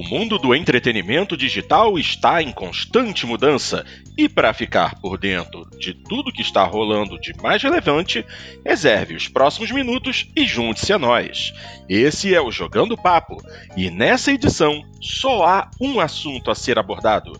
O mundo do entretenimento digital está em constante mudança e para ficar por dentro de tudo que está rolando de mais relevante, reserve os próximos minutos e junte-se a nós. Esse é o Jogando Papo e nessa edição só há um assunto a ser abordado.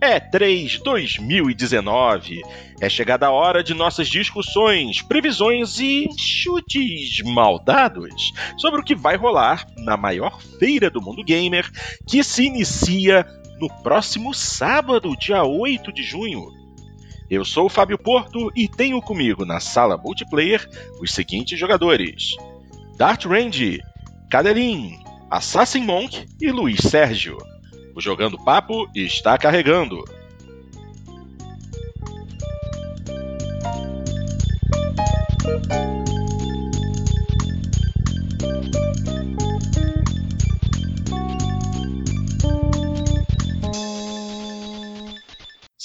É 3 2019. É chegada a hora de nossas discussões, previsões e chutes maldados sobre o que vai rolar na maior feira do mundo gamer, que se inicia no próximo sábado, dia 8 de junho. Eu sou o Fábio Porto e tenho comigo na sala multiplayer os seguintes jogadores: Dart Range, Cadelin, Assassin Monk e Luiz Sérgio. O Jogando Papo está carregando.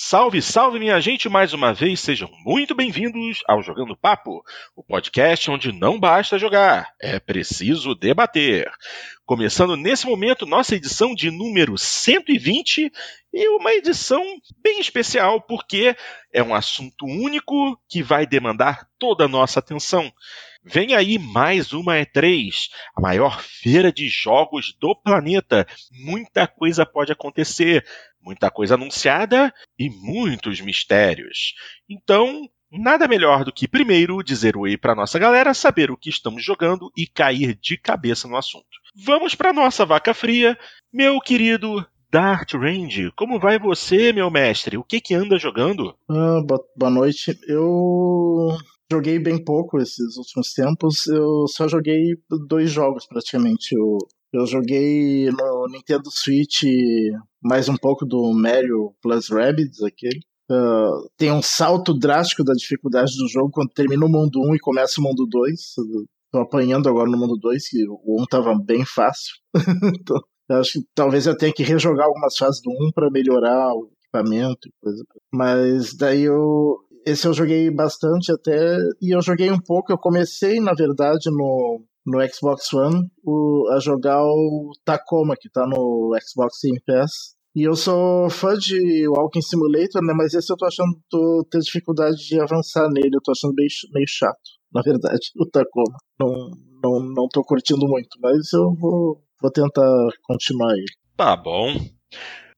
Salve, salve, minha gente, mais uma vez, sejam muito bem-vindos ao Jogando Papo, o podcast onde não basta jogar, é preciso debater. Começando nesse momento nossa edição de número 120 e uma edição bem especial porque é um assunto único que vai demandar toda a nossa atenção. Vem aí mais uma E3, a maior feira de jogos do planeta. Muita coisa pode acontecer, muita coisa anunciada e muitos mistérios. Então, Nada melhor do que primeiro dizer oi para nossa galera, saber o que estamos jogando e cair de cabeça no assunto. Vamos para nossa vaca fria, meu querido Dart Range. Como vai você, meu mestre? O que que anda jogando? Ah, boa noite. Eu joguei bem pouco esses últimos tempos. Eu só joguei dois jogos praticamente. Eu, eu joguei no Nintendo Switch mais um pouco do Mario Plus Rabbids, aquele. Uh, tem um salto drástico da dificuldade do jogo quando termina o mundo 1 e começa o mundo 2. Tô apanhando agora no mundo 2, que o 1 tava bem fácil. então, eu acho que talvez eu tenha que rejogar algumas fases do 1 para melhorar o equipamento e coisa. Mas daí eu. Esse eu joguei bastante até. E eu joguei um pouco. Eu comecei, na verdade, no, no Xbox One o, a jogar o Tacoma, que tá no Xbox Game Pass. E eu sou fã de Walking Simulator, né? Mas esse eu tô achando, tô tendo dificuldade de avançar nele, eu tô achando meio, meio chato, na verdade, o Tacoma. Não, não, não tô curtindo muito, mas eu vou, vou tentar continuar ele. Tá bom.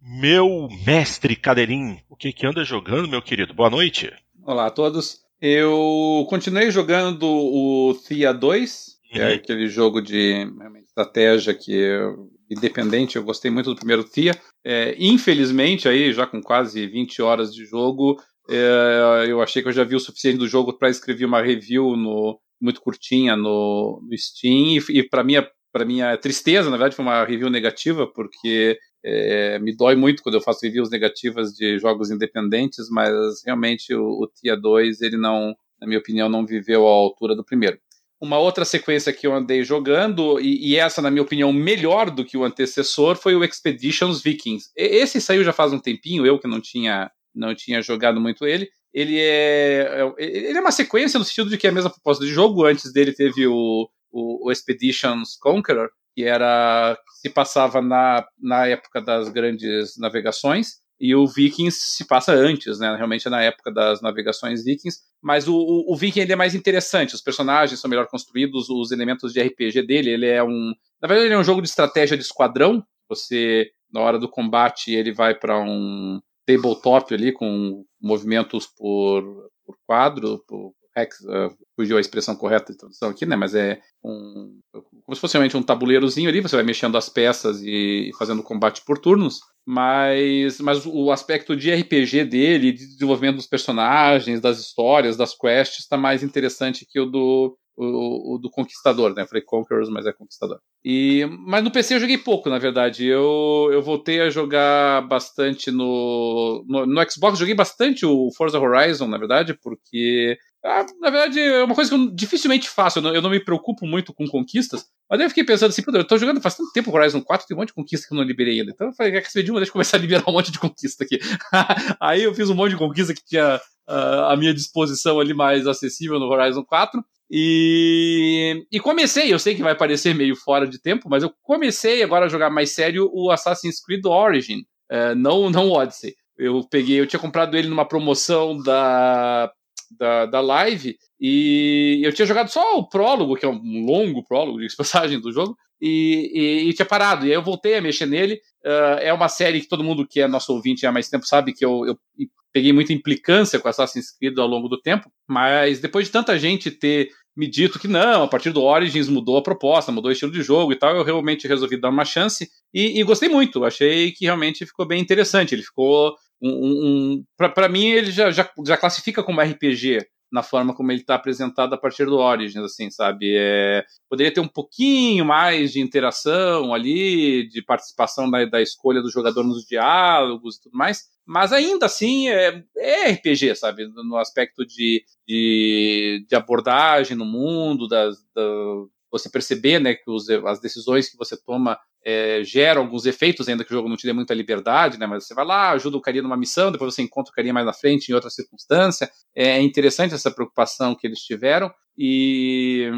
Meu mestre Cadeirinho, o que que anda jogando, meu querido? Boa noite. Olá a todos. Eu continuei jogando o Thea 2, que é uhum. aquele jogo de estratégia que eu independente, eu gostei muito do primeiro Tia. É, infelizmente, aí, já com quase 20 horas de jogo, é, eu achei que eu já vi o suficiente do jogo para escrever uma review no, muito curtinha no, no Steam, e, e para minha, minha tristeza, na verdade, foi uma review negativa, porque é, me dói muito quando eu faço reviews negativas de jogos independentes, mas realmente o, o Tia 2, ele não, na minha opinião, não viveu à altura do primeiro. Uma outra sequência que eu andei jogando, e, e, essa, na minha opinião, melhor do que o antecessor, foi o Expeditions Vikings. Esse saiu já faz um tempinho, eu que não tinha, não tinha jogado muito ele. Ele é, é ele é uma sequência no sentido de que é a mesma proposta de jogo. Antes dele teve o, o, o Expeditions Conqueror, que era que se passava na, na época das grandes navegações. E o Vikings se passa antes, né? Realmente é na época das navegações Vikings. Mas o, o, o Viking ele é mais interessante, os personagens são melhor construídos, os elementos de RPG dele, ele é um. Na verdade, ele é um jogo de estratégia de esquadrão. Você, na hora do combate, ele vai para um tabletop ali com movimentos por, por quadro, por hex, uh, fugiu a expressão correta de tradução aqui, né? Mas é um. Como se fosse realmente um tabuleirozinho ali, você vai mexendo as peças e, fazendo combate por turnos mas, mas o aspecto de RPG dele, de desenvolvimento dos personagens, das histórias, das quests, está mais interessante que o do, o, o, do Conquistador, né? Falei Conquerors, mas é Conquistador. E, mas no PC eu joguei pouco, na verdade. Eu, eu voltei a jogar bastante no, no, no Xbox, joguei bastante o Forza Horizon, na verdade, porque ah, na verdade, é uma coisa que eu dificilmente faço. Eu não, eu não, me preocupo muito com conquistas. Mas eu fiquei pensando assim, eu tô jogando faz tanto tempo Horizon 4, tem um monte de conquista que eu não liberei ainda. Então eu falei, quer que se de uma, deixa eu começar a liberar um monte de conquista aqui. Aí eu fiz um monte de conquista que tinha uh, à minha disposição ali mais acessível no Horizon 4. E, e comecei, eu sei que vai parecer meio fora de tempo, mas eu comecei agora a jogar mais sério o Assassin's Creed Origin, uh, não, não Odyssey. Eu peguei, eu tinha comprado ele numa promoção da, da, da live e eu tinha jogado só o prólogo, que é um longo prólogo de passagem do jogo, e, e, e, tinha parado. E aí eu voltei a mexer nele. Uh, é uma série que todo mundo que é nosso ouvinte há mais tempo sabe que eu, eu peguei muita implicância com Assassin's Creed ao longo do tempo, mas depois de tanta gente ter me dito que não, a partir do Origins mudou a proposta, mudou o estilo de jogo e tal, eu realmente resolvi dar uma chance e, e gostei muito. Achei que realmente ficou bem interessante. Ele ficou um. um, um para mim, ele já, já, já classifica como RPG na forma como ele está apresentado a partir do Origins, assim, sabe? É, poderia ter um pouquinho mais de interação ali, de participação da, da escolha do jogador nos diálogos e tudo mais, mas ainda assim é, é RPG, sabe? No aspecto de, de, de abordagem no mundo, das, da, você perceber né, que os, as decisões que você toma é, geram alguns efeitos, ainda que o jogo não te dê muita liberdade, né? Mas você vai lá, ajuda o carinha numa missão, depois você encontra o carinha mais na frente em outra circunstância. É interessante essa preocupação que eles tiveram. E,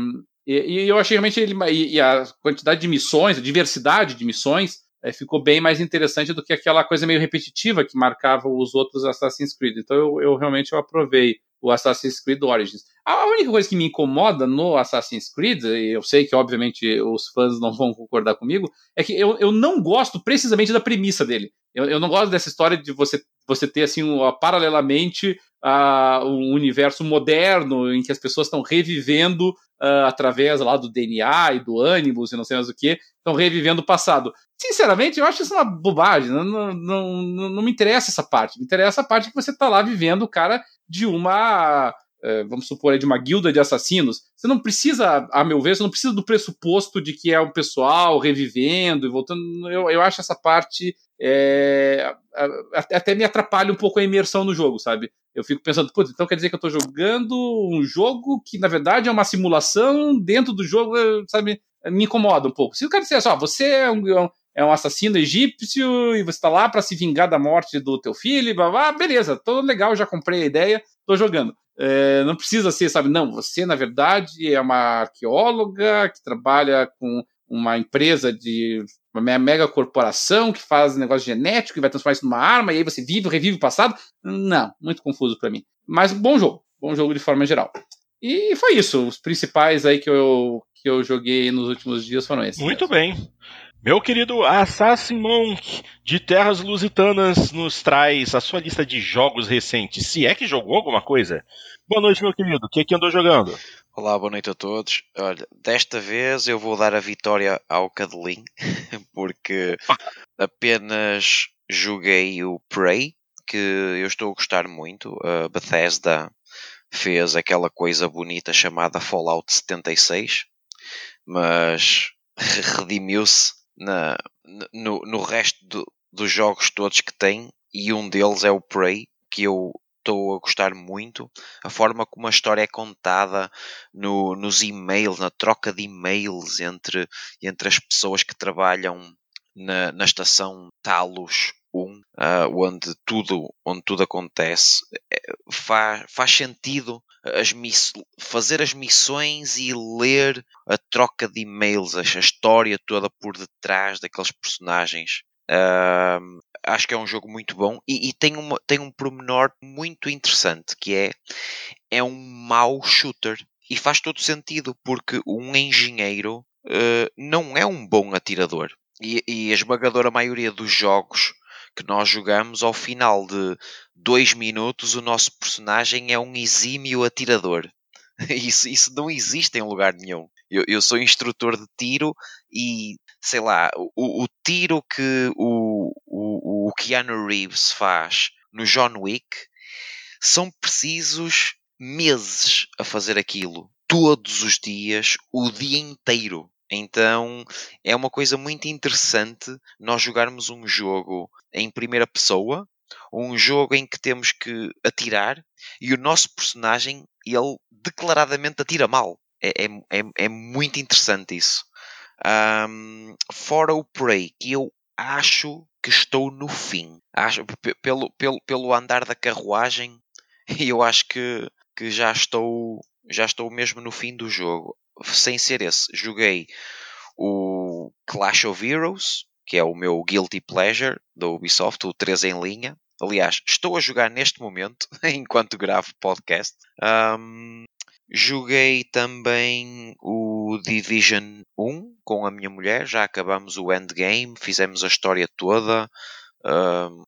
e, e eu achei realmente ele, e, e, a quantidade de missões, a diversidade de missões, é, ficou bem mais interessante do que aquela coisa meio repetitiva que marcava os outros Assassin's Creed. Então eu, eu realmente eu aprovei o Assassin's Creed Origins. A única coisa que me incomoda no Assassin's Creed, e eu sei que obviamente os fãs não vão concordar comigo, é que eu, eu não gosto precisamente da premissa dele. Eu, eu não gosto dessa história de você, você ter assim, um, paralelamente uh, um universo moderno em que as pessoas estão revivendo uh, através lá do DNA e do ânimos e não sei mais o que, estão revivendo o passado. Sinceramente, eu acho isso uma bobagem. Não, não, não, não me interessa essa parte. Me interessa a parte que você está lá vivendo o cara de uma é, vamos supor, de uma guilda de assassinos, você não precisa, a meu ver, você não precisa do pressuposto de que é um pessoal revivendo e voltando. Eu, eu acho essa parte é, até me atrapalha um pouco a imersão no jogo, sabe? Eu fico pensando, putz, então quer dizer que eu estou jogando um jogo que na verdade é uma simulação dentro do jogo, sabe? Me incomoda um pouco. Se o cara disser só, você é um, é, é um assassino egípcio e você está lá para se vingar da morte do teu filho, blá, blá, beleza, tô legal, já comprei a ideia, tô jogando. É, não precisa ser, sabe? Não, você na verdade é uma arqueóloga que trabalha com uma empresa de uma mega corporação que faz negócio genético e vai transformar isso numa arma e aí você vive, revive o passado. Não, muito confuso para mim. Mas bom jogo, bom jogo de forma geral. E foi isso. Os principais aí que eu, que eu joguei nos últimos dias foram esses. Muito bem. Meu querido Assassin Monk, de Terras Lusitanas, nos traz a sua lista de jogos recentes. Se é que jogou alguma coisa. Boa noite, meu querido. O que é que andou jogando? Olá, boa noite a todos. Olha, desta vez eu vou dar a vitória ao Cadelin, porque apenas joguei o Prey, que eu estou a gostar muito. A Bethesda fez aquela coisa bonita chamada Fallout 76, mas redimiu-se no, no resto do, dos jogos todos que tem e um deles é o Prey, que eu estou a gostar muito. A forma como a história é contada no, nos e-mails, na troca de e-mails entre, entre as pessoas que trabalham na, na estação Talos 1, uh, onde, tudo, onde tudo acontece, é, faz, faz sentido as fazer as missões e ler a troca de e-mails, a, história toda por detrás daqueles personagens. Uh, acho que é um jogo muito bom e, e, tem, uma, tem um pormenor muito interessante que é é um mau shooter e faz todo sentido porque um engenheiro uh, não é um bom atirador e, e a esmagadora maioria dos jogos que nós jogamos, ao final de dois minutos, o nosso personagem é um exímio atirador. Isso, isso não existe em lugar nenhum. Eu, eu sou instrutor de tiro e, sei lá, o, o tiro que o, o, o Keanu Reeves faz no John Wick são precisos meses a fazer aquilo. Todos os dias, o dia inteiro. Então é uma coisa muito interessante nós jogarmos um jogo em primeira pessoa, um jogo em que temos que atirar e o nosso personagem ele declaradamente atira mal. É, é, é, é muito interessante isso. Um, fora o Prey, que eu acho que estou no fim. Acho, pelo, pelo, pelo andar da carruagem, eu acho que, que já estou já estou mesmo no fim do jogo. Sem ser esse, joguei o Clash of Heroes, que é o meu guilty pleasure da Ubisoft, o 3 em linha. Aliás, estou a jogar neste momento, enquanto gravo podcast. Um, joguei também o Division 1 com a minha mulher, já acabamos o endgame, fizemos a história toda.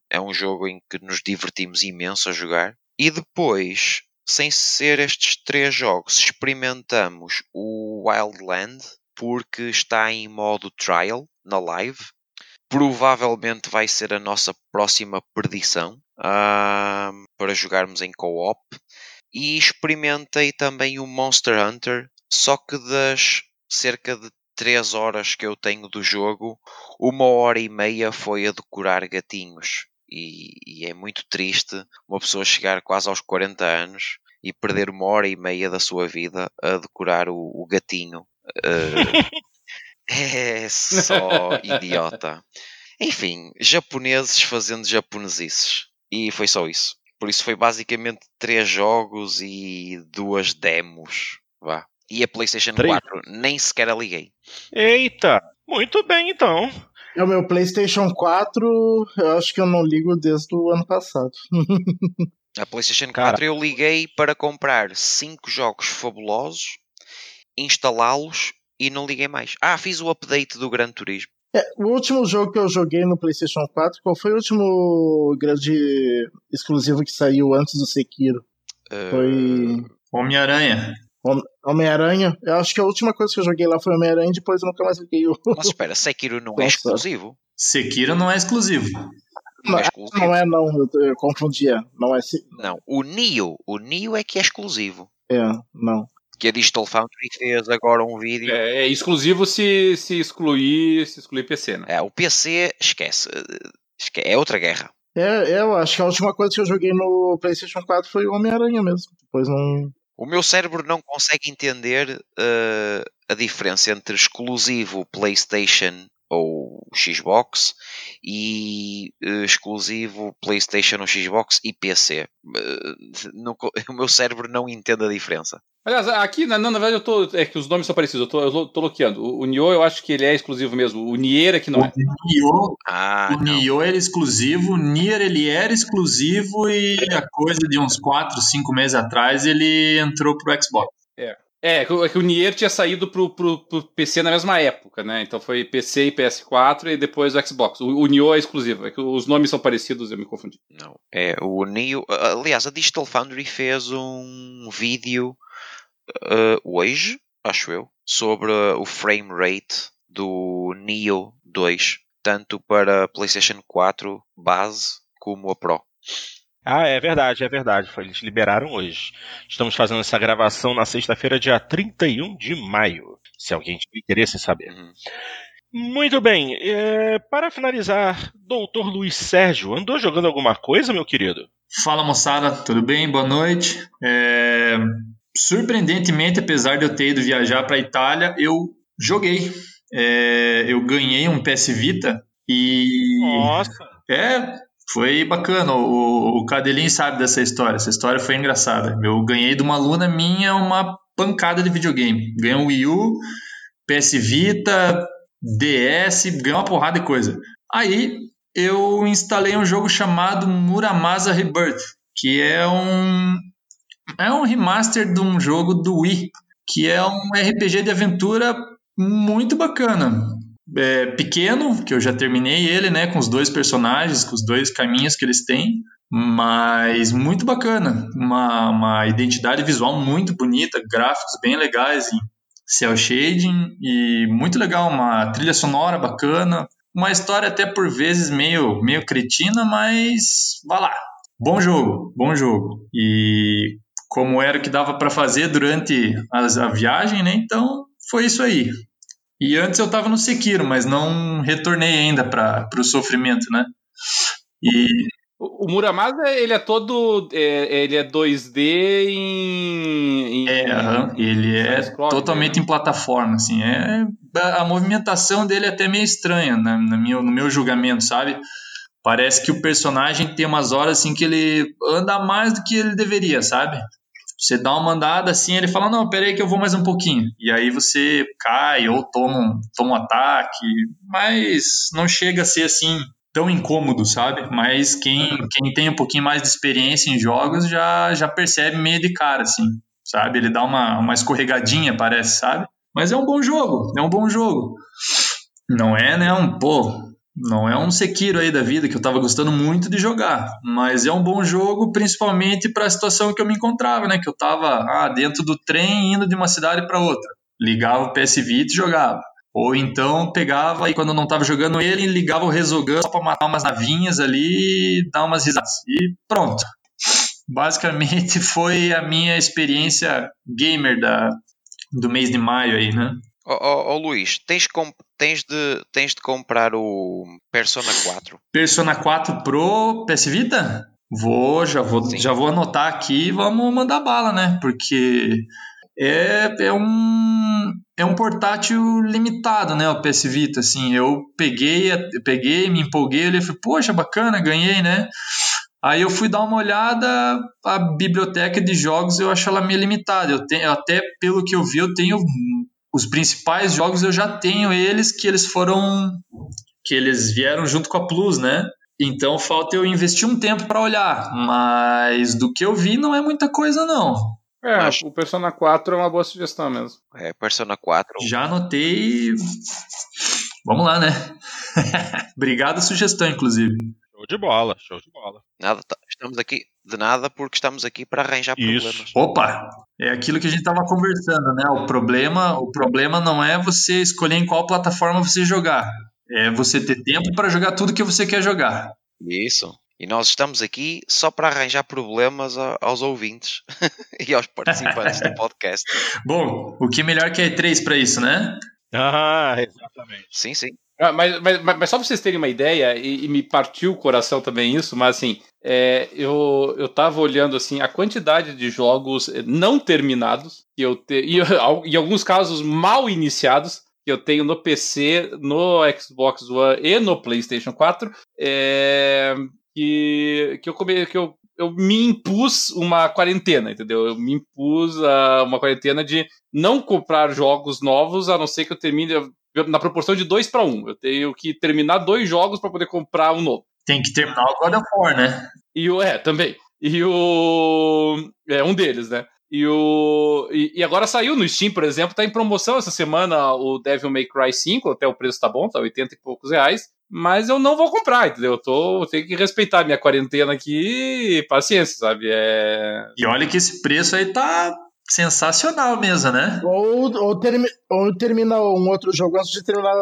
É um jogo em que nos divertimos imenso a jogar. E depois, sem ser estes três jogos, experimentamos o Wildland, porque está em modo trial na live. Provavelmente vai ser a nossa próxima perdição para jogarmos em co-op. E experimentei também o Monster Hunter, só que das cerca de 3 horas que eu tenho do jogo, uma hora e meia foi a decorar gatinhos. E, e, é muito triste uma pessoa chegar quase aos 40 anos e perder uma hora e meia da sua vida a decorar o, o gatinho. Uh, é só idiota. Enfim, japoneses fazendo japonesices. E foi só isso. Por isso foi basicamente três jogos e duas demos. Vá. E a PlayStation 4 nem sequer a liguei. Eita! Muito bem então. É o meu PlayStation 4, eu acho que eu não ligo desde o ano passado. a PlayStation 4 Cara. eu liguei para comprar cinco jogos fabulosos, instalá-los e não liguei mais. Ah, fiz o update do Gran Turismo. É, o último jogo que eu joguei no PlayStation 4, qual foi o último grande exclusivo que saiu antes do Sekiro? Uh... Foi. Homem-Aranha. Homem-Aranha, eu acho que a última coisa que eu joguei lá foi Homem-Aranha e depois eu nunca mais joguei o. Mas espera, Sekiro não é exclusivo? Sekiro não é exclusivo. Não, não é, exclusivo. não é não, eu, eu confundia. Não é. Não, o Nio, o Nio é que é exclusivo. É, não. Que a Digital Foundry fez agora um vídeo. É, é exclusivo se, se excluir se excluir PC, né? É, o PC esquece. É outra guerra. É, eu acho que a última coisa que eu joguei no PlayStation 4 foi o Homem-Aranha mesmo. Depois não. O meu cérebro não consegue entender uh, a diferença entre exclusivo PlayStation ou Xbox e uh, exclusivo PlayStation ou Xbox e PC. Uh, eh, não, o meu cérebro não entende a diferença. Aliás, aqui, na, na verdade, eu tô. É que os nomes são parecidos, eu tô, eu tô bloqueando. O, o Nioh eu acho que ele é exclusivo mesmo. O Nier é que não o é. Nioh, ah, o Nioh era exclusivo, o Nier ele era exclusivo e a coisa de uns 4, 5 meses atrás ele entrou pro Xbox. É. É, é que o Nier tinha saído pro, pro, pro, PC na mesma época, né? Então foi PC e PS4 e depois o Xbox. O, o Nioh é exclusivo, é que os nomes são parecidos, eu me confundi. Não, é o Nioh. Aliás, a Digital Foundry fez um vídeo uh, hoje, acho eu, sobre o frame rate do Neo 2, tanto para PlayStation 4 base como a Pro. Ah, é verdade, é verdade. Eles liberaram hoje. Estamos fazendo essa gravação na sexta-feira, dia 31 de maio. Se alguém tiver interesse em saber. Uhum. Muito bem. É, para finalizar, doutor Luiz Sérgio, andou jogando alguma coisa, meu querido? Fala moçada, tudo bem? Boa noite. É, surpreendentemente, apesar de eu ter ido viajar para a Itália, eu joguei. É, eu ganhei um PS Vita e. Nossa! É, foi bacana. O, o Cadelin sabe dessa história. Essa história foi engraçada. Eu ganhei de uma aluna minha uma pancada de videogame. Ganhei um Wii U, PS Vita, DS, ganhei uma porrada de coisa. Aí eu instalei um jogo chamado Muramasa Rebirth, que é um é um remaster de um jogo do Wii, que é um RPG de aventura muito bacana. É pequeno, que eu já terminei ele, né, com os dois personagens, com os dois caminhos que eles têm, mas muito bacana. Uma, uma identidade visual muito bonita, gráficos bem legais em cel shading e muito legal, uma trilha sonora bacana, uma história até por vezes meio, meio cretina, mas vá lá. Bom jogo, bom jogo. E como era o que dava para fazer durante as, a viagem, né? Então foi isso aí. E antes eu estava no Sekiro, mas não retornei ainda para o sofrimento, né? E o Muramasa, ele é todo. É, ele é 2D em. em é, em, ele é totalmente né? em plataforma, assim. É, a movimentação dele é até meio estranha, né, no, meu, no meu julgamento, sabe? Parece que o personagem tem umas horas assim que ele anda mais do que ele deveria, sabe? Você dá uma andada assim, ele fala, não, peraí que eu vou mais um pouquinho. E aí você cai ou toma um, toma um ataque, mas não chega a ser assim tão incômodo, sabe? Mas quem, quem tem um pouquinho mais de experiência em jogos já, já percebe meio de cara, assim, sabe? Ele dá uma, uma escorregadinha, parece, sabe? Mas é um bom jogo, é um bom jogo. Não é, né, um, pô, não é um Sekiro aí da vida que eu tava gostando muito de jogar, mas é um bom jogo principalmente para a situação que eu me encontrava, né, que eu tava ah, dentro do trem indo de uma cidade para outra. Ligava o PS Vita e jogava. Ou então pegava e quando não estava jogando ele, ligava o Resogun só para matar umas navinhas ali e dar umas risadas. E pronto. Basicamente foi a minha experiência gamer da, do mês de maio aí, né? Ó oh, oh, Luís, tens, tens, de, tens de comprar o Persona 4. Persona 4 Pro PS Vita? Vou, já vou, já vou anotar aqui e vamos mandar bala, né? Porque é, é, um, é um portátil limitado, né? O PS Vita, assim. Eu peguei, peguei me empolguei, ele falei, poxa, bacana, ganhei, né? Aí eu fui dar uma olhada, a biblioteca de jogos eu acho ela meio limitada. Eu tenho, até pelo que eu vi, eu tenho os principais jogos eu já tenho eles que eles foram que eles vieram junto com a Plus, né? Então falta eu investir um tempo para olhar, mas do que eu vi não é muita coisa não. É, Acho... o Persona 4 é uma boa sugestão mesmo. É, Persona 4. Já anotei. Vamos lá, né? Obrigado a sugestão, inclusive. Show de bola, show de bola. Nada, tá, estamos aqui de nada porque estamos aqui para arranjar Isso. problemas. Opa, é aquilo que a gente estava conversando, né? O problema, o problema não é você escolher em qual plataforma você jogar, é você ter tempo para jogar tudo que você quer jogar. Isso. E nós estamos aqui só para arranjar problemas aos ouvintes e aos participantes do podcast. Bom, o que melhor que é E3 para isso, né? Ah, exatamente. Sim, sim. Ah, mas, mas, mas, só para vocês terem uma ideia, e, e, me partiu o coração também isso, mas assim, é, eu, eu tava olhando assim a quantidade de jogos não terminados, que eu te, e em alguns casos mal iniciados, que eu tenho no PC, no Xbox One e no PlayStation 4, é, que, que, eu, come, que eu, eu me impus uma quarentena, entendeu? Eu me impus uh, uma quarentena de não comprar jogos novos, a não ser que eu termine na proporção de 2 para 1. Eu tenho que terminar dois jogos para poder comprar um novo. Tem que terminar o God of War, né? E o é, também. E o é um deles, né? E o e, e, agora saiu no Steam, por exemplo, tá em promoção essa semana o Devil May Cry 5, até o preço tá bom, tá 80 e poucos reais, mas eu não vou comprar, entendeu? Eu tô, eu tenho que respeitar a minha quarentena aqui, paciência, sabe? É... E olha que esse preço aí tá sensacional mesmo, né? Ou, ou, termi, ou termina um outro jogo antes de terminar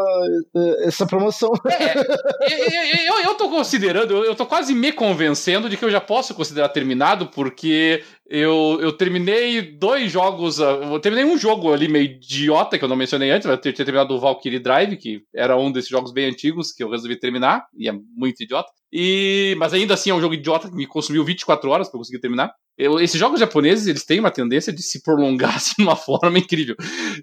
eh, essa promoção. É, eu, eu, eu tô considerando, eu tô quase me convencendo de que eu já posso considerar terminado, porque eu, eu terminei dois jogos. Ah, eu terminei um jogo ali meio idiota, que eu não mencionei antes. Eu tinha terminado o Valkyrie Drive, que era um desses jogos bem antigos que eu resolvi terminar, e é muito idiota. E, mas ainda assim é um jogo idiota que me consumiu 24 horas para conseguir terminar. Eu, esses jogos japoneses eles têm uma tendência de se prolongar assim, de uma forma incrível.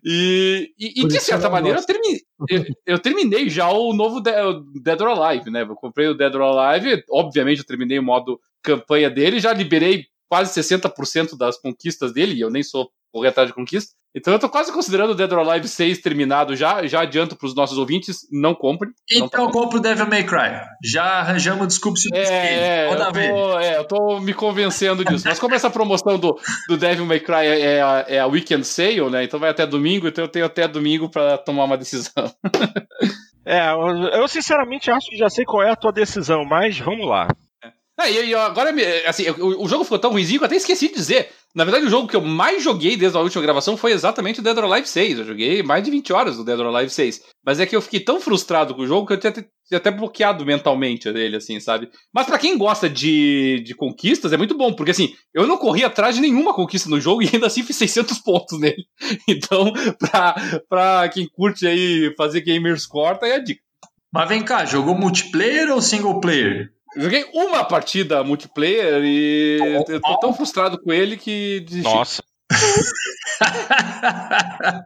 E, e, e de certa maneira eu terminei, eu, eu, terminei já o novo Dead or Alive, né? Eu comprei o Dead or Alive, obviamente eu terminei o modo campanha dele, já liberei quase 60% das conquistas dele, e eu nem sou correr atrás de conquista. Então eu tô quase considerando o Dead or Alive 6 terminado já, já adianto pros nossos ouvintes, não comprem. Então tá compre o Devil May Cry. Já arranjamos desculpa se é, é, eu tô, é, eu tô me convencendo disso. Mas como essa promoção do, do Devil May Cry é, é, a, é a Weekend Sale, né? Então vai até domingo, então eu tenho até domingo para tomar uma decisão. é, eu sinceramente acho que já sei qual é a tua decisão, mas vamos lá. É, e, agora, assim, o, jogo ficou tão ruimzinho que eu até esqueci de dizer. Na verdade, o jogo que eu mais joguei desde a última gravação foi exatamente o Dead or Alive 6. Eu joguei mais de 20 horas do Dead or Alive 6. Mas é que eu fiquei tão frustrado com o jogo que eu tinha, até bloqueado mentalmente dele, assim, sabe? Mas para quem gosta de, de conquistas, é muito bom, porque assim, eu não corri atrás de nenhuma conquista no jogo e ainda assim fiz 600 pontos nele. Então, pra, pra quem curte aí fazer gamers corta, é a dica. Mas vem cá, jogou multiplayer ou single player? Joguei uma partida multiplayer e eu tô tão frustrado com ele que desisti. Nossa.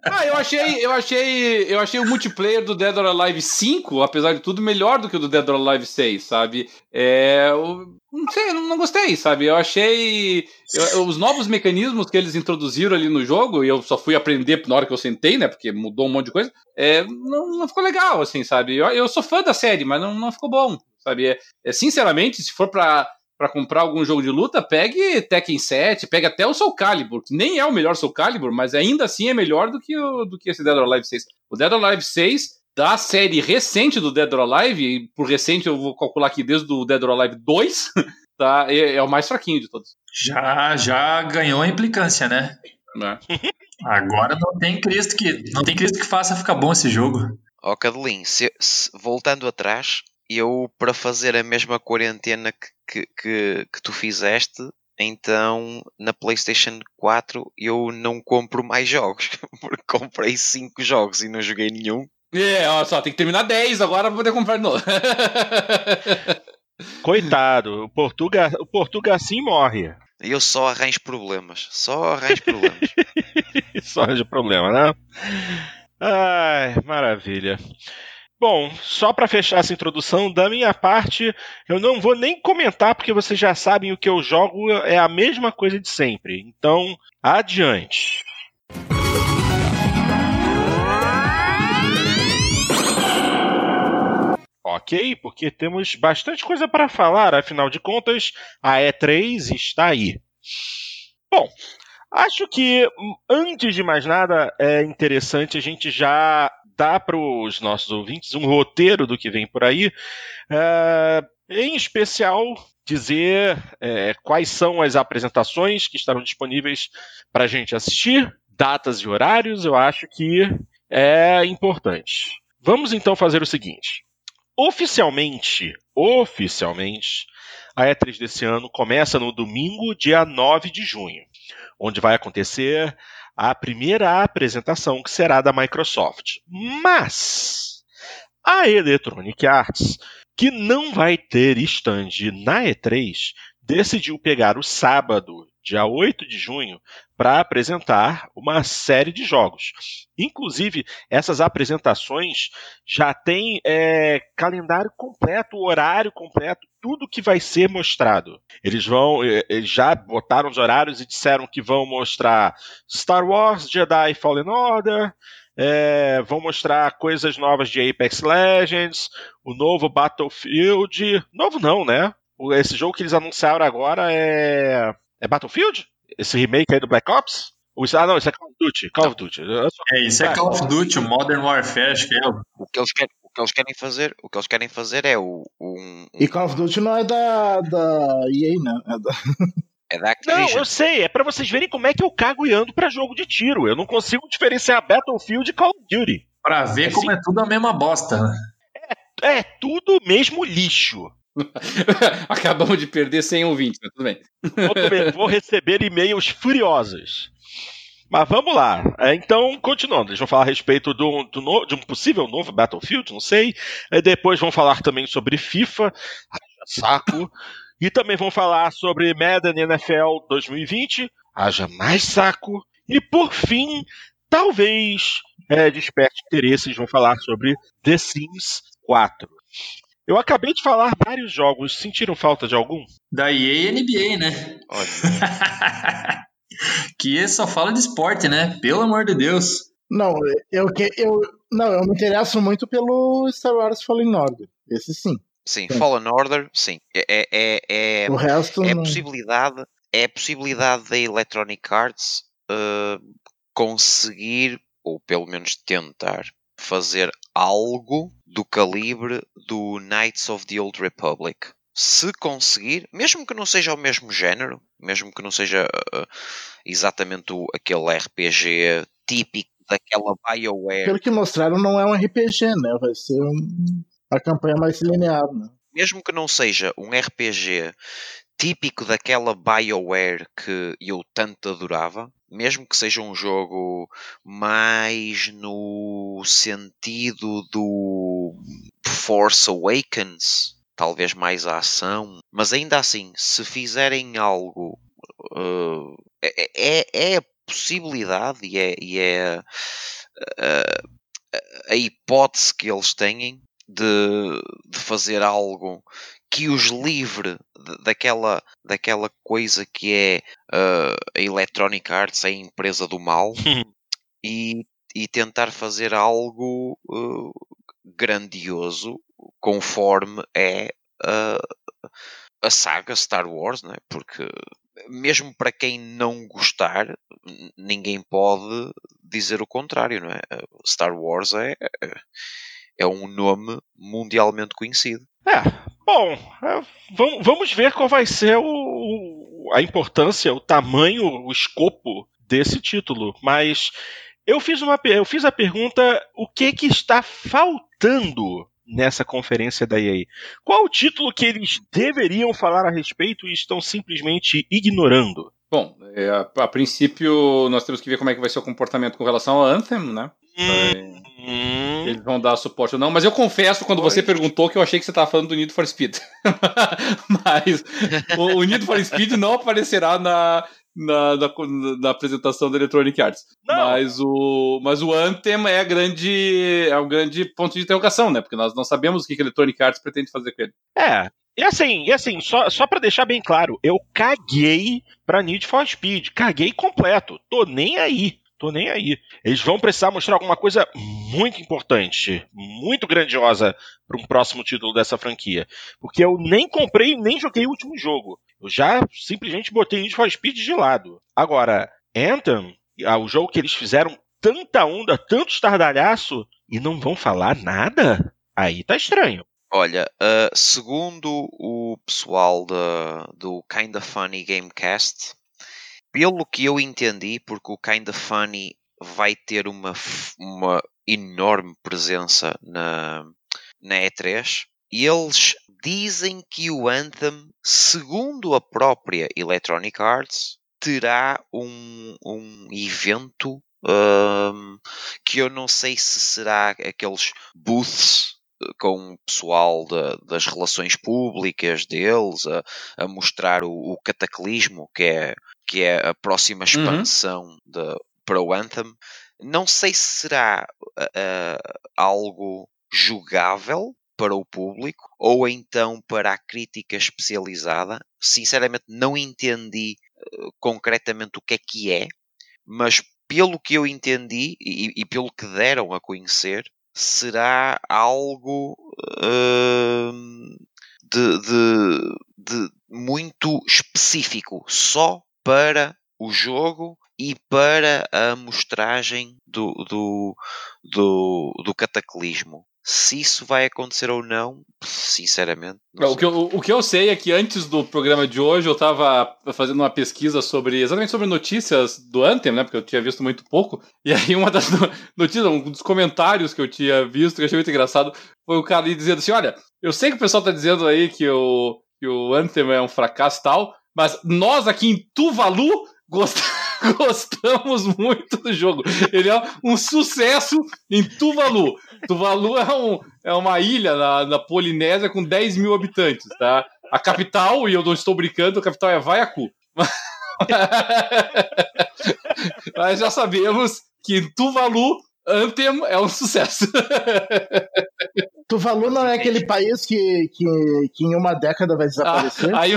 ah, eu achei, eu achei, eu achei o multiplayer do Dead or Alive 5, apesar de tudo, melhor do que o do Dead or Alive 6, sabe? É, eu, não sei, não, não gostei, sabe? Eu achei eu, os novos mecanismos que eles introduziram ali no jogo, e eu só fui aprender na hora que eu sentei, né? Porque mudou um monte de coisa. É, não, não ficou legal, assim, sabe? Eu, eu sou fã da série, mas não, não ficou bom, sabe? É, é sinceramente, se for para para comprar algum jogo de luta, pegue Tekken 7, pegue até o Soul Calibur, que nem é o melhor Soul Calibur, mas ainda assim é melhor do que, o, do que esse Dead or Alive 6. O Dead or Alive 6, da série recente do Dead or Alive, e por recente eu vou calcular aqui desde o Dead or Alive 2, tá, é, é, o mais fraquinho de todos. Já, já ganhou a implicância, né? É. Agora não tem Cristo que não tem Cristo que faça ficar bom esse jogo. Ó, oh, Cadelin, voltando atrás, eu para fazer a mesma quarentena que que, que, que tu fizeste, então na PlayStation 4 eu não compro mais jogos, porque comprei 5 jogos e não joguei nenhum. É, olha só, tem que terminar 10 agora pra poder comprar de novo. Coitado, o Portuga, o Portuga assim morre. Eu só arranjo problemas, só arranjo problemas. só arranjo problema, né? Ai, maravilha. Bom, só para fechar essa introdução, da minha parte, eu não vou nem comentar porque vocês já sabem o que eu jogo é a mesma coisa de sempre. Então, adiante. Ok, porque temos bastante coisa para falar, afinal de contas, a E3 está aí. Bom, acho que antes de mais nada é interessante a gente já dar para os nossos ouvintes um roteiro do que vem por aí, é, em especial dizer é, quais são as apresentações que estarão disponíveis para a gente assistir, datas e horários, eu acho que é importante. Vamos então fazer o seguinte. Oficialmente, oficialmente, a E3 desse ano começa no domingo, dia 9 de junho, onde vai acontecer a primeira apresentação que será da Microsoft. Mas a Electronic Arts, que não vai ter stand na E3, decidiu pegar o sábado, dia 8 de junho, para apresentar uma série de jogos. Inclusive, essas apresentações já têm é, calendário completo, horário completo, tudo que vai ser mostrado. Eles vão, é, eles já botaram os horários e disseram que vão mostrar Star Wars Jedi Fallen Order, é, vão mostrar coisas novas de Apex Legends, o novo Battlefield. Novo não, né? Esse jogo que eles anunciaram agora é. É Battlefield? Esse remake aí do Black Ops? Ah, não, isso é Call of Duty. Call of Duty. É, isso é Call of Duty, o Modern Warfare, acho que é. O que eles querem, o que eles querem fazer, o que eles querem fazer é o. Um, E Call of Duty não é da, da EA, né? É da... É da Não, eu sei, é para vocês verem como é que eu cago e ando pra jogo de tiro. Eu não consigo diferenciar Battlefield e Call of Duty. Pra ver é como assim, é tudo a mesma bosta, né? É, é tudo mesmo lixo. Acabamos de perder 100 ouvintes, mas tudo bem. Vou, receber e-mails furiosos. Mas vamos lá. É, então, continuando, eles vão falar a respeito do, do no, de um possível novo Battlefield, não sei. Depois vão falar também sobre FIFA. Saco. E também vão falar sobre Madden NFL 2020. Haja mais saco. E por fim, talvez é, desperte interesse, vão falar sobre The Sims 4. Eu acabei de falar vários jogos. Sentiram falta de algum? Da EA e NBA, né? Olha. que só fala de esporte, né? Pelo amor de Deus. Não, eu, eu, não, eu me interesso muito pelo Star Wars Fallen Order. Esse sim. Sim, sim. Fallen Order, sim. É, é, é, é o resto é não... possibilidade, é a possibilidade da Electronic Arts uh, conseguir, ou pelo menos tentar, fazer algo do calibre do Knights of the Old Republic. Se conseguir, mesmo que não seja o mesmo género, mesmo que não seja uh, exatamente o, aquele RPG típico daquela BioWare. Pelo que mostraram, não é um RPG, né? Vai ser um, a campanha mais linear, né? Mesmo que não seja um RPG típico daquela BioWare que eu tanto adorava, mesmo que seja um jogo mais no sentido do Force Awakens, talvez mais a ação, mas ainda assim, se fizerem algo uh, é, é, é possibilidade e é, e é a, a hipótese que eles têm de, de fazer algo que os livre daquela, daquela coisa que é uh, a Electronic Arts, a empresa do mal, e, e tentar fazer algo uh, grandioso conforme é uh, a saga Star Wars, né? porque mesmo para quem não gostar, ninguém pode dizer o contrário, não é? Star Wars é, é um nome mundialmente conhecido. É, bom, é, vamos ver qual vai ser o, a importância, o tamanho, o escopo desse título. Mas eu fiz, uma, eu fiz a pergunta: o que, que está faltando nessa conferência da EA? Qual o título que eles deveriam falar a respeito e estão simplesmente ignorando? Bom, é, a, a, princípio nós temos que ver como é que vai ser o comportamento com relação ao Anthem, né? Hum. Eles vão dar suporte ou não, mas eu confesso, quando você perguntou, que eu achei que você estava falando do Need for Speed. mas o, o Need for Speed não aparecerá na, na, na, na, apresentação da Electronic Arts. Não. Mas o, mas o Anthem é, a grande, é o grande ponto de interrogação, né? Porque nós não sabemos o que a Electronic Arts pretende fazer com ele. É, e assim, e assim só, só para deixar bem claro, eu caguei pra Need for Speed. Caguei completo. Tô nem aí. Tô nem aí. Eles vão precisar mostrar alguma coisa muito importante, muito grandiosa para um próximo título dessa franquia. Porque eu nem comprei nem joguei o último jogo. Eu já simplesmente botei Need for Speed de lado. Agora, Anthem, ah, o jogo que eles fizeram tanta onda, tanto estardalhaço, e não vão falar nada? Aí tá estranho. Olha, uh, segundo o pessoal da, do Kinda Funny Gamecast, pelo que eu entendi, porque o Kinda Funny vai ter uma, uma enorme presença na, na E3, eles dizem que o Anthem, segundo a própria Electronic Arts, terá um, um evento um, que eu não sei se será aqueles booths eh, com o pessoal de, das relações públicas deles a, a mostrar o, o, cataclismo que é, que é a próxima uhum. expansão uhum. de, para o Anthem. Não sei se será uh, algo jogável, para o público ou então para a crítica especializada. Sinceramente, não entendi uh, concretamente o que é que é, mas pelo que eu entendi e, e pelo que deram a conhecer, será algo uh, de, de, de muito específico, só para o jogo e para a mostragem do, do, do, do cataclismo. Se isso vai acontecer ou não, sinceramente. Não o, que eu, o que eu sei é que antes do programa de hoje eu estava fazendo uma pesquisa sobre exatamente sobre notícias do Anthem, né? Porque eu tinha visto muito pouco. E aí uma das notícias, um dos comentários que eu tinha visto, que eu achei muito engraçado, foi o cara dizendo assim: olha, eu sei que o pessoal está dizendo aí que o, que o Anthem é um fracasso e tal, mas nós aqui em Tuvalu gostamos. muito do jogo. Ele é um sucesso em Tuvalu. Tuvalu é, um, é uma ilha na, na Polinésia com 10 mil habitantes, tá? A capital, e eu não estou brincando, a capital é Vaiaku. Mas já sabemos que em Tuvalu Anthem é um sucesso. Tuvalu não é aquele país que, que, que em uma década vai desaparecer? Ah, aí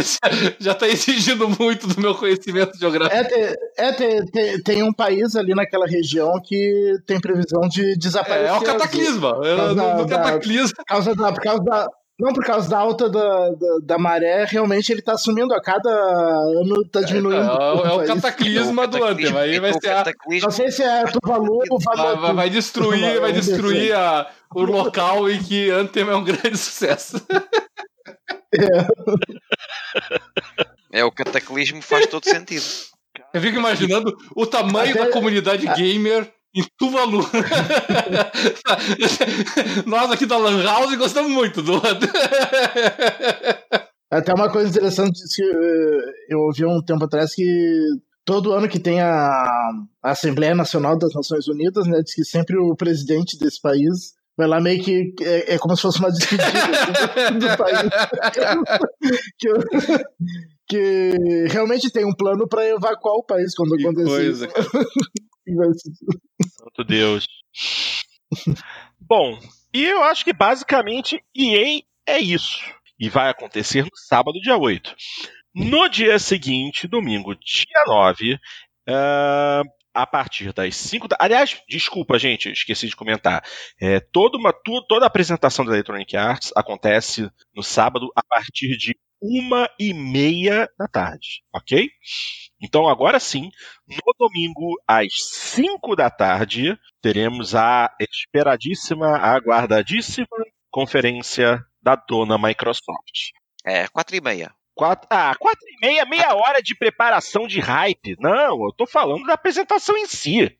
já está exigindo muito do meu conhecimento geográfico. É, tem, é tem, tem, tem, um país ali naquela região que tem previsão de desaparecer. É, é o cataclisma. É, no, no cataclisma. Por causa da, por causa da, não, por causa da alta da, da, da maré, realmente ele tá sumindo a cada ano, tá diminuindo. É, é, é o cataclisma do Anthem. Aí vai ser a... Não sei se é Tuvalu ou vai, vai, vai destruir, vai destruir a, o local em que Anthem é um grande sucesso. É. é, o cataclismo faz todo sentido. Eu fico imaginando o tamanho Até... da comunidade gamer em Tuvalu. Nós aqui da Lan House gostamos muito do. Até uma coisa interessante que eh, eu ouvi um tempo atrás que todo ano que tem a, Assembleia Nacional das Nações Unidas, né, diz que sempre o presidente desse país vai lá meio que é, é como se fosse uma despedida assim, do, do país. que, que realmente tem um plano para evacuar o país quando Que acontecer coisa. Santo Deus. Bom, e eu acho que basicamente EA é isso. E vai acontecer no sábado, dia 8. No dia seguinte, domingo, dia 9, ah, a partir das 5 da. Aliás, desculpa, gente, esqueci de comentar. É, toda, uma, tu- toda a apresentação da Electronic Arts acontece no sábado a partir de uma e meia da tarde, ok? Então agora sim, no domingo às 5 da tarde, teremos a esperadíssima, aguardadíssima conferência da dona Microsoft. É, 4 e meia. Quatro, ah, quatro e meia, meia hora de preparação de hype. Não, eu tô falando da apresentação em si.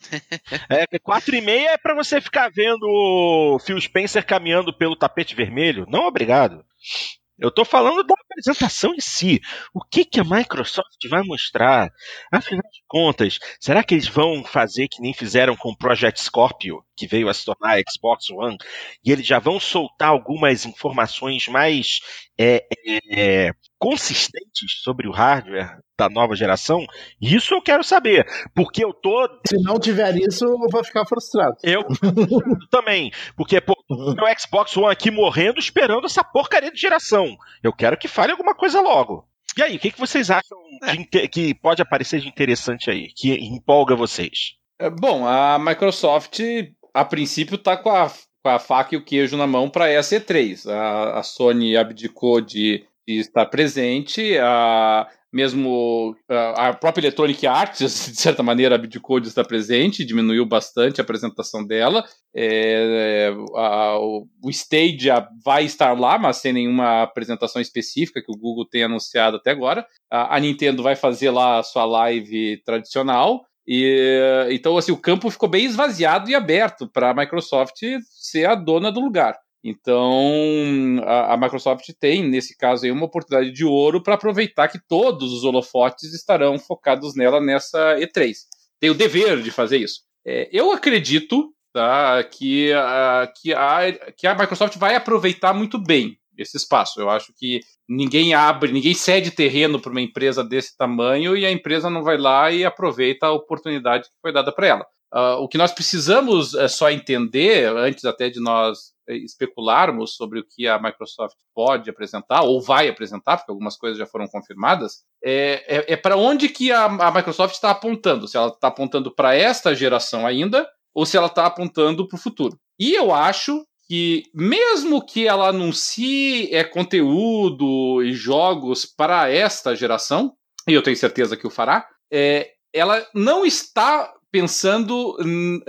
É, quatro e meia é pra você ficar vendo o Phil Spencer caminhando pelo tapete vermelho. Não, obrigado. Eu tô falando da apresentação em si. O que, que a Microsoft vai mostrar? Afinal de contas, será que eles vão fazer que nem fizeram com o Project Scorpio, que veio a se tornar a Xbox One, e eles já vão soltar algumas informações mais é, é, consistentes sobre o hardware da nova geração? Isso eu quero saber, porque eu tô Se não tiver isso, eu vou ficar frustrado. eu também, porque pô, o Xbox One aqui morrendo esperando essa porcaria de geração. Eu quero que fale alguma coisa logo. E aí, o que, que vocês acham de inte- que pode aparecer de interessante aí, que empolga vocês? É, Bom, a Microsoft, a princípio, tá com a, com a faca e o queijo na mão para essa E3. A, a Sony abdicou de, de estar presente, a, mesmo a, própria Electronic Arts, de certa maneira, abdicou de estar presente, diminuiu bastante a apresentação dela. É, é, a- o, Stadia vai estar lá, mas sem nenhuma apresentação específica que o Google tem anunciado até agora. A, a Nintendo vai fazer lá a sua live tradicional. E, então, assim, o campo ficou bem esvaziado e aberto para a Microsoft ser a dona do lugar. Então, a, a Microsoft tem, nesse caso, aí, uma oportunidade de ouro para aproveitar que todos os holofotes estarão focados nela nessa E3. Tem o dever de fazer isso. É, eu acredito tá, que, a, que, a, que a Microsoft vai aproveitar muito bem esse espaço. Eu acho que ninguém abre, ninguém cede terreno para uma empresa desse tamanho e a empresa não vai lá e aproveita a oportunidade que foi dada para ela. Uh, o que nós precisamos é só entender, antes até de nós eh, especularmos sobre o que a Microsoft pode apresentar, ou vai apresentar, porque algumas coisas já foram confirmadas, é, é, é para onde que a, a Microsoft está apontando. Se ela está apontando para esta geração ainda, ou se ela está apontando para o futuro. E eu acho que mesmo que ela anuncie é, conteúdo e jogos para esta geração, e eu tenho certeza que o fará, é, ela não está pensando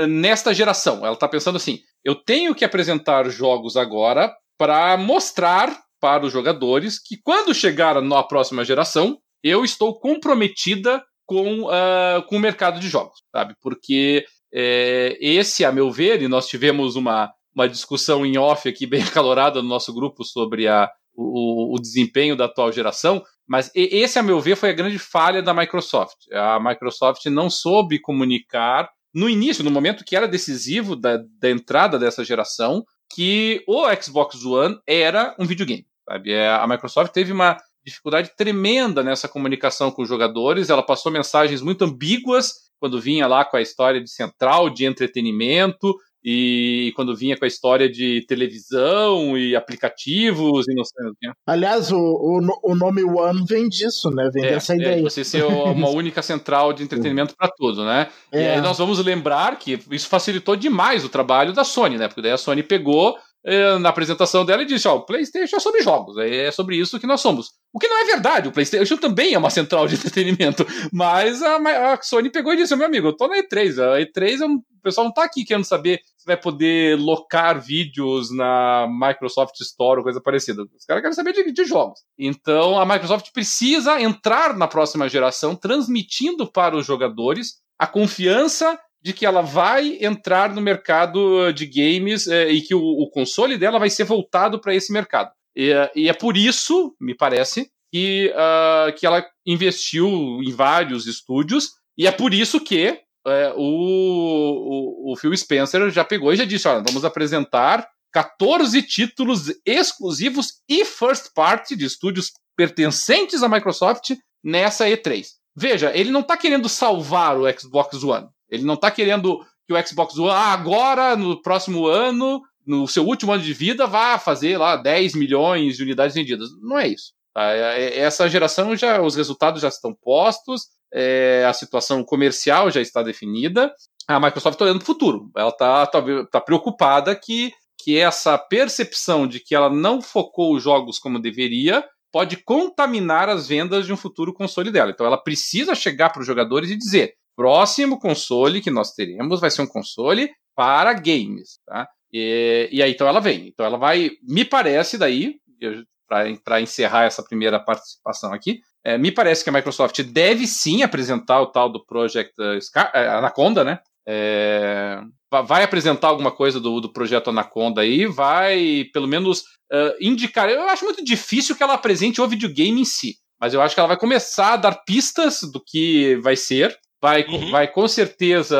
nesta geração. Ela está pensando assim: eu tenho que apresentar jogos agora para mostrar para os jogadores que quando chegar na próxima geração, eu estou comprometida com, uh, com o mercado de jogos, sabe? Porque é, esse, a meu ver, e nós tivemos uma, uma discussão em off aqui bem acalorada no nosso grupo sobre a, o, o, desempenho da atual geração, mas esse, a meu ver, foi a grande falha da Microsoft. A Microsoft não soube comunicar no início, no momento que era decisivo da, da entrada dessa geração, que o Xbox One era um videogame. Sabe? A Microsoft teve uma dificuldade tremenda nessa comunicação com os jogadores, ela passou mensagens muito ambíguas quando vinha lá com a história de central de entretenimento, e quando vinha com a história de televisão e aplicativos e não sei o que. Aliás, o, o, o nome One vem disso, né? Vem é, dessa ideia. É, você ser uma única central de entretenimento para tudo, né? É. E aí nós vamos lembrar que isso facilitou demais o trabalho da Sony, né? Porque daí a Sony pegou na apresentação dela e disse: Ó, o PlayStation é sobre jogos, é sobre isso que nós somos. O que não é verdade, o PlayStation também é uma central de entretenimento, mas a, a Sony pegou e disse: Meu amigo, eu tô na E3, a E3 é um, o pessoal não tá aqui querendo saber se vai poder locar vídeos na Microsoft Store ou coisa parecida. Os caras querem saber de, de jogos. Então a Microsoft precisa entrar na próxima geração transmitindo para os jogadores a confiança de que ela vai entrar no mercado de games é, e que o, o, console dela vai ser voltado para esse mercado. E, e, é por isso, me parece, que, uh, que ela investiu em vários estúdios, e é por isso que é, o, o, o, Phil Spencer já pegou e já disse: olha, vamos apresentar 14 títulos exclusivos e first party de estúdios pertencentes à Microsoft nessa E3. Veja, ele não está querendo salvar o Xbox One. Ele não está querendo que o Xbox One ah, agora, no próximo ano, no seu último ano de vida, vá fazer lá 10 milhões de unidades vendidas. Não é isso. Tá? É, é, essa geração já, os resultados já estão postos, é, a situação comercial já está definida. A Microsoft está olhando para o futuro. Ela está tá, tá preocupada que, que essa percepção de que ela não focou os jogos como deveria pode contaminar as vendas de um futuro console dela. Então ela precisa chegar para os jogadores e dizer: próximo console que nós teremos vai ser um console para games, tá? E, e aí então ela vem. Então ela vai, me parece daí, para encerrar essa primeira participação aqui, é, me parece que a Microsoft deve sim apresentar o tal do Project Scar é, Anaconda, né? É, vai apresentar alguma coisa do, do projeto Anaconda aí, vai pelo menos uh, indicar. Eu acho muito difícil que ela apresente o videogame em si, mas eu acho que ela vai começar a dar pistas do que vai ser. Vai, uhum. vai com certeza.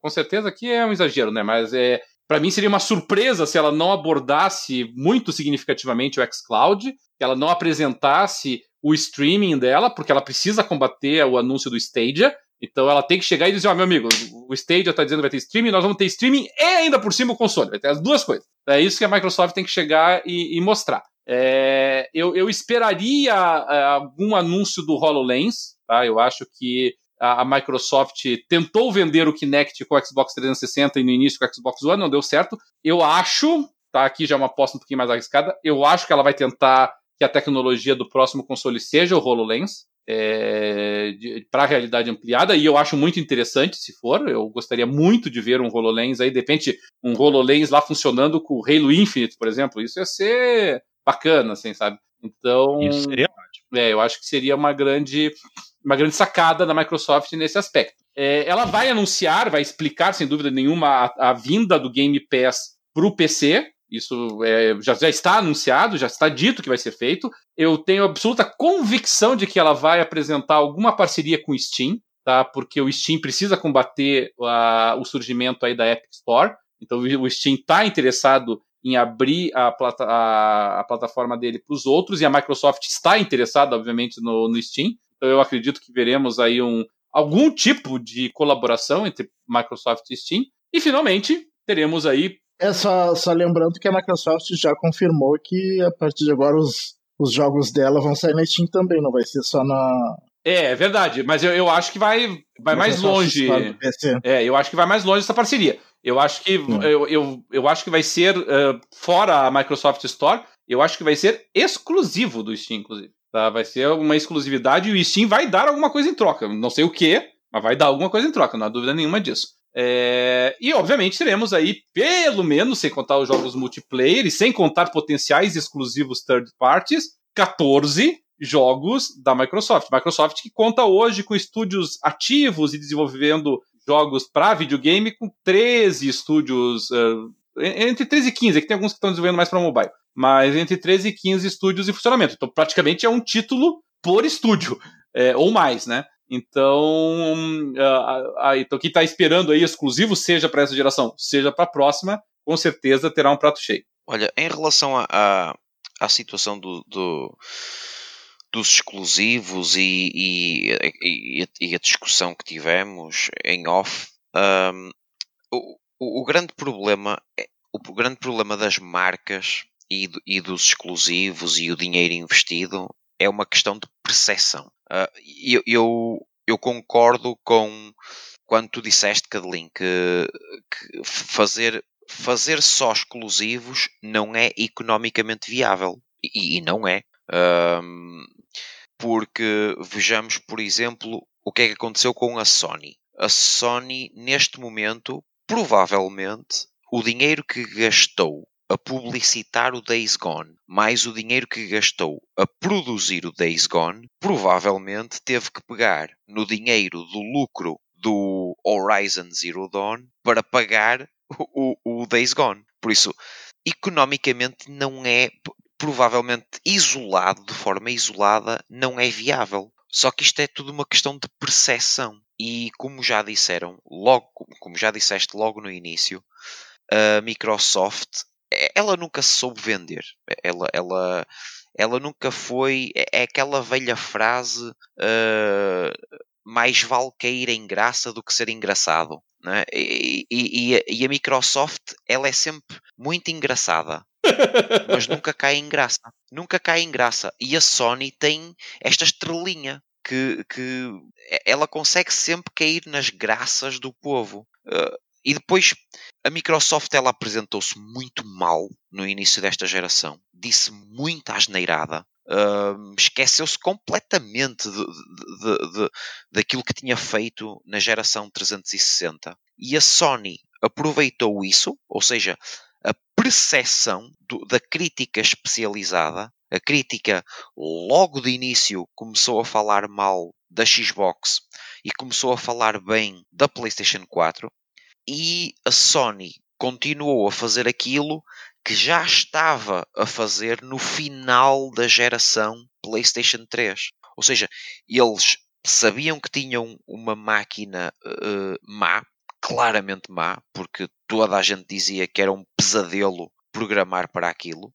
Com certeza aqui é um exagero, né? Mas é, para mim seria uma surpresa se ela não abordasse muito significativamente o xCloud, que ela não apresentasse o streaming dela, porque ela precisa combater o anúncio do Stadia. Então ela tem que chegar e dizer, ó, oh, meu amigo, o Stadia está dizendo que vai ter streaming, nós vamos ter streaming e ainda por cima o console. Vai ter as duas coisas. É isso que a Microsoft tem que chegar e, e mostrar. É, eu, eu, esperaria é, algum anúncio do HoloLens, tá? Eu acho que a, Microsoft tentou vender o Kinect com o Xbox 360 e no início com o Xbox One, não deu certo. Eu acho, tá aqui já é uma aposta um pouquinho mais arriscada, eu acho que ela vai tentar que a tecnologia do próximo console seja o HoloLens. É, para a realidade ampliada, e eu acho muito interessante se for. Eu gostaria muito de ver um HoloLens aí, de repente, um HoloLens lá funcionando com o Halo Infinite, por exemplo. Isso ia ser bacana, assim, sabe? Então. Isso seria ótimo. É, eu acho que seria uma grande uma grande sacada da Microsoft nesse aspecto. É, ela vai anunciar, vai explicar, sem dúvida nenhuma, a, a vinda do Game Pass para o PC. Isso é, já, já, está anunciado, já está dito que vai ser feito. Eu tenho absoluta convicção de que ela vai apresentar alguma parceria com o Steam, tá? Porque o Steam precisa combater a, o surgimento aí da Epic Store. Então o Steam está interessado em abrir a, plata, a, a plataforma dele para os outros e a Microsoft está interessada, obviamente, no, no Steam. Então eu acredito que veremos aí um, algum tipo de colaboração entre Microsoft e Steam. E finalmente teremos aí. É só, só lembrando que a Microsoft já confirmou que a partir de agora os, os jogos dela vão sair na Steam também, não vai ser só na. É, é verdade, mas eu, eu acho que vai, vai mais longe. É, eu acho que vai mais longe essa parceria. Eu acho que eu, eu, eu acho que vai ser uh, fora a Microsoft Store. Eu acho que vai ser exclusivo do Steam, inclusive. Tá? Vai ser uma exclusividade e o Steam vai dar alguma coisa em troca. Não sei o que, mas vai dar alguma coisa em troca, não há dúvida nenhuma disso. É... E obviamente teremos aí, pelo menos, sem contar os jogos multiplayer e sem contar potenciais exclusivos third parties, 14 jogos da Microsoft. Microsoft que conta hoje com estúdios ativos e desenvolvendo jogos para videogame com 13 estúdios, uh, entre 13 e 15, é que tem alguns que estão desenvolvendo mais para mobile mas entre 13 e 15 estúdios em funcionamento. Então, praticamente é um título por estúdio, é, ou mais, né? Então, uh, uh, então quem está esperando aí exclusivo, seja para essa geração, seja para a próxima, com certeza terá um prato cheio. Olha, em relação à situação do, do, dos exclusivos e, e, e, e, a discussão que tivemos em off, um, o, o, grande problema é, o grande problema das marcas e, e dos exclusivos e o dinheiro investido é uma questão de percepção. Uh, eu, eu, eu, concordo com quando tu disseste, Cadelin, que, que, fazer, fazer só exclusivos não é economicamente viável. E, e não é. Porque vejamos, por exemplo, o que é que aconteceu com a Sony. A Sony, neste momento, provavelmente, o dinheiro que gastou a publicitar o Days Gone, mais o dinheiro que gastou a produzir o Days Gone, provavelmente teve que pegar no dinheiro do lucro do Horizon Zero Dawn para pagar o, o, Days Gone. Por isso, economicamente não é, provavelmente isolado, de forma isolada, não é viável. Só que isto é tudo uma questão de percepção. E como já disseram, logo, como já disseste logo no início, a Microsoft ela nunca se soube vender. Ela, ela, ela nunca foi. É, é aquela velha frase: uh, mais vale cair em graça do que ser engraçado. Né? E, e, e, a Microsoft ela é sempre muito engraçada. mas nunca cai em graça. Nunca cai em graça. E a Sony tem esta estrelinha que, que ela consegue sempre cair nas graças do povo. Uh, e depois a Microsoft ela apresentou-se muito mal no início desta geração. Disse muita asneirada. Uh, esqueceu-se completamente de, de, de, daquilo que tinha feito na geração 360. E a Sony aproveitou isso, ou seja, a percepção da crítica especializada. A crítica, logo de início, começou a falar mal da Xbox e começou a falar bem da PlayStation 4 e a Sony continuou a fazer aquilo que já estava a fazer no final da geração PlayStation 3. Ou seja, eles sabiam que tinham uma máquina uh, má, claramente má, porque toda a gente dizia que era um pesadelo programar para aquilo.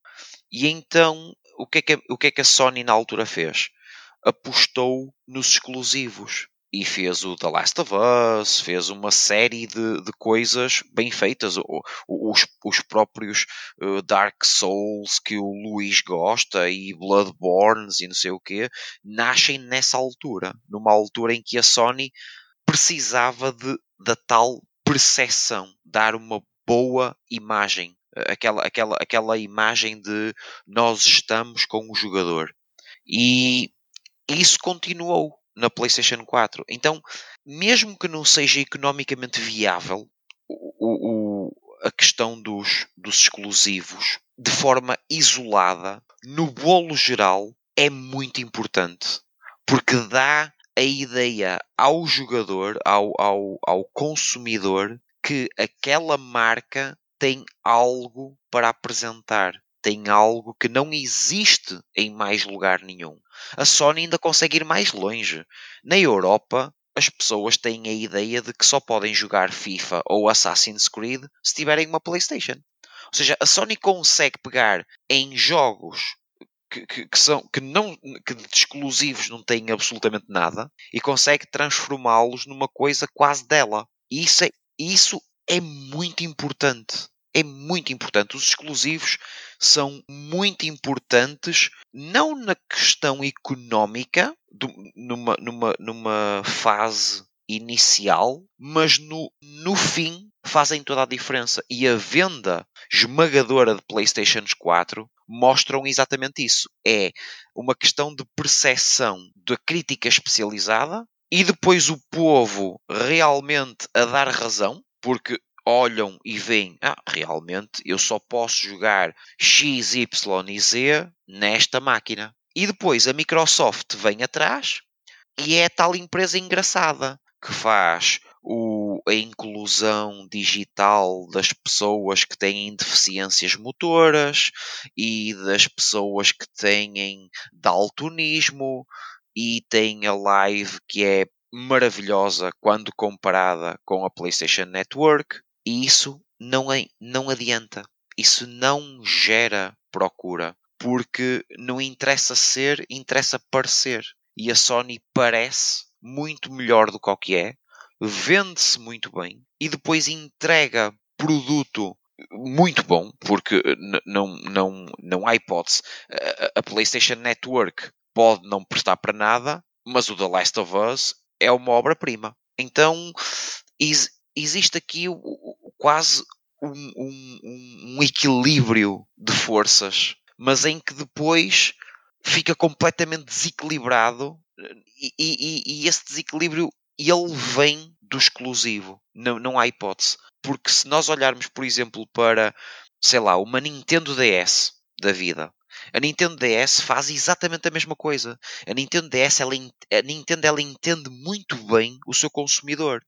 E então, o que é que, o que, é que a Sony na altura fez? Apostou nos exclusivos e fez o The Last of Us, fez uma série de, de coisas bem feitas. Os, os próprios uh, Dark Souls que o Luís gosta e Bloodborne e não sei o quê, nascem nessa altura, numa altura em que a Sony precisava de, da tal percepção, dar uma boa imagem. Aquela, aquela, aquela imagem de nós estamos com o jogador. E isso continuou na PlayStation 4. Então, mesmo que não seja economicamente viável o, o, a questão dos, dos exclusivos de forma isolada, no bolo geral, é muito importante. Porque dá a ideia ao jogador, ao, ao, ao consumidor, que aquela marca tem algo para apresentar tem algo que não existe em mais lugar nenhum. A Sony ainda consegue ir mais longe. Na Europa, as pessoas têm a ideia de que só podem jogar FIFA ou Assassin's Creed se tiverem uma PlayStation. Ou seja, a Sony consegue pegar em jogos que, que, que, são que não que de exclusivos não têm absolutamente nada e consegue transformá-los numa coisa quase dela. Isso é, isso é muito importante é muito importante. Os exclusivos são muito importantes, não na questão económica, do, numa, numa, numa fase inicial, mas no, no fim fazem toda a diferença. E a venda esmagadora de PlayStation 4 mostram exatamente isso. É uma questão de percepção da crítica especializada e depois o povo realmente a dar razão, porque olham e veem, ah, realmente eu só posso jogar X, Y e Z nesta máquina. E depois a Microsoft vem atrás e é a tal empresa engraçada que faz o, a inclusão digital das pessoas que têm deficiências motoras e das pessoas que têm daltonismo e tem a live que é maravilhosa quando comparada com a PlayStation Network e isso não, é, não adianta. Isso não gera procura. Porque não interessa ser, interessa parecer. E a Sony parece muito melhor do que o que é, vende-se muito bem e depois entrega produto muito bom, porque não, não, não há hipótese. A PlayStation Network pode não prestar para nada, mas o The Last of Us é uma obra-prima. Então existe aqui quase um, um, um, equilíbrio de forças, mas em que depois fica completamente desequilibrado e, e, e esse desequilíbrio ele vem do exclusivo, não, não há hipótese. Porque se nós olharmos, por exemplo, para, sei lá, uma Nintendo DS da vida, a Nintendo DS faz exatamente a mesma coisa. A Nintendo DS, ela, a Nintendo, ela entende muito bem o seu consumidor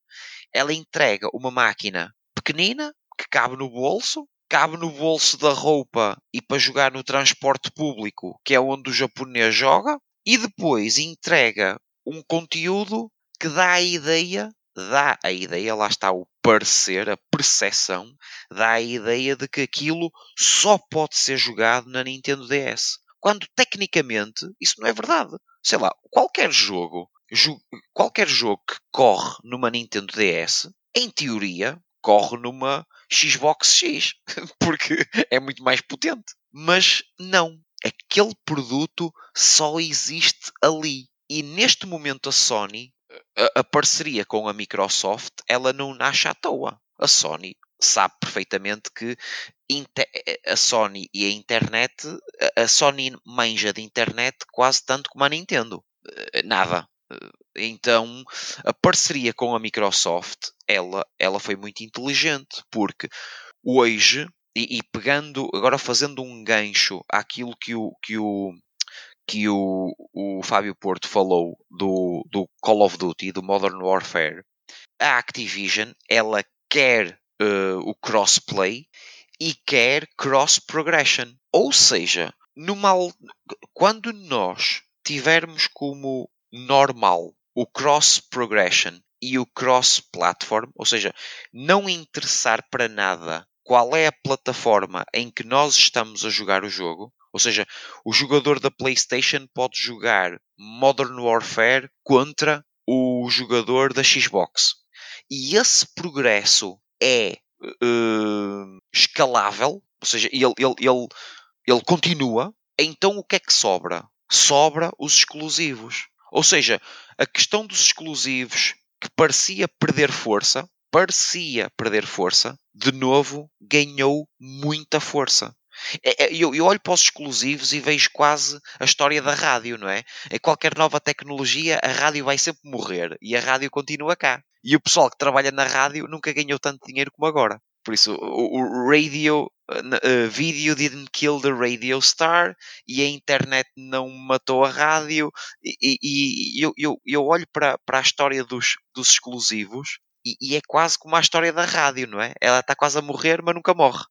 ela entrega uma máquina pequenina que cabe no bolso, cabe no bolso da roupa e para jogar no transporte público, que é onde o japonês joga, e depois entrega um conteúdo que dá a ideia dá a ideia, lá está o parecer, a percepção, dá a ideia de que aquilo só pode ser jogado na Nintendo DS. Quando tecnicamente isso não é verdade. Sei lá, qualquer jogo, jo qualquer jogo que corre numa Nintendo DS, em teoria, corre numa Xbox X, porque é muito mais potente. Mas não, aquele produto só existe ali. E neste momento a Sony, a, a parceria com a Microsoft, ela não nasce à toa. A Sony sabe perfeitamente que a Sony e a internet, a Sony manja de internet quase tanto como a Nintendo. Eh, nada. Eh, então, a parceria com a Microsoft, ela, ela foi muito inteligente, porque hoje, e, e pegando, agora fazendo um gancho àquilo que o, que o, que o, o Fábio Porto falou do, do Call of Duty, do Modern Warfare, a Activision, ela quer uh, o crossplay e quer cross progression. Ou seja, numa, quando nós tivermos como normal o cross progression e o cross platform, ou seja, não interessar para nada qual é a plataforma em que nós estamos a jogar o jogo, ou seja, o jogador da PlayStation pode jogar Modern Warfare contra o jogador da Xbox. E esse progresso é uh, escalável, ou seja, ele, ele, ele, ele continua, então o que é que sobra? Sobra os exclusivos. Ou seja, a questão dos exclusivos que parecia perder força, parecia perder força, de novo ganhou muita força. É, é, eu, eu, olho para os exclusivos e vejo quase a história da rádio, não é? Em qualquer nova tecnologia, a rádio vai sempre morrer e a rádio continua cá. E o pessoal que trabalha na rádio nunca ganhou tanto dinheiro como agora. Por isso, o, radio, uh, video didn't kill the radio star e a internet não matou a rádio. E, e, e eu, eu, eu, olho para, para a história dos, dos exclusivos e, e, é quase como a história da rádio, não é? Ela está quase a morrer, mas nunca morre.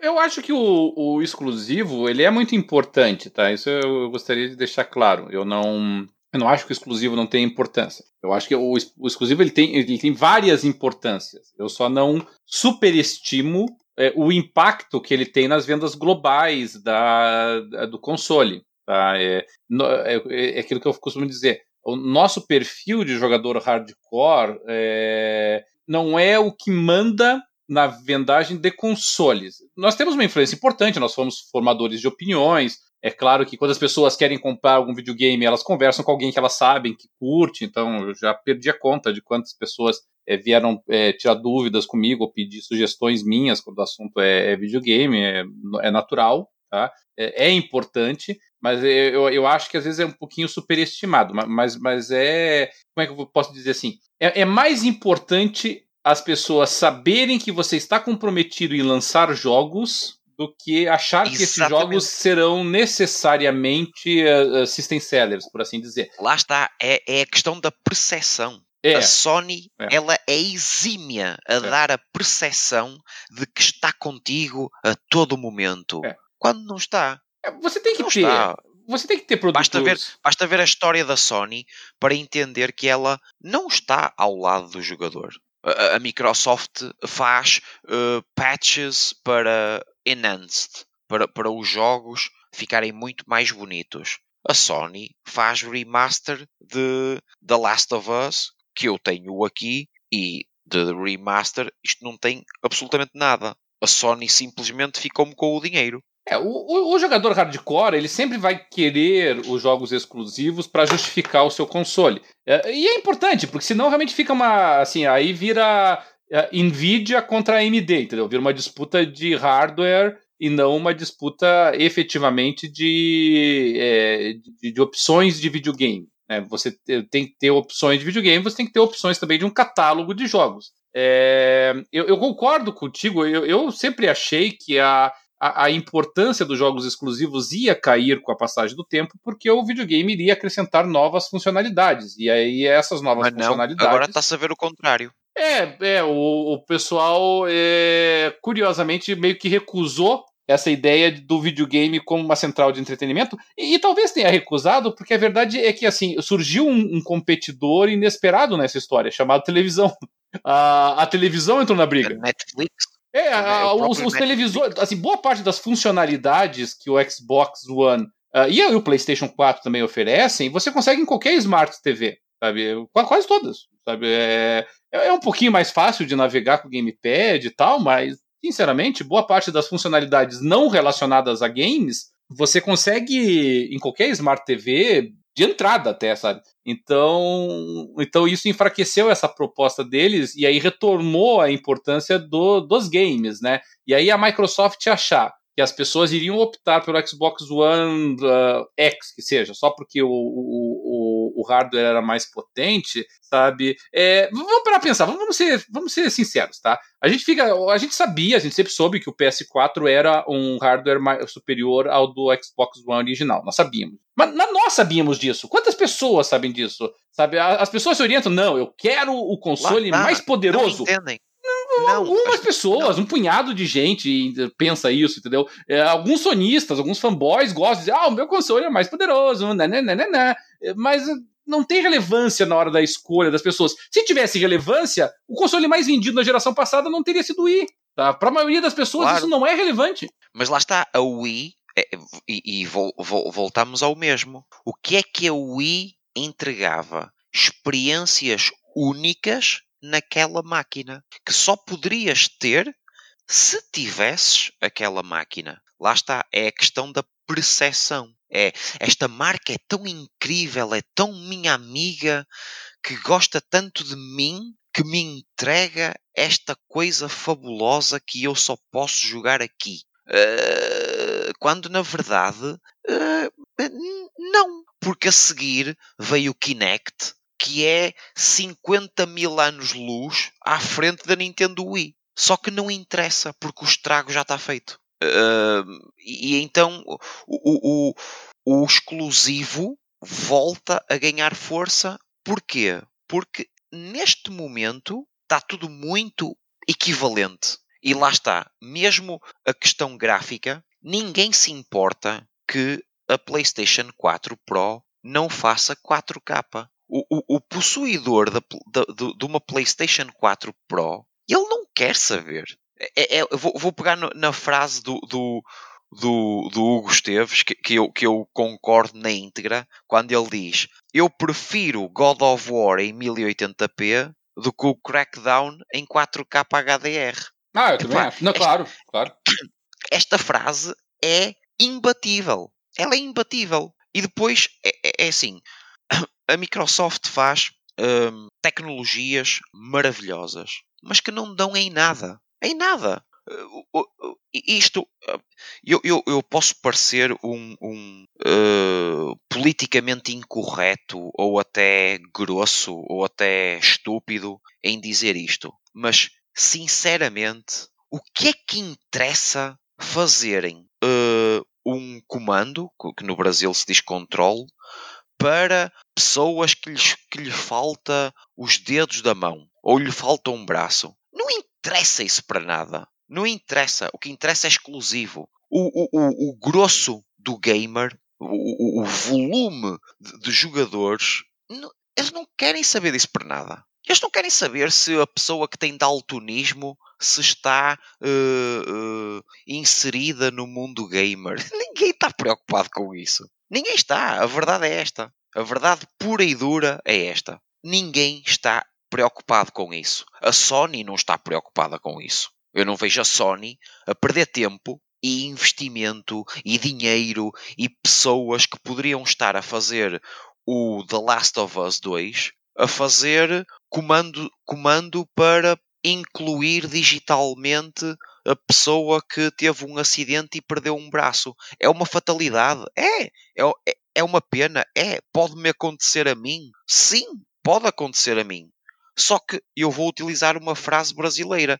Eu, acho que o, o, exclusivo ele é muito importante, tá? Isso eu gostaria de deixar claro. Eu não eu não acho que o exclusivo não tenha importância. Eu acho que o, o exclusivo ele tem, ele tem várias importâncias. Eu só não superestimo é, o impacto que ele tem nas vendas globais da, da do console. Tá? É, é, é, aquilo que eu costumo dizer. O nosso perfil de jogador hardcore é, não é o que manda na vendagem de consoles. Nós temos uma influência importante, nós somos formadores de opiniões, é claro que quando as pessoas querem comprar algum videogame, elas conversam com alguém que elas sabem que curte, então eu já perdi a conta de quantas pessoas é, vieram é, tirar dúvidas comigo ou pedir sugestões minhas quando o assunto é, é videogame, é, é natural, tá? É, é, importante, mas eu, eu acho que às vezes é um pouquinho superestimado, mas, mas é. Como é que eu posso dizer assim? É, é mais importante as pessoas saberem que você está comprometido em lançar jogos do que achar Exatamente. que esses jogos serão necessariamente uh, system sellers, por assim dizer. Lá está, é, é a questão da percepção. É. A Sony, é. ela é exímia a é. dar a percepção de que está contigo a todo momento. É. Quando não está. É, você tem que não ter. Está. Você tem que ter produtos. Basta ver, basta ver a história da Sony para entender que ela não está ao lado do jogador. A, Microsoft faz uh, patches para enhanced para, para os jogos ficarem muito mais bonitos. A Sony faz remaster de The Last of Us, que eu tenho aqui, e de remaster isto não tem absolutamente nada. A Sony simplesmente ficou-me com o dinheiro. É, o, o, jogador hardcore ele sempre vai querer os jogos exclusivos para justificar o seu console. É, e é importante, porque senão realmente fica uma. Assim, aí vira é, Nvidia contra AMD, entendeu? Vira uma disputa de hardware e não uma disputa efetivamente de, é, de, de, opções de videogame. Né? Você tem que ter opções de videogame, você tem que ter opções também de um catálogo de jogos. É, eu, eu, concordo contigo, eu, eu sempre achei que a, a, a, importância dos jogos exclusivos ia cair com a passagem do tempo, porque o videogame iria acrescentar novas funcionalidades. E aí essas novas Mas não, funcionalidades. Agora está a saber o contrário. É, é o, o pessoal, é, curiosamente, meio que recusou essa ideia do videogame como uma central de entretenimento, e, e talvez tenha recusado, porque a verdade é que assim surgiu um, um competidor inesperado nessa história, chamado televisão. A, a televisão entrou na briga. Netflix. É, a, É, os, os televisores, assim, boa parte das funcionalidades que o Xbox One ah, e o PlayStation 4 também oferecem, você consegue em qualquer Smart TV, sabe? Qua- Quase todas, sabe? É, é um pouquinho mais fácil de navegar com o gamepad e tal, mas, sinceramente, boa parte das funcionalidades não relacionadas a games, você consegue em qualquer Smart TV de entrada até, sabe? Então, então isso enfraqueceu essa proposta deles e aí retornou a importância do, dos games, né? E aí a Microsoft achar que as pessoas iriam optar pelo Xbox One uh, X, que seja, só porque o, o, hardware era mais potente, sabe? É, vamos parar pra pensar, vamos ser, vamos ser sinceros, tá? A gente fica, a gente sabia, a gente sempre soube que o PS4 era um hardware mais superior ao do Xbox One original, nós sabíamos. Mas, mas nós sabíamos disso. Quantas pessoas sabem disso? Sabe? As pessoas se orientam, não, eu quero o console Lá mais poderoso. Não entendem. Não, Algumas as- pessoas, um punhado de gente pensa isso, entendeu? É, alguns sonistas, alguns fanboys gostam de dizer, ah, o meu console é mais poderoso, né, né, né, né, né. É, mas não tem relevância na hora da escolha das pessoas. Se tivesse relevância, o console mais vendido na geração passada não teria sido o Wii. Tá? Para a maioria das pessoas, Claro. isso não é relevante. Mas lá está, a Wii, é- e, e vol- vol- voltamos ao mesmo. O que é que a Wii entregava? Experiências únicas naquela máquina, que só poderias ter se tivesses aquela máquina. Lá está, é a questão da percepção. É, esta marca é tão incrível, é tão minha amiga, que gosta tanto de mim, que me entrega esta coisa fabulosa que eu só posso jogar aqui. Uh, quando na verdade uh, não, porque a seguir veio o Kinect, que é 50 mil anos luz à frente da Nintendo Wii. Só que não interessa, porque o estrago já está feito. Uh, e então o, o, o, exclusivo volta a ganhar força. Porquê? Porque neste momento está tudo muito equivalente. E lá está, mesmo a questão gráfica, ninguém se importa que a PlayStation 4 Pro não faça 4K. O, o, o possuidor da, de, de uma PlayStation 4 Pro, ele não quer saber. É, é, eu vou, vou pegar no, na frase do, do, do, do Hugo Esteves, que, que, eu, que eu concordo na íntegra, quando ele diz: Eu prefiro God of War em 1080p do que o Crackdown em 4K HDR. Ah, eu também Epá, acho. Não, esta- claro, claro. Esta frase é imbatível. Ela é imbatível. E depois é, é- é assim: a Microsoft faz hum, tecnologias maravilhosas, mas que não dão em nada. Em nada. Isto, eu, eu, eu posso parecer um, um, uh, politicamente incorreto, ou até grosso, ou até estúpido em dizer isto, mas sinceramente, o que é que interessa fazerem uh, um comando, que no Brasil se diz controle, para pessoas que lhes, que lhes falta os dedos da mão ou lhe falta um braço? Não interessa isso para nada. Não interessa. O que interessa é exclusivo. O, o, o, grosso do gamer, o, o, o volume de, de jogadores, não- eles não querem saber disso para nada. Eles não querem saber se a pessoa que tem daltonismo se está eh, eh, inserida no mundo gamer. Ninguém está preocupado com isso. Ninguém está. A verdade é esta. A verdade pura e dura é esta. Ninguém está preocupado com isso. A Sony não está preocupada com isso. Eu não vejo a Sony a perder tempo e investimento e dinheiro e pessoas que poderiam estar a fazer o The Last of Us 2 a fazer comando, comando para incluir digitalmente a pessoa que teve um acidente e perdeu um braço. É uma fatalidade? É. É, é- é uma pena? É. Pode-me acontecer a mim? Sim, pode acontecer a mim. Só que eu vou utilizar uma frase brasileira.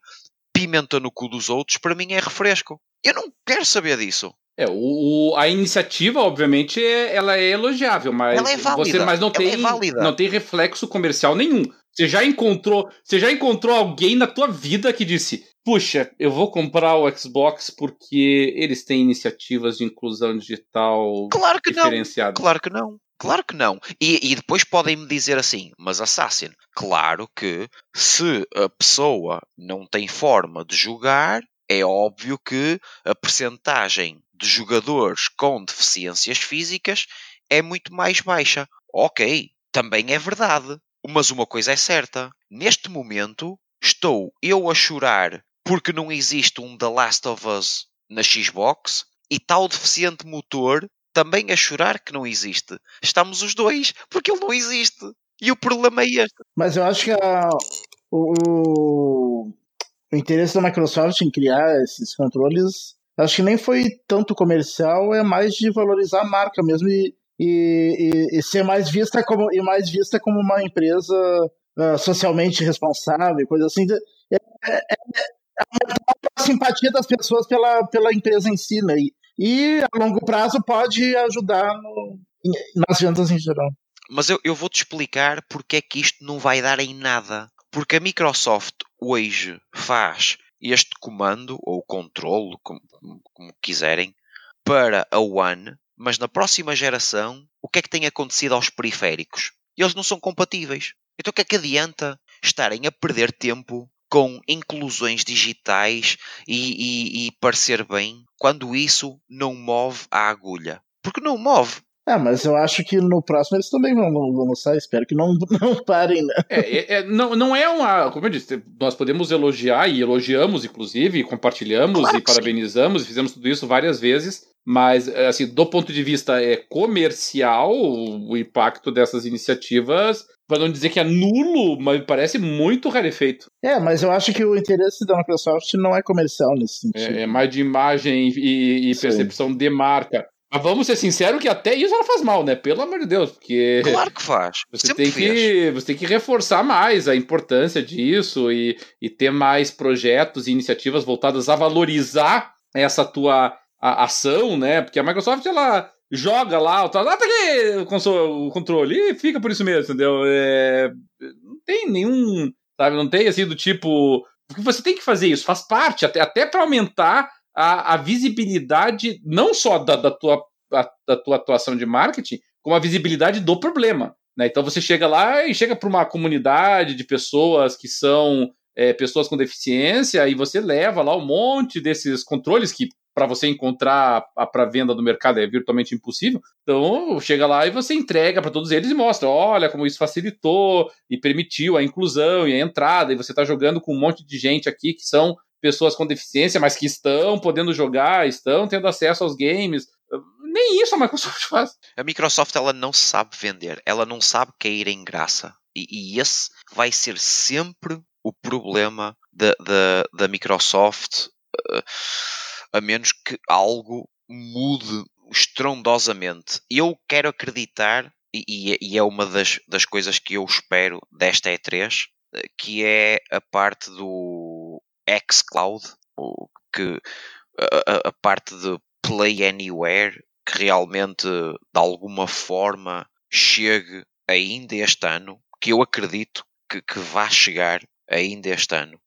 Pimenta no cu dos outros, para mim é refresco. Eu não quero saber disso. É, o, o- a iniciativa, obviamente, é, ela é elogiável, mas Ela é válida, você mas não é tem válida. não tem reflexo comercial nenhum. Você já encontrou, você já encontrou alguém na tua vida que disse: "Puxa, eu vou comprar o Xbox porque eles têm iniciativas de inclusão digital Claro que não. diferenciadas". Claro que não. Claro que não. E, e depois podem-me dizer assim, mas Assassin, claro que se a pessoa não tem forma de jogar, é óbvio que a percentagem de jogadores com deficiências físicas é muito mais baixa. Ok, também é verdade. Mas uma coisa é certa: neste momento estou eu a chorar porque não existe um The Last of Us na Xbox e tal deficiente motor também a chorar que não existe. Estamos os dois, porque ele não existe. E o problema é este. Mas eu acho que a, o, o interesse da Microsoft em criar esses controles, acho que nem foi tanto comercial, é mais de valorizar a marca mesmo e, e, e, e ser mais vista como e mais vista como uma empresa uh, socialmente responsável, coisa assim. É, é, é a simpatia das pessoas pela, pela empresa em si, né? E, e a longo prazo pode ajudar no, nas vendas em geral. Mas eu, eu vou-te explicar porque é que isto não vai dar em nada. Porque a Microsoft hoje faz este comando, ou controle, como, como quiserem, para a One, mas na próxima geração, o que é que tem acontecido aos periféricos? Eles não são compatíveis. Então o que é que adianta estarem a perder tempo com inclusões digitais e, e, e parecer bem quando isso não move a agulha? Porque não move. É, mas eu acho que no próximo eles também vão, vão lançar. Espero que não, não parem, né? É, é, é, não, não é uma. Como eu disse, nós podemos elogiar e elogiamos, inclusive, e compartilhamos Claro e que sim. parabenizamos, e fizemos tudo isso várias vezes. Mas, assim, do ponto de vista é, comercial, o, impacto dessas iniciativas, para não dizer que é nulo, mas parece muito rarefeito. É, mas eu acho que o interesse da Microsoft não é comercial nesse sentido. É, é mais de imagem e, e percepção de marca. Mas vamos ser sinceros que até isso ela faz mal, né? Pelo amor de Deus, porque. Claro que faz. Você Sempre tem, fez. que, você tem que reforçar mais a importância disso e, e ter mais projetos e iniciativas voltadas a valorizar essa tua a- ação, né? Porque a Microsoft ela joga lá, tá, ah, tá o, o controle e fica por isso mesmo, entendeu? É, não tem nenhum, sabe? Não tem assim do tipo. Porque você tem que fazer isso, faz parte, até, até para aumentar a, a visibilidade não só da, da, tua, a- da tua atuação de marketing, como a visibilidade do problema. Né? Então você chega lá e chega para uma comunidade de pessoas que são é, pessoas com deficiência e você leva lá um monte desses controles que para você encontrar para venda no mercado é virtualmente impossível. Então chega lá e você entrega para todos eles e mostra, olha como isso facilitou e permitiu a inclusão e a entrada e você está jogando com um monte de gente aqui que são pessoas com deficiência, mas que estão podendo jogar, estão tendo acesso aos games. Nem isso a Microsoft faz. A Microsoft ela não sabe vender, ela não sabe cair em graça. E, e esse vai ser sempre o problema da, da, da Microsoft, eh, a menos que algo mude estrondosamente. Eu quero acreditar, e, e é- é uma das, das coisas que eu espero desta E3, eh, que é a parte do xCloud, que a, a- a parte de Play Anywhere, que realmente de alguma forma chegue ainda este ano, que eu acredito que, que vá chegar ainda este ano.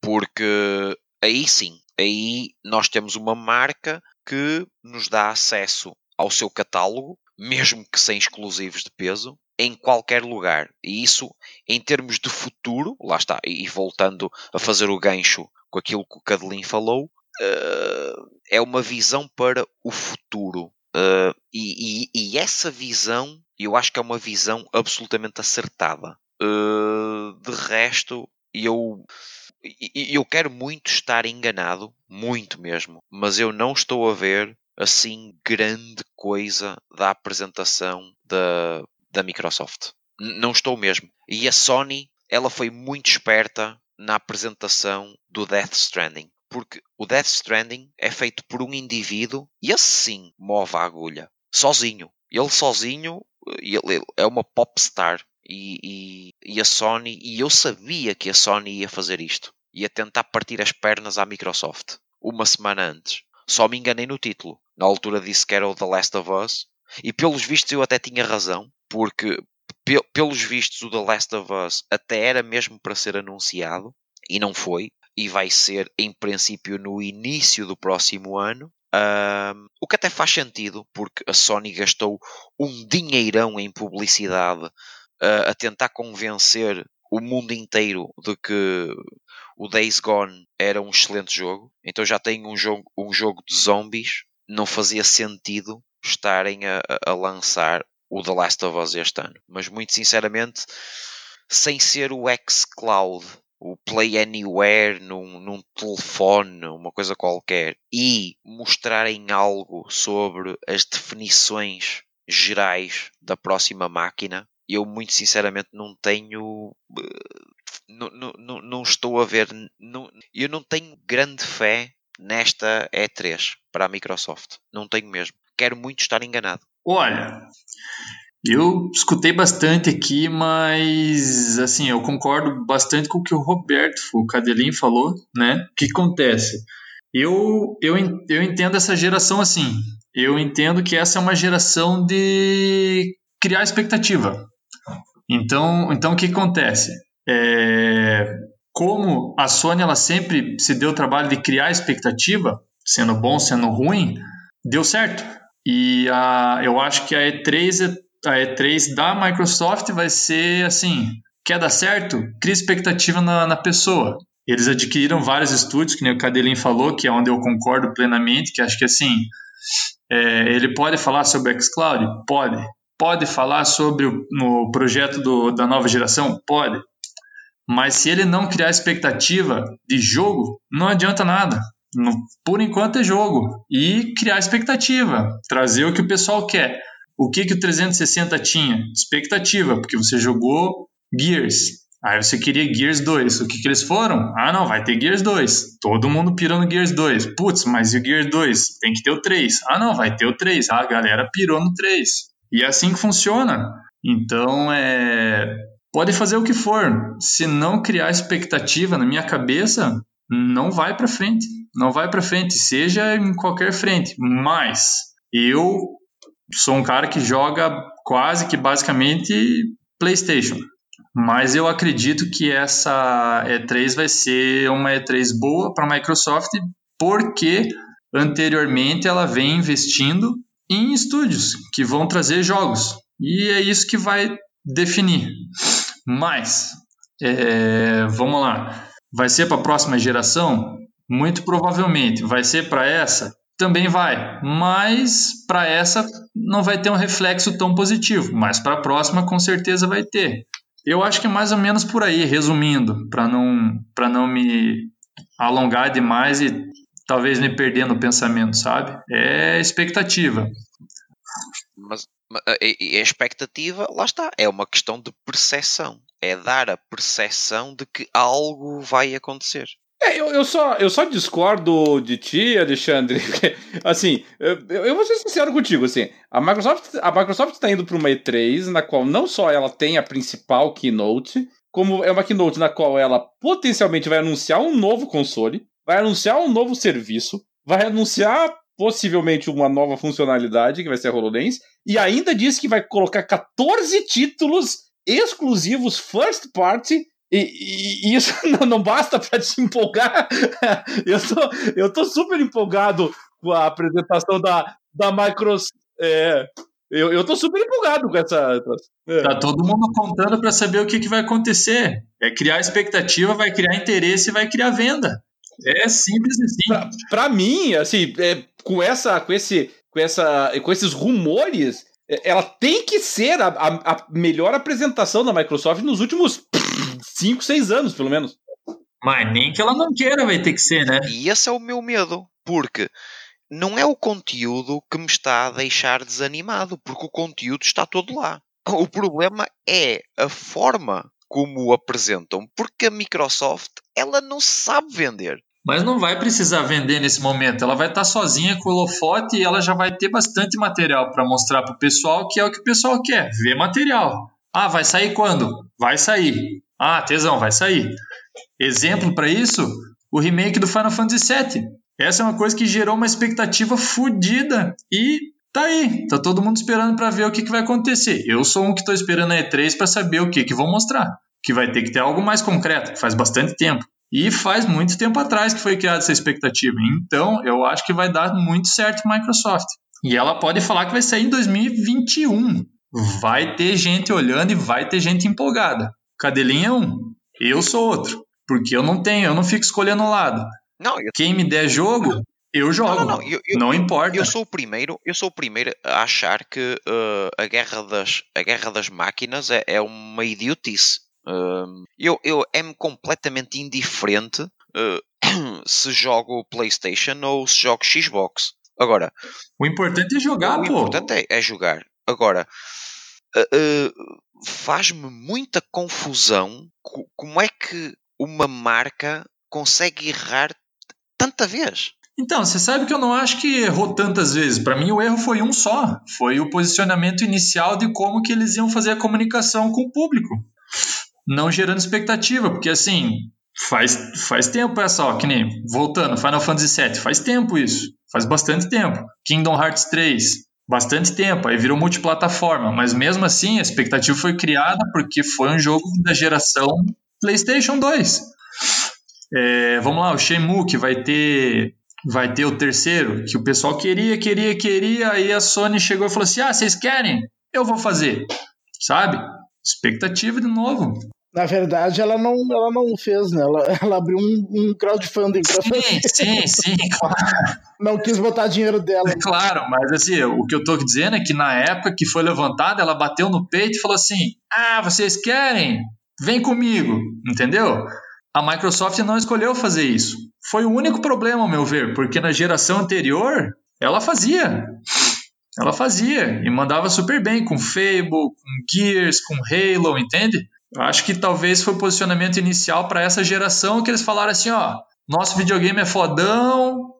Porque aí sim, aí nós temos uma marca que nos dá acesso ao seu catálogo, mesmo que sem exclusivos de peso, em qualquer lugar. E isso, em termos de futuro, lá está, e voltando a fazer o gancho com aquilo que o Cadelin falou, eh, é uma visão para o futuro. Eh, e, e- e essa visão, eu acho que é uma visão absolutamente acertada. Eh, de resto, eu, e- eu quero muito estar enganado, muito mesmo, mas eu não estou a ver assim grande coisa da apresentação da, da Microsoft. Não estou mesmo. E a Sony, ela foi muito esperta na apresentação do Death Stranding. Porque o Death Stranding é feito por um indivíduo e esse sim move a agulha. Sozinho. Ele sozinho ele é uma popstar. E, e, e a Sony, e eu sabia que a Sony ia fazer isto. Ia tentar partir as pernas à Microsoft. Uma semana antes. Só me enganei no título. Na altura disse que era o The Last of Us. E pelos vistos eu até tinha razão. Porque pe pelos vistos, o The Last of Us até era mesmo para ser anunciado e não foi. E vai ser, em princípio, no início do próximo ano. Um, o que até faz sentido, porque a Sony gastou um dinheirão em publicidade uh, a tentar convencer o mundo inteiro de que o Days Gone era um excelente jogo. Então já tem um jogo, um jogo de zombies. Não fazia sentido estarem a, a lançar o The Last of Us este ano. Mas muito sinceramente, sem ser o xCloud, o Play Anywhere num, num telefone, uma coisa qualquer, e mostrarem algo sobre as definições gerais da próxima máquina, eu muito sinceramente não tenho. Não, não, não estou a ver. Não, eu não tenho grande fé nesta E3 para a Microsoft. Não tenho mesmo. Quero muito estar enganado. Olha, eu escutei bastante aqui, mas assim, eu concordo bastante com o que o Roberto, o Cadelin falou, né? O que acontece? Eu, eu, eu entendo essa geração assim. Eu entendo que essa é uma geração de criar expectativa. Então, então o que acontece? É, como a Sony ela sempre se deu o trabalho de criar expectativa, sendo bom, sendo ruim, deu certo. E a, eu acho que a E3, a E3 da Microsoft vai ser assim: quer dar certo? Cria expectativa na, na pessoa. Eles adquiriram vários estúdios, que nem o Cadelin falou, que é onde eu concordo plenamente, que acho que assim, é, ele pode falar sobre o xCloud? Pode. Pode falar sobre o no projeto do, da nova geração? Pode. Mas se ele não criar expectativa de jogo, não adianta nada por enquanto é jogo. E criar expectativa, trazer o que o pessoal quer. O que, que o 360 tinha? Expectativa, porque você jogou Gears. Aí você queria Gears 2. O que, que eles foram? Ah, não, vai ter Gears 2. Todo mundo pirou no Gears 2. Putz, mas e o Gears 2? Tem que ter o 3. Ah, não, vai ter o 3. Ah, a galera pirou no 3. E é assim que funciona. Então, é. Pode fazer o que for. Se não criar expectativa na minha cabeça, não vai para frente não vai para frente, seja em qualquer frente. Mas eu sou um cara que joga quase que basicamente PlayStation. Mas eu acredito que essa E3 vai ser uma E3 boa para a Microsoft, porque anteriormente ela vem investindo em estúdios que vão trazer jogos. E é isso que vai definir. Mas, é, vamos lá. Vai ser para a próxima geração? Muito provavelmente. Vai ser para essa? Também vai, mas para essa não vai ter um reflexo tão positivo, mas para a próxima com certeza vai ter. Eu acho que é mais ou menos por aí, resumindo, para não, não me alongar demais e talvez me perder no pensamento, sabe? É expectativa. Mas, a expectativa, lá está, é uma questão de percepção. É dar a percepção de que algo vai acontecer. É, eu, eu, só, eu só discordo de ti, Alexandre. assim, eu, eu vou ser sincero contigo, assim, a Microsoft a Microsoft está indo para uma E3 na qual não só ela tem a principal keynote, como é uma keynote na qual ela potencialmente vai anunciar um novo console, vai anunciar um novo serviço, vai anunciar possivelmente uma nova funcionalidade que vai ser a HoloLens e ainda diz que vai colocar 14 títulos exclusivos first party e, e, isso não, não basta para te empolgar. eu, tô, eu tô super empolgado com a apresentação da, da Microsoft. É, eu, eu tô super empolgado com essa. É. Tá todo mundo contando para saber o que, que vai acontecer. É criar expectativa, vai criar interesse e vai criar venda. É simples assim. Para mim, assim, é, com essa, com esse, com essa, com esses rumores, é, ela tem que ser a, a, a melhor apresentação da Microsoft nos últimos 5, 6 anos, pelo menos. Mas nem que ela não queira vai ter que ser, né? E esse é o meu medo, porque não é o conteúdo que me está a deixar desanimado, porque o conteúdo está todo lá. O problema é a forma como o apresentam, porque a Microsoft ela não sabe vender. Mas não vai precisar vender nesse momento. Ela vai estar sozinha com o holofote e ela já vai ter bastante material para mostrar para o pessoal que é o que o pessoal quer, ver material. Ah, vai sair quando? Vai sair. Ah, tesão, vai sair. Exemplo para isso, o remake do Final Fantasy VII. Essa é uma coisa que gerou uma expectativa fodida e tá aí, tá todo mundo esperando para ver o que, que vai acontecer. Eu sou um que tô esperando a E3 para saber o que que vão mostrar. Que vai ter que ter algo mais concreto, faz bastante tempo. E faz muito tempo atrás que foi criada essa expectativa. Então, eu acho que vai dar muito certo a Microsoft. E ela pode falar que vai sair em 2021. Vai ter gente olhando e vai ter gente empolgada. Cadelinha é um, eu sou outro. Porque eu não tenho, eu não fico escolhendo o lado. Não, eu, Quem me der jogo, eu jogo. não, não, eu, eu, não importa. eu sou o primeiro, eu sou o primeiro a achar que uh, a guerra das a guerra das máquinas é, é uma idiotice. Eu eu é-me completamente indiferente uh, se jogo PlayStation ou se jogo Xbox. Agora, O importante é jogar, o pô. importante é, é jogar. Agora, uh, uh, faz-me muita confusão co- como é que uma marca consegue errar tanta vez. Então, você sabe que eu não acho que errou tantas vezes. Para mim, o erro foi um só. Foi o posicionamento inicial de como que eles iam fazer a comunicação com o público. Não gerando expectativa, porque assim, faz, faz tempo essa, ó, que nem, voltando, Final Fantasy VII, faz tempo isso. Faz bastante tempo. Kingdom Hearts 3, bastante tempo. Aí virou multiplataforma, mas mesmo assim, a expectativa foi criada porque foi um jogo da geração PlayStation 2. É, vamos lá, o Shenmue, que vai ter vai ter o terceiro, que o pessoal queria, queria, queria, aí a Sony chegou e falou assim: ah, vocês querem? Eu vou fazer. Sabe? Expectativa de novo. Na verdade, ela não, ela não fez, né? Ela, ela abriu um, um crowdfunding pra Sim, fazer. sim, sim, claro, Não quis botar dinheiro dela. claro, mas assim, o que eu tô dizendo é que na época que foi levantada, ela bateu no peito e falou assim: ah, vocês querem? Vem comigo, entendeu? A Microsoft não escolheu fazer isso. Foi o único problema, ao meu ver, porque na geração anterior ela fazia. Ela fazia e mandava super bem com Fable, com Gears, com Halo, entende? Eu acho que talvez foi o posicionamento inicial para essa geração que eles falaram assim, ó, nosso videogame é fodão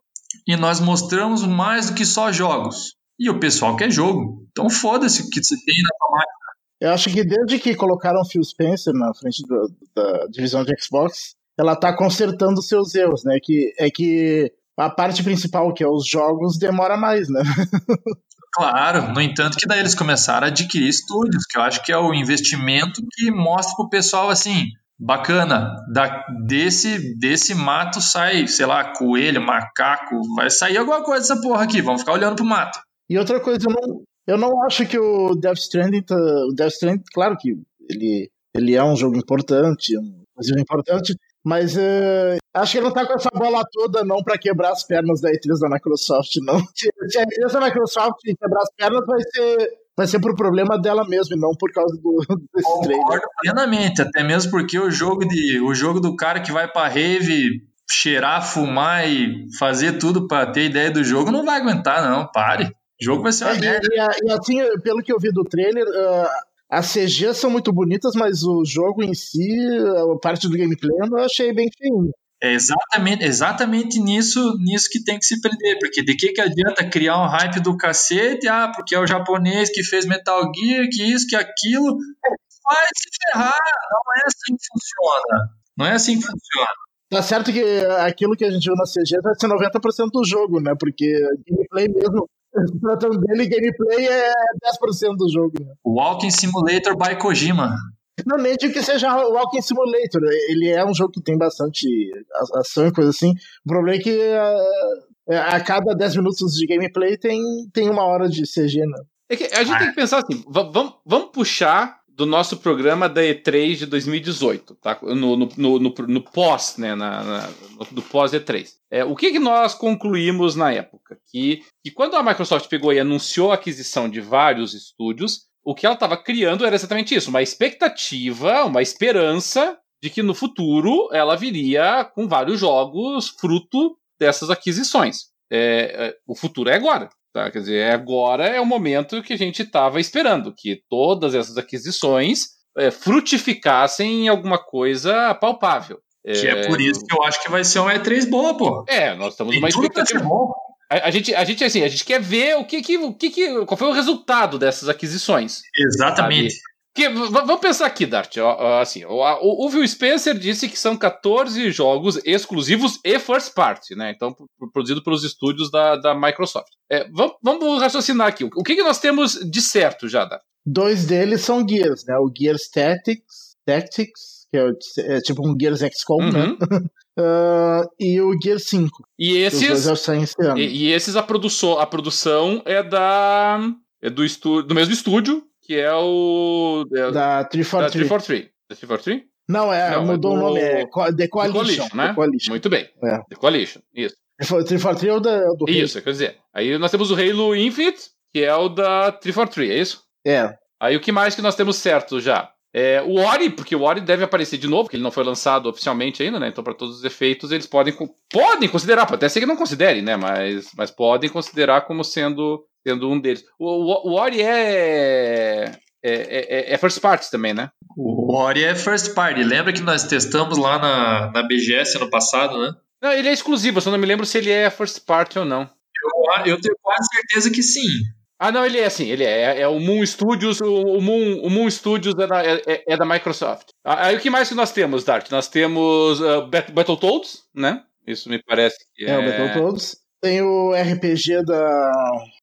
e nós mostramos mais do que só jogos. E o pessoal quer jogo. Então foda-se o que você tem na tua máquina. Eu acho que desde que colocaram Phil Spencer na frente do- da divisão de Xbox, ela tá consertando seus erros, né? Que, é que a parte principal, que é os jogos, demora mais, né? Claro, no entanto que daí eles começaram a adquirir estúdios, que eu acho que é o investimento que mostra pro pessoal assim, bacana, da, desse, desse mato sai, sei lá, coelho, macaco, vai sair alguma coisa dessa porra aqui, vamos ficar olhando pro mato. E outra coisa, eu não, eu não acho que o Death Stranding, tá, o Death Stranding, claro que ele, ele é um jogo importante, um jogo importante, mas eh, acho que ele não tá com essa bola toda não pra quebrar as pernas da E3 da Microsoft, não. Se, a E3 da Microsoft quebrar as pernas, vai ser, vai ser por problema dela mesmo, e não por causa do, desse trailer. Concordo plenamente, até mesmo porque o jogo, de, o jogo do cara que vai pra rave cheirar, fumar e fazer tudo pra ter ideia do jogo não vai aguentar, não, pare. O jogo vai ser uma É, merda. e, e assim, pelo que eu vi do trailer, ah, as CGs são muito bonitas, mas o jogo em si, a parte do gameplay, eu achei bem feio. É exatamente, exatamente nisso, nisso que tem que se prender, porque de que, que adianta criar um hype do cacete, ah, porque é o japonês que fez Metal Gear, que isso, que aquilo, vai se ferrar, não é assim que funciona, não é assim que funciona. Tá certo que aquilo que a gente viu na CG vai ser 90% do jogo, né? Porque gameplay mesmo, se tratando dele, gameplay é 10% do jogo. Né? Walking Simulator by Kojima. Não, nem digo que seja o Walking Simulator. Ele é um jogo que tem bastante a- ação e coisa assim. O problema é que ah, a cada 10 minutos de gameplay tem, tem uma hora de CG, né? É que a gente tem que pensar assim, va- vamos, vamos puxar do nosso programa da E3 de 2018, tá? No, no, no, no- no pós, né? Na, na- do pós E3. É, o que, que nós concluímos na época? Que, que quando a Microsoft pegou e anunciou a aquisição de vários estúdios, o que ela estava criando era exatamente isso: uma expectativa, uma esperança de que no futuro ela viria com vários jogos fruto dessas aquisições. É, é, o futuro é agora. Tá? Quer dizer, é agora é o momento que a gente estava esperando, que todas essas aquisições é, frutificassem em alguma coisa palpável. Que é por isso que eu acho que vai ser uma E3 boa, pô. É, nós estamos numa expectativa. A, a gente, a gente, assim, a gente quer ver o que, que, o que, que qual foi o resultado dessas aquisições. Exatamente. Que, vamos pensar aqui, Dart. Assim, o, o Phil Spencer disse que são 14 jogos exclusivos e first party, né? Então, produzido pelos estúdios da, da Microsoft. É, vamos, vamos, raciocinar aqui. O que, que nós temos de certo já, Dart? Dois deles são Gears, né? O Gears Tactics, Tactics que é, é tipo um Gears XCOM, né? uhum. né? Uh, e o Gear 5. E esses. E, e, esses a produção, a produção é da. É do, estu, do mesmo estúdio, que é o. É, da 343. Da 343. Da 343? Não, é, Não, mudou é do... o nome, é The Coalition. The Coalition, né? The Coalition. Muito bem. É. The Coalition, isso. 343 é o da, do Isso, quer dizer. Aí nós temos o Halo Infinite, que é o da 343, é isso? É. Aí o que mais que nós temos certo já? É, o Ori, porque o Ori deve aparecer de novo, porque ele não foi lançado oficialmente ainda, né? Então, para todos os efeitos, eles podem, podem considerar, pode até ser que não considerem, né? Mas, mas podem considerar como sendo, sendo um deles. O, o, o Ori é, é, é, é, first party também, né? O Ori é first party. Lembra que nós testamos lá na, na BGS ano passado, né? Não, ele é exclusivo, eu só não me lembro se ele é first party ou não. Eu, eu tenho quase certeza que sim. Ah, não, ele é assim, ele é. É o Moon Studios, o, o Moon, o Moon Studios é da, é, é da Microsoft. Ah, aí o que mais que nós temos, Dart? Nós temos uh, Battletoads, né? Isso me parece que é. É, o Battletoads. Tem o RPG da.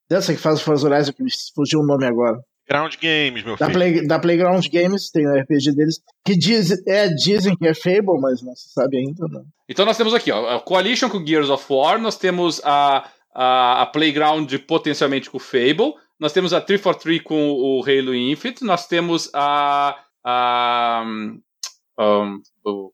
Dessa que faz o Forza Horizon, que me fugiu o nome agora. Ground Games, meu da filho. Play, da Playground Games, tem o RPG deles. Que diz, é, dizem que é Fable, mas não se sabe ainda, né? Então nós temos aqui, ó, a Coalition com Gears of War, nós temos a a, a Playground potencialmente com o Fable, nós temos a 343 com o Halo Infinite, nós temos a. a um, o,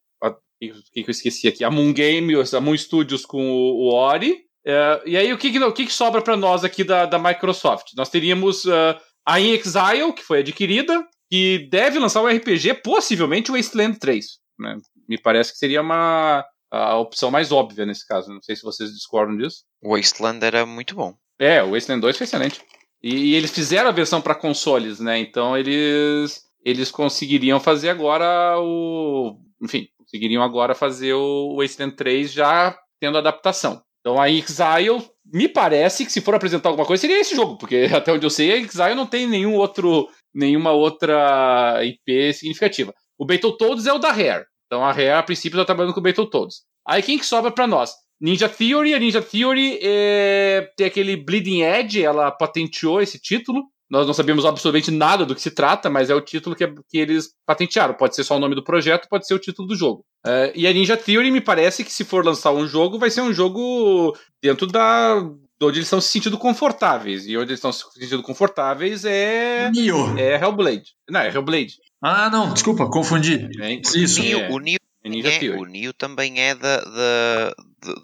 que eu esqueci aqui? A Moon Games, a Moon Studios com o, o Ori. Uh, e aí, o que, o que, que sobra para nós aqui da, da Microsoft? Nós teríamos uh, a In Exile, que foi adquirida, que deve lançar o RPG, possivelmente o Wasteland 3. Né? Me parece que seria uma, a opção mais óbvia nesse caso. Não sei se vocês discordam disso. O Wasteland era muito bom. É, o Wasteland 2 foi excelente. E, e eles fizeram a versão para consoles, né? Então eles eles conseguiriam fazer agora o, enfim, conseguiriam agora fazer o Wasteland 3 já tendo adaptação. Então a Exile me parece que se for apresentar alguma coisa seria esse jogo, porque até onde eu sei a Exile não tem nenhum outro nenhuma outra IP significativa. O Battletoads é o da Rare. Então a Rare, a princípio, está trabalhando com Battletoads. Aí quem que sobra para nós? Ninja Theory. A Ninja Theory é... tem aquele Bleeding Edge, ela patenteou esse título. Nós não sabemos absolutamente nada do que se trata, mas é o título que, que eles patentearam. Pode ser só o nome do projeto, pode ser o título do jogo. É, e a Ninja Theory me parece que se for lançar um jogo, vai ser um jogo dentro da, onde eles estão se sentindo confortáveis. E onde eles estão se sentindo confortáveis é. Nioh. É Hellblade. Não, é Hellblade. Ah, não, desculpa, confundi. É, Isso. É. O Nioh, é, o Neo também é da, da,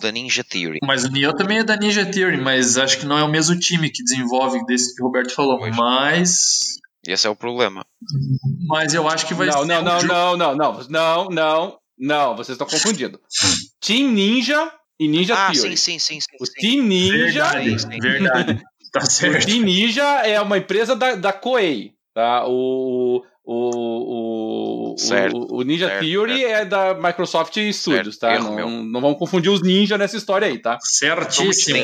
da Ninja Theory. Mas o Neo também é da Ninja Theory, mas acho que não é o mesmo time que desenvolve desse que o Roberto falou. Pois. Mas. Esse é o problema. Mas eu acho que vai não, ser. Não, não, um não, não, não, não, não, não, vocês estão confundindo. Team Ninja e Ninja ah, Theory. Sim, sim, sim, sim. O Team Ninja. Verdade, sim. verdade. Tá certo. O Team Ninja é uma empresa da, da Koei. Tá? O, o, o, certo, o, o Ninja certo, Theory certo. é da Microsoft Studios, tá? Erro, não, não, vamos confundir os ninja nessa história aí, tá? Certíssimo.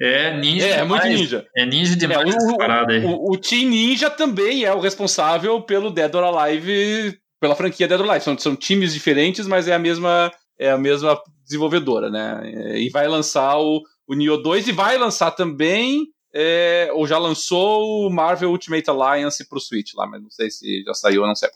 É, é ninja. É, é muito ninja. É ninja demais é, o, parada aí. O, o, Team Ninja também é o responsável pelo Dead or Alive, pela franquia Dead or Alive. São, são times diferentes, mas é a mesma é a mesma desenvolvedora, né? E vai lançar o, o Neo 2 e vai lançar também é, ou já lançou o Marvel Ultimate Alliance pro Switch lá, mas não sei se já saiu ou não sei.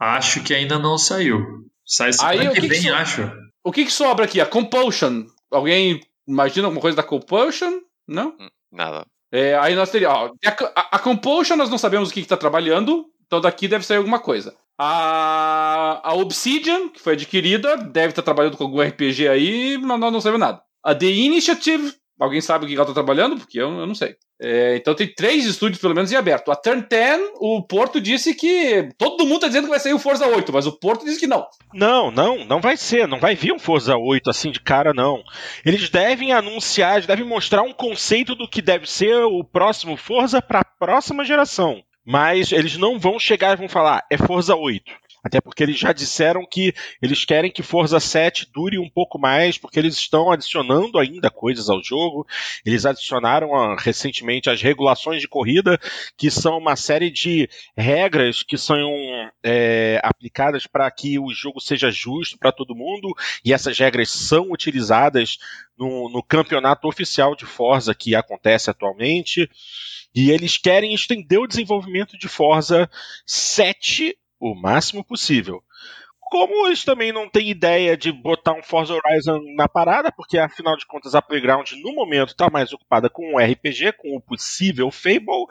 Acho que ainda não saiu. Sai semana que, que vem, que so... acho. O que, que sobra aqui? A Compulsion. Alguém imagina alguma coisa da Compulsion? Não? Hum, nada. É, aí nós teríamos. A, a, a, Compulsion nós não sabemos o que está trabalhando, então daqui deve sair alguma coisa. A, a Obsidian, que foi adquirida, deve estar trabalhando com algum RPG aí, mas nós não sabemos nada. A The Initiative, Alguém sabe o que ela está trabalhando? Porque eu, eu não sei. É, então tem três estúdios, pelo menos, em aberto. A Turn 10, o Porto disse que. Todo mundo está dizendo que vai sair o Forza 8, mas o Porto disse que não. Não, não, não vai ser. Não vai vir um Forza 8 assim de cara, não. Eles devem anunciar, eles devem mostrar um conceito do que deve ser o próximo Forza para a próxima geração. Mas eles não vão chegar e vão falar, é Forza 8. Até porque eles já disseram que eles querem que Forza 7 dure um pouco mais, porque eles estão adicionando ainda coisas ao jogo. Eles adicionaram recentemente as regulações de corrida, que são uma série de regras que são é, aplicadas para que o jogo seja justo para todo mundo, e essas regras são utilizadas no, no campeonato oficial de Forza que acontece atualmente. E eles querem estender o desenvolvimento de Forza 7 o máximo possível. Como eles também não têm ideia de botar um Forza Horizon na parada, porque afinal de contas a Playground no momento está mais ocupada com o RPG, com o possível Fable,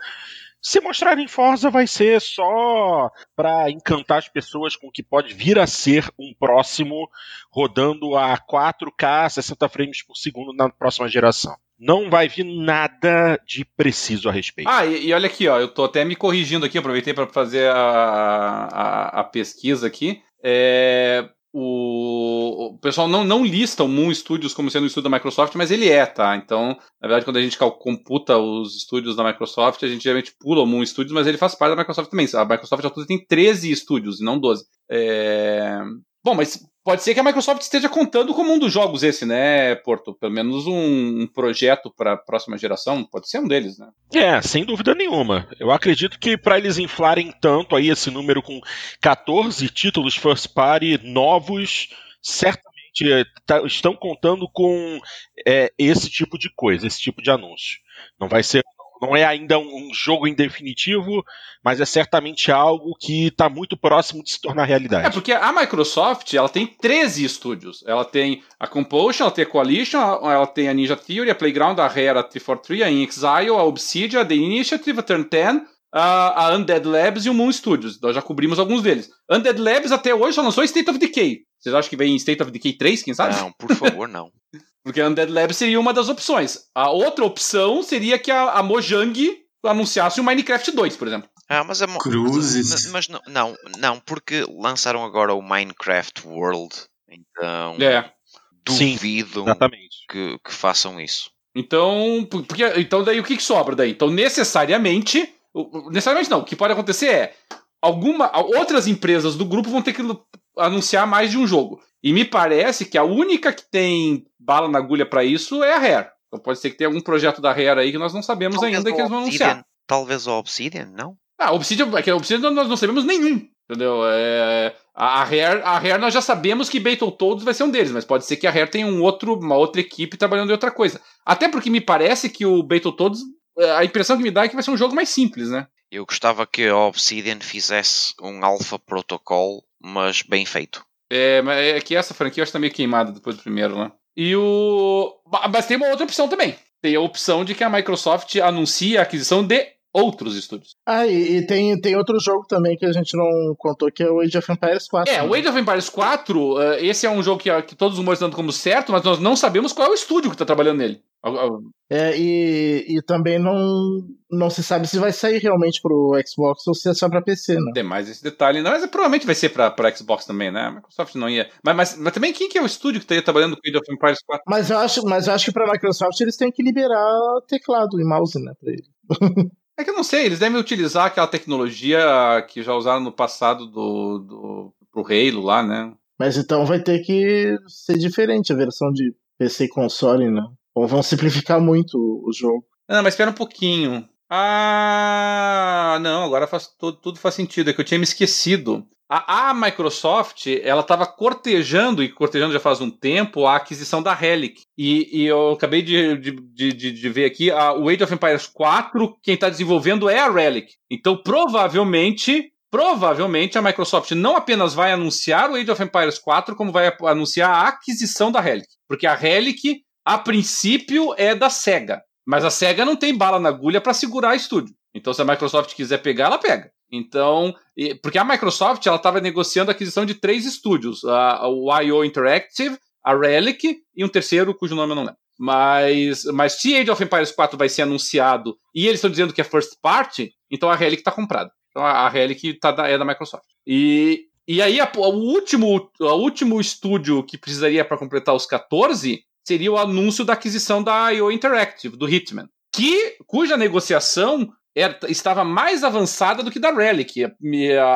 se mostrarem Forza vai ser só para encantar as pessoas com o que pode vir a ser um próximo rodando a 4K 60 frames por segundo na próxima geração. Não vai vir nada de preciso a respeito. Ah, e, e olha aqui, ó, eu tô até me corrigindo aqui, aproveitei para fazer a, a, a, pesquisa aqui. É, o, o pessoal não, não lista o Moon Studios como sendo um estúdio da Microsoft, mas ele é, tá? Então, na verdade, quando a gente computa os estúdios da Microsoft, a gente geralmente pula o Moon Studios, mas ele faz parte da Microsoft também. A Microsoft já tem 13 estúdios não 12. É... Bom, mas pode ser que a Microsoft esteja contando como um dos jogos esse, né, Porto? Pelo menos um, um projeto para a próxima geração, pode ser um deles, né? É, sem dúvida nenhuma. Eu acredito que para eles inflarem tanto aí esse número com 14 títulos first party novos, certamente tá, estão contando com é, esse tipo de coisa, esse tipo de anúncio. Não vai ser não é ainda um, jogo em definitivo, mas é certamente algo que está muito próximo de se tornar realidade. É, porque a Microsoft ela tem 13 estúdios. Ela tem a Compulsion, ela tem a Coalition, ela tem a Ninja Theory, a Playground, a Rare, a 343, a InXile, a Obsidian, a The Initiative, a Turn 10, a, a Undead Labs e o Moon Studios. Nós já cobrimos alguns deles. Undead Labs até hoje só lançou State of Decay. Vocês acham que vem State of Decay 3, quem sabe? Não, por favor, não. Porque a Undead Lab seria uma das opções. A outra opção seria que a, a Mojang anunciasse o Minecraft 2, por exemplo. Ah, mas a Mo Cruzes. Mas, mas, não, não, não, porque lançaram agora o Minecraft World. Então. É. Duvido Sim, que, que façam isso. Então, porque, então daí o que, que sobra daí? Então, necessariamente, necessariamente não, o que pode acontecer é alguma outras empresas do grupo vão ter que anunciar mais de um jogo. E me parece que a única que tem bala na agulha para isso é a Rare. Então pode ser que tenha algum projeto da Rare aí que nós não sabemos Talvez ainda que eles vão Obsidian. anunciar. Talvez o Obsidian, não? Ah, Obsidian, é que a Obsidian nós não sabemos nenhum. Entendeu? É, a, Rare, a Rare nós já sabemos que Battletoads vai ser um deles, mas pode ser que a Rare tenha um outro, uma outra equipe trabalhando em outra coisa. Até porque me parece que o Battletoads, é, a impressão que me dá é que vai ser um jogo mais simples, né? Eu gostava que a Obsidian fizesse um Alpha Protocol, mas bem feito. É, mas é que essa franquia eu acho que tá meio queimada depois do primeiro, né? E o. Mas tem uma outra opção também. Tem a opção de que a Microsoft anuncie a aquisição de outros estúdios. Ah, e, e, tem, tem outro jogo também que a gente não contou, que é o Age of Empires 4. É, né? o Age of Empires 4, uh, esse é um jogo que, que todos os humores dando como certo, mas nós não sabemos qual é o estúdio que está trabalhando nele. É, e, e também não, não se sabe se vai sair realmente pro Xbox ou se é só pra PC, né? Tem mais esse detalhe, não, mas provavelmente vai ser pra, pra Xbox também, né? A Microsoft não ia. Mas, mas, mas também quem que é o estúdio que estaria trabalhando com Age of Empires 4? Mas eu acho, mas eu acho que pra Microsoft eles têm que liberar teclado e mouse, né, pra ele. É que eu não sei, eles devem utilizar aquela tecnologia que já usaram no passado do, do pro Halo lá, né? Mas então vai ter que ser diferente a versão de PC e console, né? Ou vão simplificar muito o jogo. Não, mas espera um pouquinho. Ah, não, agora faz tudo, tudo faz sentido. É que eu tinha me esquecido. A, a Microsoft, ela estava cortejando, e cortejando já faz um tempo, a aquisição da Relic. E, e eu acabei de, de, de, de, ver aqui, o Age of Empires 4, quem está desenvolvendo é a Relic. Então, provavelmente, provavelmente a Microsoft não apenas vai anunciar o Age of Empires 4, como vai anunciar a aquisição da Relic. Porque a Relic, a princípio, é da SEGA. Mas a SEGA não tem bala na agulha para segurar estúdio. Então, se a Microsoft quiser pegar, ela pega. Então, porque a Microsoft ela estava negociando a aquisição de três estúdios: a, o IO Interactive, a Relic e um terceiro cujo nome eu não lembro. Mas, mas se Age of Empires 4 vai ser anunciado e eles estão dizendo que é first party, então a Relic está comprada. Então a, a Relic tá da, é da Microsoft. E, e aí a, o, último, o último estúdio que precisaria para completar os 14 seria o anúncio da aquisição da IO Interactive, do Hitman. Que, cuja negociação era, estava mais avançada do que da Relic.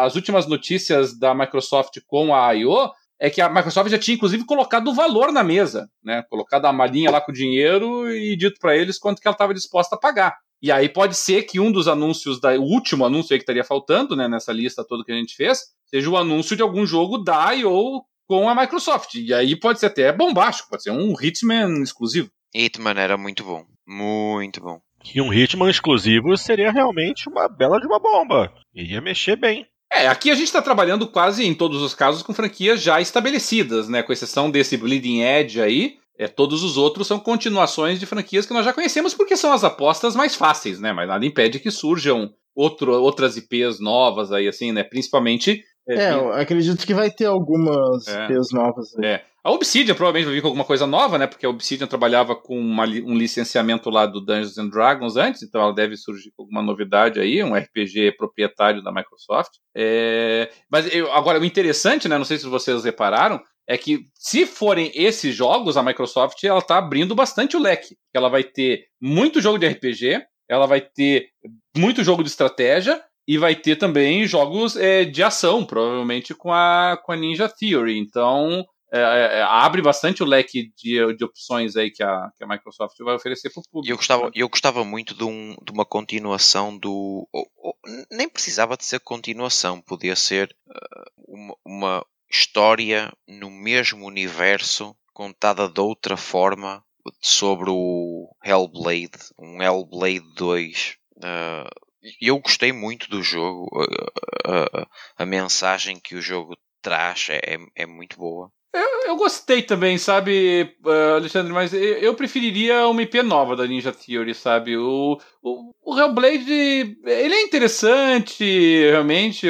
As últimas notícias da Microsoft com a I.O. é que a Microsoft já tinha inclusive colocado o valor na mesa, né? Colocado a malinha lá com o dinheiro e dito para eles quanto que ela estava disposta a pagar. E aí pode ser que um dos anúncios, da, o último anúncio aí que estaria faltando, né, nessa lista toda que a gente fez, seja o anúncio de algum jogo da I.O. com a Microsoft. E aí pode ser até bombástico, pode ser um Hitman exclusivo. Hitman era muito bom. Muito bom. E um Hitman exclusivo seria realmente uma bela de uma bomba. Iria mexer bem. É, aqui a gente está trabalhando quase em todos os casos com franquias já estabelecidas, né? Com exceção desse Bleeding Edge aí. É, todos os outros são continuações de franquias que nós já conhecemos porque são as apostas mais fáceis, né? Mas nada impede que surjam outro, outras IPs novas aí, assim, né? Principalmente. É, é eu acredito que vai ter algumas é, IPs novas aí. É. A Obsidian provavelmente vai vir com alguma coisa nova, né? Porque a Obsidian trabalhava com uma, um licenciamento lá do Dungeons and Dragons antes, então ela deve surgir com alguma novidade aí, um RPG proprietário da Microsoft. É... Mas eu, agora, o interessante, né? Não sei se vocês repararam, é que se forem esses jogos, a Microsoft ela tá abrindo bastante o leque. Ela vai ter muito jogo de RPG, ela vai ter muito jogo de estratégia e vai ter também jogos é, de ação, provavelmente com a, com a Ninja Theory. Então, é, é, é, abre bastante o leque de, de opções aí que a, que a Microsoft vai oferecer para o público. Eu gostava, eu gostava muito de, um, de uma continuação do. Ou, ou, nem precisava de ser continuação, podia ser uh, uma, uma história no mesmo universo contada de outra forma sobre o Hellblade, um Hellblade 2. Uh, eu gostei muito do jogo, uh, uh, a mensagem que o jogo traz é, é, é muito boa. Eu, eu gostei também, sabe, uh, Alexandre, mas eu, preferiria uma IP nova da Ninja Theory, sabe? O, o, o Hellblade, ele é interessante, realmente,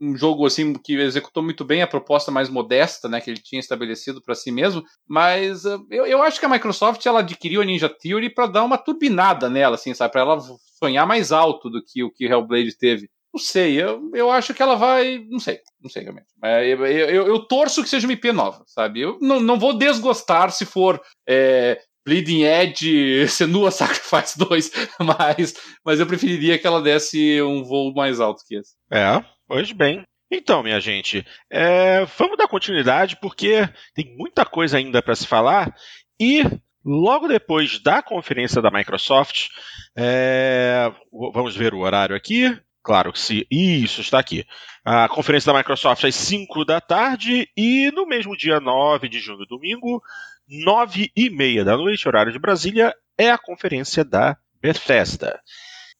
um jogo assim que executou muito bem a proposta mais modesta, né, que ele tinha estabelecido para si mesmo, mas uh, eu, eu acho que a Microsoft ela adquiriu a Ninja Theory para dar uma turbinada nela, assim, sabe, para ela sonhar mais alto do que o que Hellblade teve. Não sei, eu, eu acho que ela vai. Não sei, não sei realmente. Eu, eu, eu torço que seja uma IP nova, sabe? Eu não, não vou desgostar se for é, Bleeding Edge Senua Sacrifice 2, mas, mas eu preferiria que ela desse um voo mais alto que esse. É, pois bem. Então, minha gente, é, vamos dar continuidade porque tem muita coisa ainda para se falar e logo depois da conferência da Microsoft, é, vamos ver o horário aqui. Claro que sim. Isso, está aqui. A conferência da Microsoft às 5 da tarde e no mesmo dia 9 de junho, domingo, 9 e meia da noite, horário de Brasília, é a conferência da Bethesda.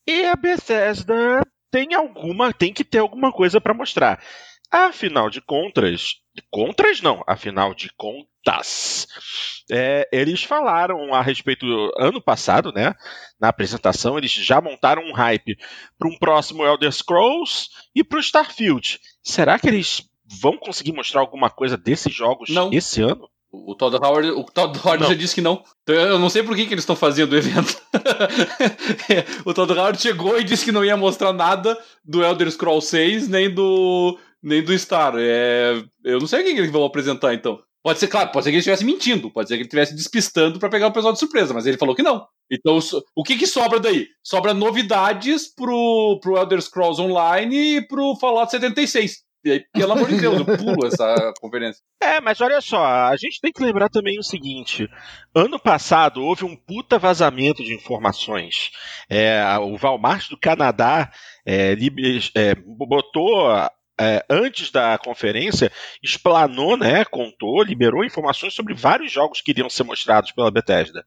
E a Bethesda tem alguma, tem que ter alguma coisa para mostrar. Afinal de contas, contras não, afinal de contas, é, eles falaram a respeito ano passado, né? Na apresentação, eles já montaram um hype para um próximo Elder Scrolls e para o Starfield. Será que eles vão conseguir mostrar alguma coisa desses jogos não. esse ano? O Todd Howard, o Todd Howard já disse que não. Então, eu não sei por que, que eles estão fazendo o evento. o Todd Howard chegou e disse que não ia mostrar nada do Elder Scrolls 6 nem do nem do Star. É, eu não sei o que, que eles vão apresentar então. Pode ser, claro, pode ser que ele estivesse mentindo, pode ser que ele estivesse despistando para pegar o pessoal de surpresa, mas ele falou que não. Então, o que, que sobra daí? Sobra novidades pro, pro Elder Scrolls Online e pro Fallout 76. E aí, pelo amor de Deus, eu pulo essa conferência. É, mas olha só, a gente tem que lembrar também o seguinte: ano passado houve um puta vazamento de informações. É, o Walmart do Canadá é, é, botou é, antes da conferência, explanou, né, contou, liberou informações sobre vários jogos que iriam ser mostrados pela Bethesda.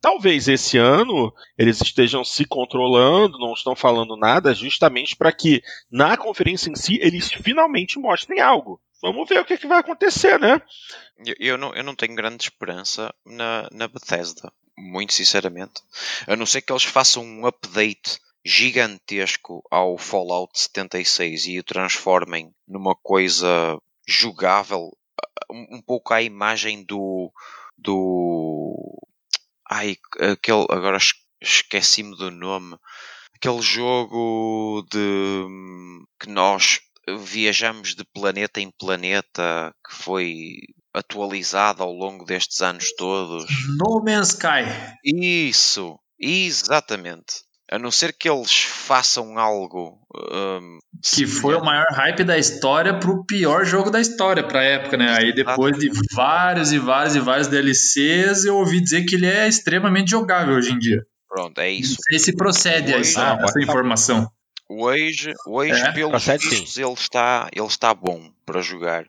Talvez esse ano eles estejam se controlando, não estão falando nada, justamente para que na conferência em si eles finalmente mostrem algo. Vamos ver o que, é que vai acontecer, né? Eu, eu, não, eu não tenho grande esperança na, na Bethesda, muito sinceramente. A não ser que eles façam um update gigantesco ao Fallout 76 e o transformem numa coisa jogável, um, pouco à imagem do. do. Ai, aquele. Agora esqueci-me do nome. Aquele jogo de. que nós viajamos de planeta em planeta, que foi atualizado ao longo destes anos todos. No Man's Sky. Isso, exatamente. A não ser que eles façam algo. Um, que foi o maior hype da história pro pior jogo da história pra época, né? Aí depois de vários e vários e vários DLCs, eu ouvi dizer que ele é extremamente jogável hoje em dia. Pronto, é isso. Não sei se procede hoje, essa, ah, essa informação. Hoje, hoje é? pelos vistos, ele está, ele está bom para jogar.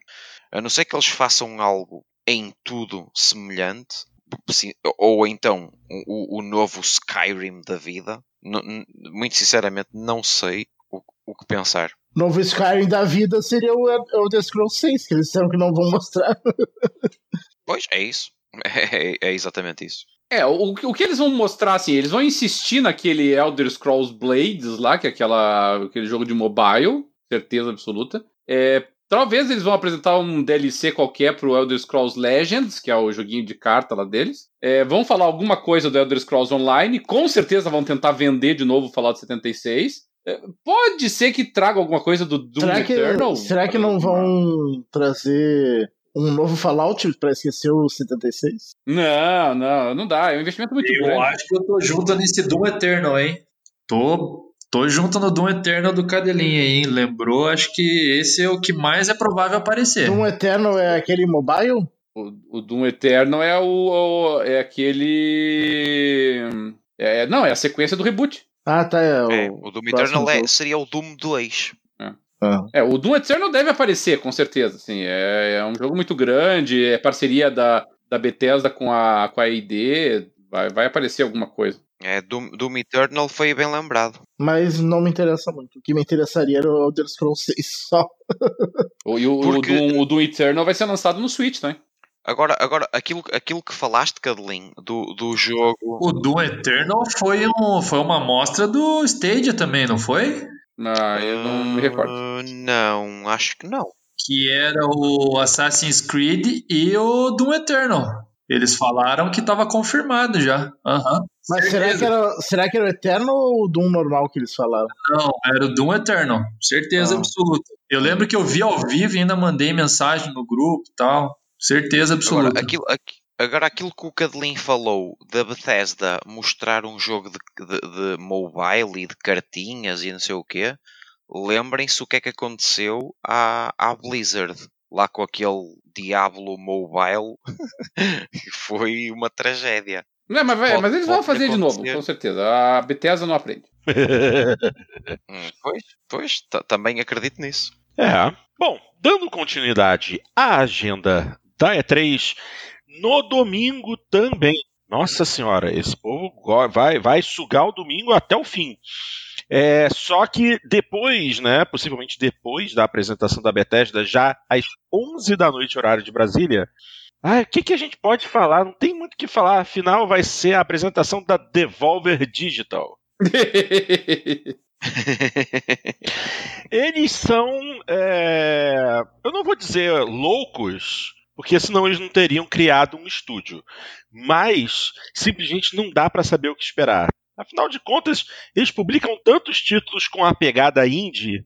A não ser que eles façam algo em tudo semelhante, ou então o, o novo Skyrim da vida. Muito sinceramente, não sei o, o que pensar. Novo Skyrim da vida seria o Elder Scrolls 6, que eles disseram que não vão mostrar. pois, é isso. É, é, exatamente isso. É, o, o que eles vão mostrar, assim, eles vão insistir naquele Elder Scrolls Blades lá, que é aquela, aquele jogo de mobile, certeza absoluta. É, Talvez eles vão apresentar um DLC qualquer pro Elder Scrolls Legends, que é o joguinho de carta lá deles. É, vão falar alguma coisa do Elder Scrolls Online. Com certeza vão tentar vender de novo o Fallout 76. É, pode ser que traga alguma coisa do Doom será Eternal. Que, será que não vão trazer um novo Fallout para esquecer o 76? Não, não, não dá. É um investimento muito eu grande. Eu acho que eu tô junto nesse Doom Eternal, hein? Tô Tô junto no Doom Eternal do Cadelinha aí, hein? Lembrou? Acho que esse é o que mais é provável aparecer. Doom Eternal é aquele mobile? O, o Doom Eternal é o, o é aquele é, não, é a sequência do reboot. Ah, tá. É, o, é, o Doom Eternal é, seria o Doom 2. É. Ah. é, o Doom Eternal deve aparecer, com certeza. Assim, é, é um jogo muito grande, é parceria da, da Bethesda com a, com a ID, vai, vai aparecer alguma coisa. É, Doom, Doom Eternal foi bem lembrado. Mas não me interessa muito. O que me interessaria era o Elder Scrolls 6 só. o, e o, Porque... o, Doom, o Doom Eternal vai ser lançado no Switch, né? Agora, agora aquilo, aquilo que falaste, Cadelin, do, do jogo. O Doom Eternal foi, um, foi uma amostra do Stadia também, não foi? Não, eu não me recordo. Uh, não, acho que não. Que era o Assassin's Creed e o Doom Eternal. Eles falaram que estava confirmado já. Uhum. Mas será que, era, será que era o Eterno ou o Doom normal que eles falaram? Não, era o Doom Eterno. Certeza ah. absoluta. Eu lembro que eu vi ao vivo e ainda mandei mensagem no grupo e tal. Certeza absoluta. Agora, aquilo, agora, aquilo que o Cadelin falou da Bethesda mostrar um jogo de, de, de mobile e de cartinhas e não sei o quê, lembrem-se o que é que aconteceu à, à Blizzard lá com aquele Diablo Mobile, foi uma tragédia. Não, mas, pode, mas eles vão fazer acontecer. de novo, com certeza. A Bethesda não aprende. Hum, pois, pois também acredito nisso. É. Bom, dando continuidade à agenda da E3, no domingo também. Nossa senhora, esse povo vai, vai sugar o domingo até o fim. É, só que depois, né, possivelmente depois da apresentação da Bethesda, já às 11 da noite, horário de Brasília, ah, o que, que a gente pode falar? Não tem muito o que falar. Afinal, vai ser a apresentação da Devolver Digital. eles são. É... Eu não vou dizer loucos, porque senão eles não teriam criado um estúdio. Mas simplesmente não dá para saber o que esperar. Afinal de contas, eles publicam tantos títulos com a pegada indie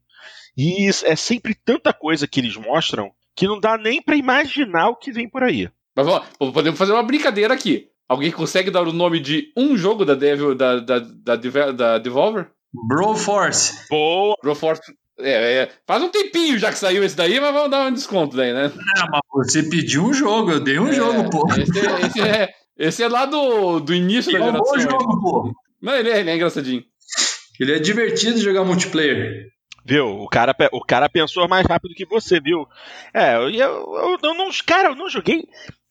e é sempre tanta coisa que eles mostram que não dá nem para imaginar o que vem por aí. Mas ó, podemos fazer uma brincadeira aqui. Alguém consegue dar o nome de um jogo da, Devil, da, da, da, da Devolver? Broforce. Boa. Broforce. É, é, faz um tempinho já que saiu esse daí, mas vamos dar um desconto daí, né? Não, mas você pediu um jogo, eu dei um é, jogo, pô. Esse é, esse é, esse é lá do, do início da geração. É um bom jogo, pô. Não, ele é, ele é engraçadinho. Ele é divertido jogar multiplayer. Viu? O cara, o cara pensou mais rápido que você, viu? É, eu, eu, eu não, cara, eu não joguei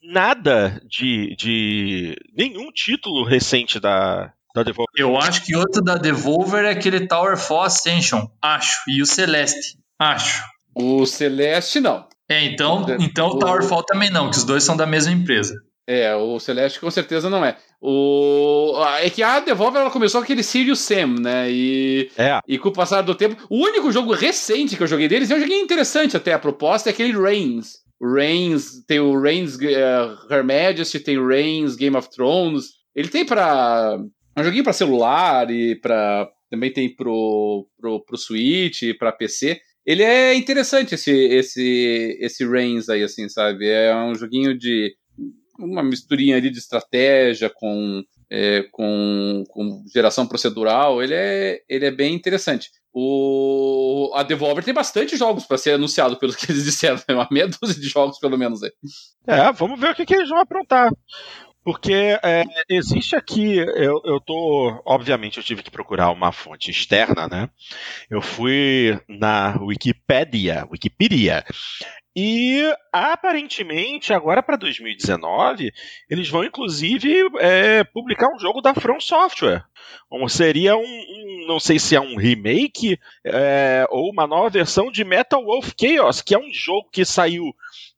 nada de, de nenhum título recente da, da Devolver. Eu acho que outro da Devolver é aquele Tower Fall Ascension, acho, e o Celeste, acho. O Celeste não. É, então, então o Tower Fall também não, que os dois são da mesma empresa. É, o Celeste com certeza não é. O... É que a Devolver ela começou com aquele Sirius Sam, né? E... É. e com o passar do tempo. O único jogo recente que eu joguei deles, é um joguinho interessante até. A proposta é aquele Reigns. Reigns, tem o Reigns uh, Her Majesty, tem o Reigns Game of Thrones. Ele tem pra. É um joguinho pra celular e pra. Também tem pro, pro, pro Switch, pra PC. Ele é interessante esse, esse, esse Reigns aí, assim, sabe? É um joguinho de uma misturinha ali de estratégia com, é, com, com geração procedural. Ele é, ele é bem interessante. O, a Devolver tem bastante jogos para ser anunciado, pelo que eles disseram. É uma meia dúzia de jogos, pelo menos. Aí. É, vamos ver o que, que eles vão aprontar. Porque é, existe aqui, eu, eu tô, obviamente eu tive que procurar uma fonte externa, né? Eu fui na Wikipedia, Wikipedia, e aparentemente agora para 2019 eles vão inclusive é, publicar um jogo da From Software, como seria um, um não sei se é um remake é, ou uma nova versão de Metal Wolf Chaos, que é um jogo que saiu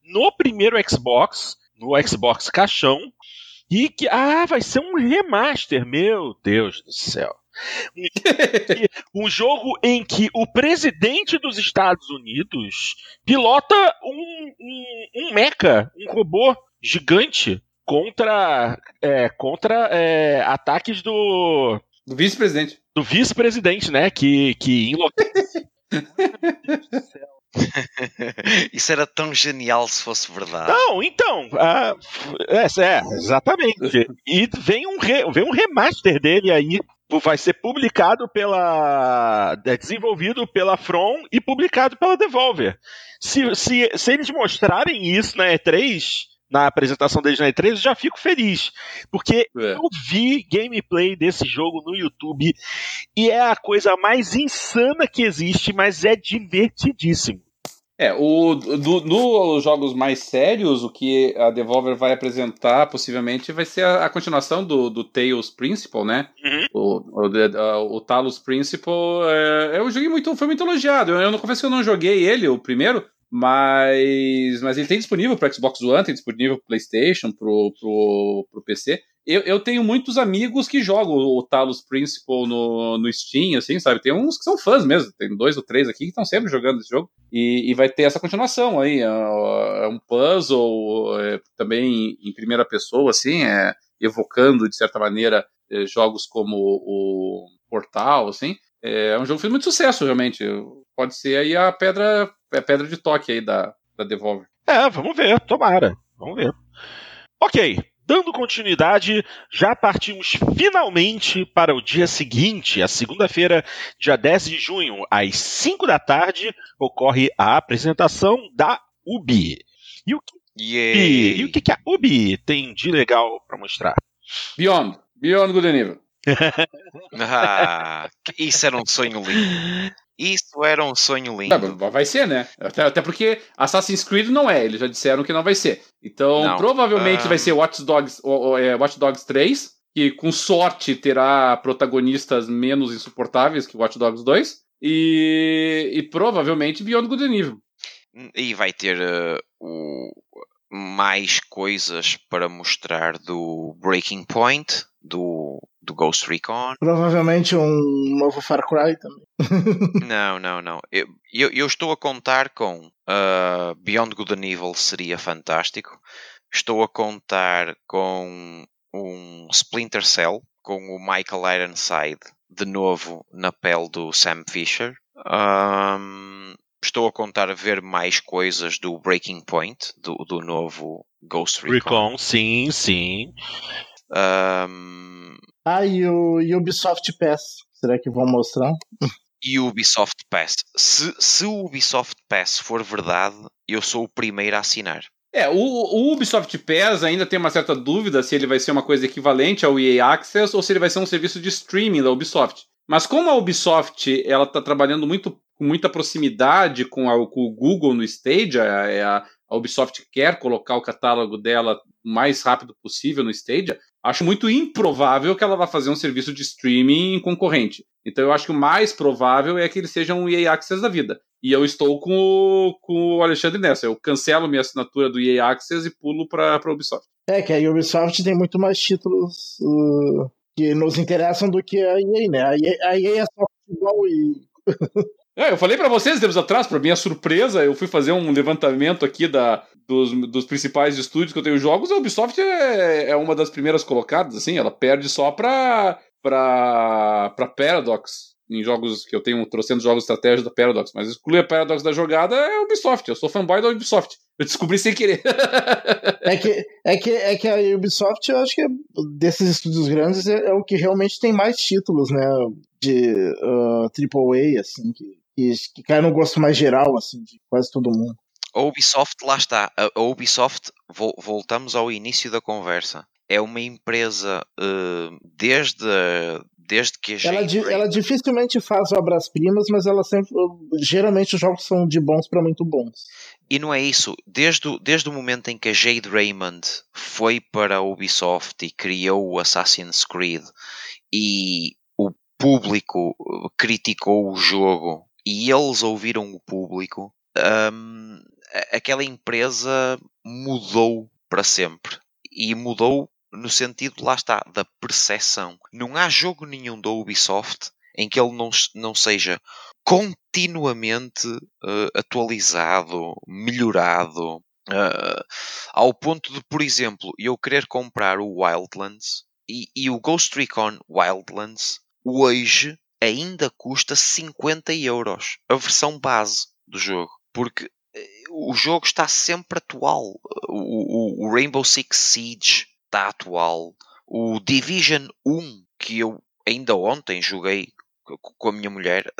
no primeiro Xbox, no Xbox caixão e que, ah, vai ser um remaster, meu Deus do céu. Um, jogo em que o presidente dos Estados Unidos pilota um, um, um mecha, um robô gigante contra, é, contra é, ataques do. Do vice-presidente. Do vice-presidente, né? Que, que enlouquece. Isso era tão genial se fosse verdade. Não, então. Uh, é, é, exatamente. E vem um, re, vem um remaster dele aí. Vai ser publicado pela. É desenvolvido pela From e publicado pela Devolver. Se, se, se eles mostrarem isso na E3, na apresentação deles na E3, eu já fico feliz. Porque é. eu vi gameplay desse jogo no YouTube e é a coisa mais insana que existe, mas é divertidíssimo. É, o, do, nos jogos mais sérios, o que a Devolver vai apresentar possivelmente vai ser a, a continuação do, do Tales Principle, né? Uhum. O, o, o, Talos Principle é, eu joguei muito, foi muito elogiado. Eu, eu não confesso que eu não joguei ele, o primeiro, mas, mas ele tem disponível para Xbox One, tem disponível para PlayStation, para o PC. Eu, eu tenho muitos amigos que jogam o Talos Principle no, no Steam, assim, sabe? Tem uns que são fãs mesmo, tem dois ou três aqui que estão sempre jogando esse jogo. E, e vai ter essa continuação aí. É, é um puzzle é, também em primeira pessoa, assim, é, evocando, de certa maneira, é, jogos como o Portal, assim. É um jogo que fez muito sucesso, realmente. Pode ser aí a pedra é pedra de toque aí da, da Devolver. É, vamos ver, tomara. Vamos ver. Ok, dando continuidade, já partimos finalmente para o dia seguinte, a segunda-feira, dia 10 de junho, às 5 da tarde, ocorre a apresentação da UBI. E o que, e, e o que a UBI tem de legal para mostrar? Beyond. Beyond Good Nível. ah, isso era um sonho lindo. Isso era um sonho lindo. Vai ser, né? Até, até, porque Assassin's Creed não é, eles já disseram que não vai ser. Então, não. provavelmente um... vai ser Watch Dogs, é, Watch Dogs 3, que com sorte terá protagonistas menos insuportáveis que Watch Dogs 2, e, e provavelmente Beyond Good and Evil. E vai ter uh, o, mais coisas para mostrar do Breaking Point, do, do Ghost Recon. Provavelmente um novo Far Cry também. não, não, não. Eu, eu, eu, estou a contar com uh, Beyond Good and Evil seria fantástico. Estou a contar com um Splinter Cell com o Michael Ironside de novo na pele do Sam Fisher. Um, estou a contar a ver mais coisas do Breaking Point, do, do novo Ghost Recon. Recon, sim, sim. Um... Ah, e o Ubisoft Pass. Será que vão mostrar? E o Ubisoft Pass. Se, se o Ubisoft Pass for verdade, eu sou o primeiro a assinar. É, o, o, Ubisoft Pass ainda tem uma certa dúvida se ele vai ser uma coisa equivalente ao EA Access ou se ele vai ser um serviço de streaming da Ubisoft. Mas como a Ubisoft ela está trabalhando muito com muita proximidade com, a, com, o Google no Stadia, a, a, Ubisoft quer colocar o catálogo dela o mais rápido possível no Stadia, acho muito improvável que ela vá fazer um serviço de streaming concorrente. Então eu acho que o mais provável é que ele seja um EA Access da vida. E eu estou com o, com o Alexandre nessa. Eu cancelo minha assinatura do EA Access e pulo para a Ubisoft. É, que a Ubisoft tem muito mais títulos uh, que nos interessam do que a EA, né? A EA, a EA é só futebol e. É, eu falei para vocês tempos atrás, para minha surpresa, eu fui fazer um levantamento aqui da, dos, dos principais estúdios que eu tenho jogos. A Ubisoft é, é uma das primeiras colocadas, assim, ela perde só pra, pra, pra Paradox em jogos que eu tenho trocando jogos de estratégia da Paradox, mas excluir a Paradox da jogada é Ubisoft. Eu sou fanboy da Ubisoft. Eu descobri sem querer. é, que, é, que, é que a Ubisoft, eu acho que desses estúdios grandes é, é o que realmente tem mais títulos, né? De uh, AAA, assim, que, que, que cai no gosto mais geral, assim, de quase todo mundo. A Ubisoft, lá está. A Ubisoft, voltamos ao início da conversa. É uma empresa uh, desde, desde que a ela, ela dificilmente faz obras-primas, mas ela sempre. Geralmente os jogos são de bons para muito bons. E não é isso. Desde, desde o momento em que a Jade Raymond foi para a Ubisoft e criou o Assassin's Creed e o público criticou o jogo e eles ouviram o público, um, aquela empresa mudou para sempre. E mudou no sentido, lá está, da percepção. Não há jogo nenhum da Ubisoft em que ele não, não seja continuamente uh, atualizado, melhorado, uh, ao ponto de, por exemplo, eu querer comprar o Wildlands e, e o Ghost Recon Wildlands hoje ainda custa 50 euros, a versão base do jogo, porque o jogo está sempre atual. O, o, Rainbow Six Siege está atual. O Division 1, que eu ainda ontem joguei com a minha mulher,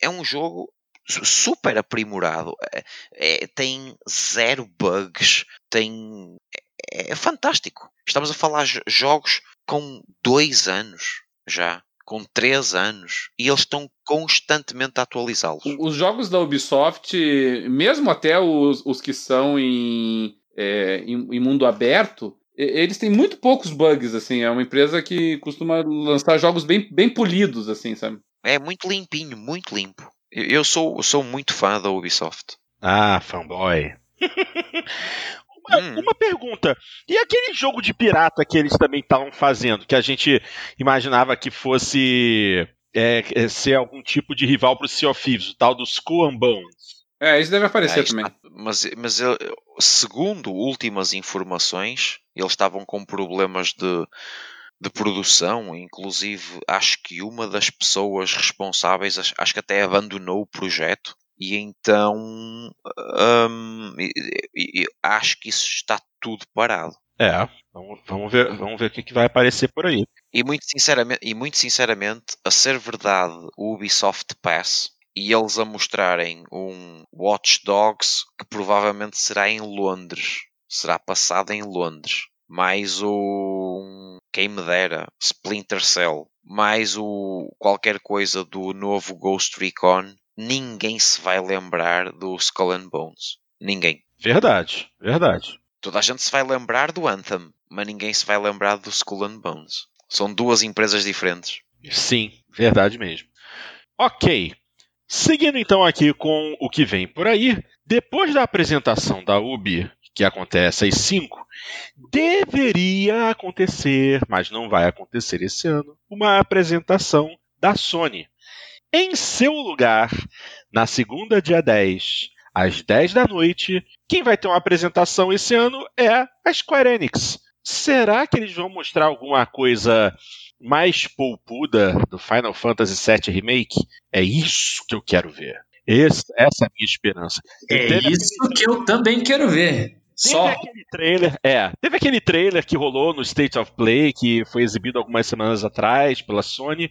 é um jogo super aprimorado. É, é, tem zero bugs, tem. É, é fantástico. Estamos a falar jogos com dois anos já com 3 anos e eles estão constantemente a atualizá-los. Os jogos da Ubisoft, mesmo até os, os que são em, é, em, em, mundo aberto, eles têm muito poucos bugs, assim. É uma empresa que costuma lançar jogos bem, bem polidos, assim, sabe? É muito limpinho, muito limpo. Eu sou, eu sou muito fã da Ubisoft. Ah, fanboy. Uma, hum. uma, pergunta. E aquele jogo de pirata que eles também estavam fazendo, que a gente imaginava que fosse é, é ser algum tipo de rival para o Sea of Thieves, o tal dos Skull and Bones? É, isso deve aparecer é, também. Está, mas, mas segundo últimas informações, eles estavam com problemas de, de produção, inclusive acho que uma das pessoas responsáveis, acho que até abandonou o projeto e então hum, acho que isso está tudo parado. É, vamos, vamos ver, vamos ver o que, que vai aparecer por aí. E muito, sinceramente, e muito sinceramente, a ser verdade, o Ubisoft Pass e eles a mostrarem um Watch Dogs que provavelmente será em Londres, será passado em Londres, mais o quem me dera, Splinter Cell, mais o qualquer coisa do novo Ghost Recon ninguém se vai lembrar do Skull and Bones. Ninguém. Verdade, verdade. Toda a gente se vai lembrar do Anthem, mas ninguém se vai lembrar do Skull and Bones. São duas empresas diferentes. Sim, verdade mesmo. Ok. Seguindo então aqui com o que vem por aí, depois da apresentação da UBI, que acontece às 5, deveria acontecer, mas não vai acontecer esse ano, uma apresentação da Sony. Em seu lugar, na segunda, dia 10, às 10 da noite, quem vai ter uma apresentação esse ano é a Square Enix. Será que eles vão mostrar alguma coisa mais poupuda do Final Fantasy VII Remake? É isso que eu quero ver. Esse, essa é a minha esperança. É isso aquele... que eu também quero ver. Só. Teve aquele trailer, é, teve aquele trailer que rolou no State of Play, que foi exibido algumas semanas atrás pela Sony,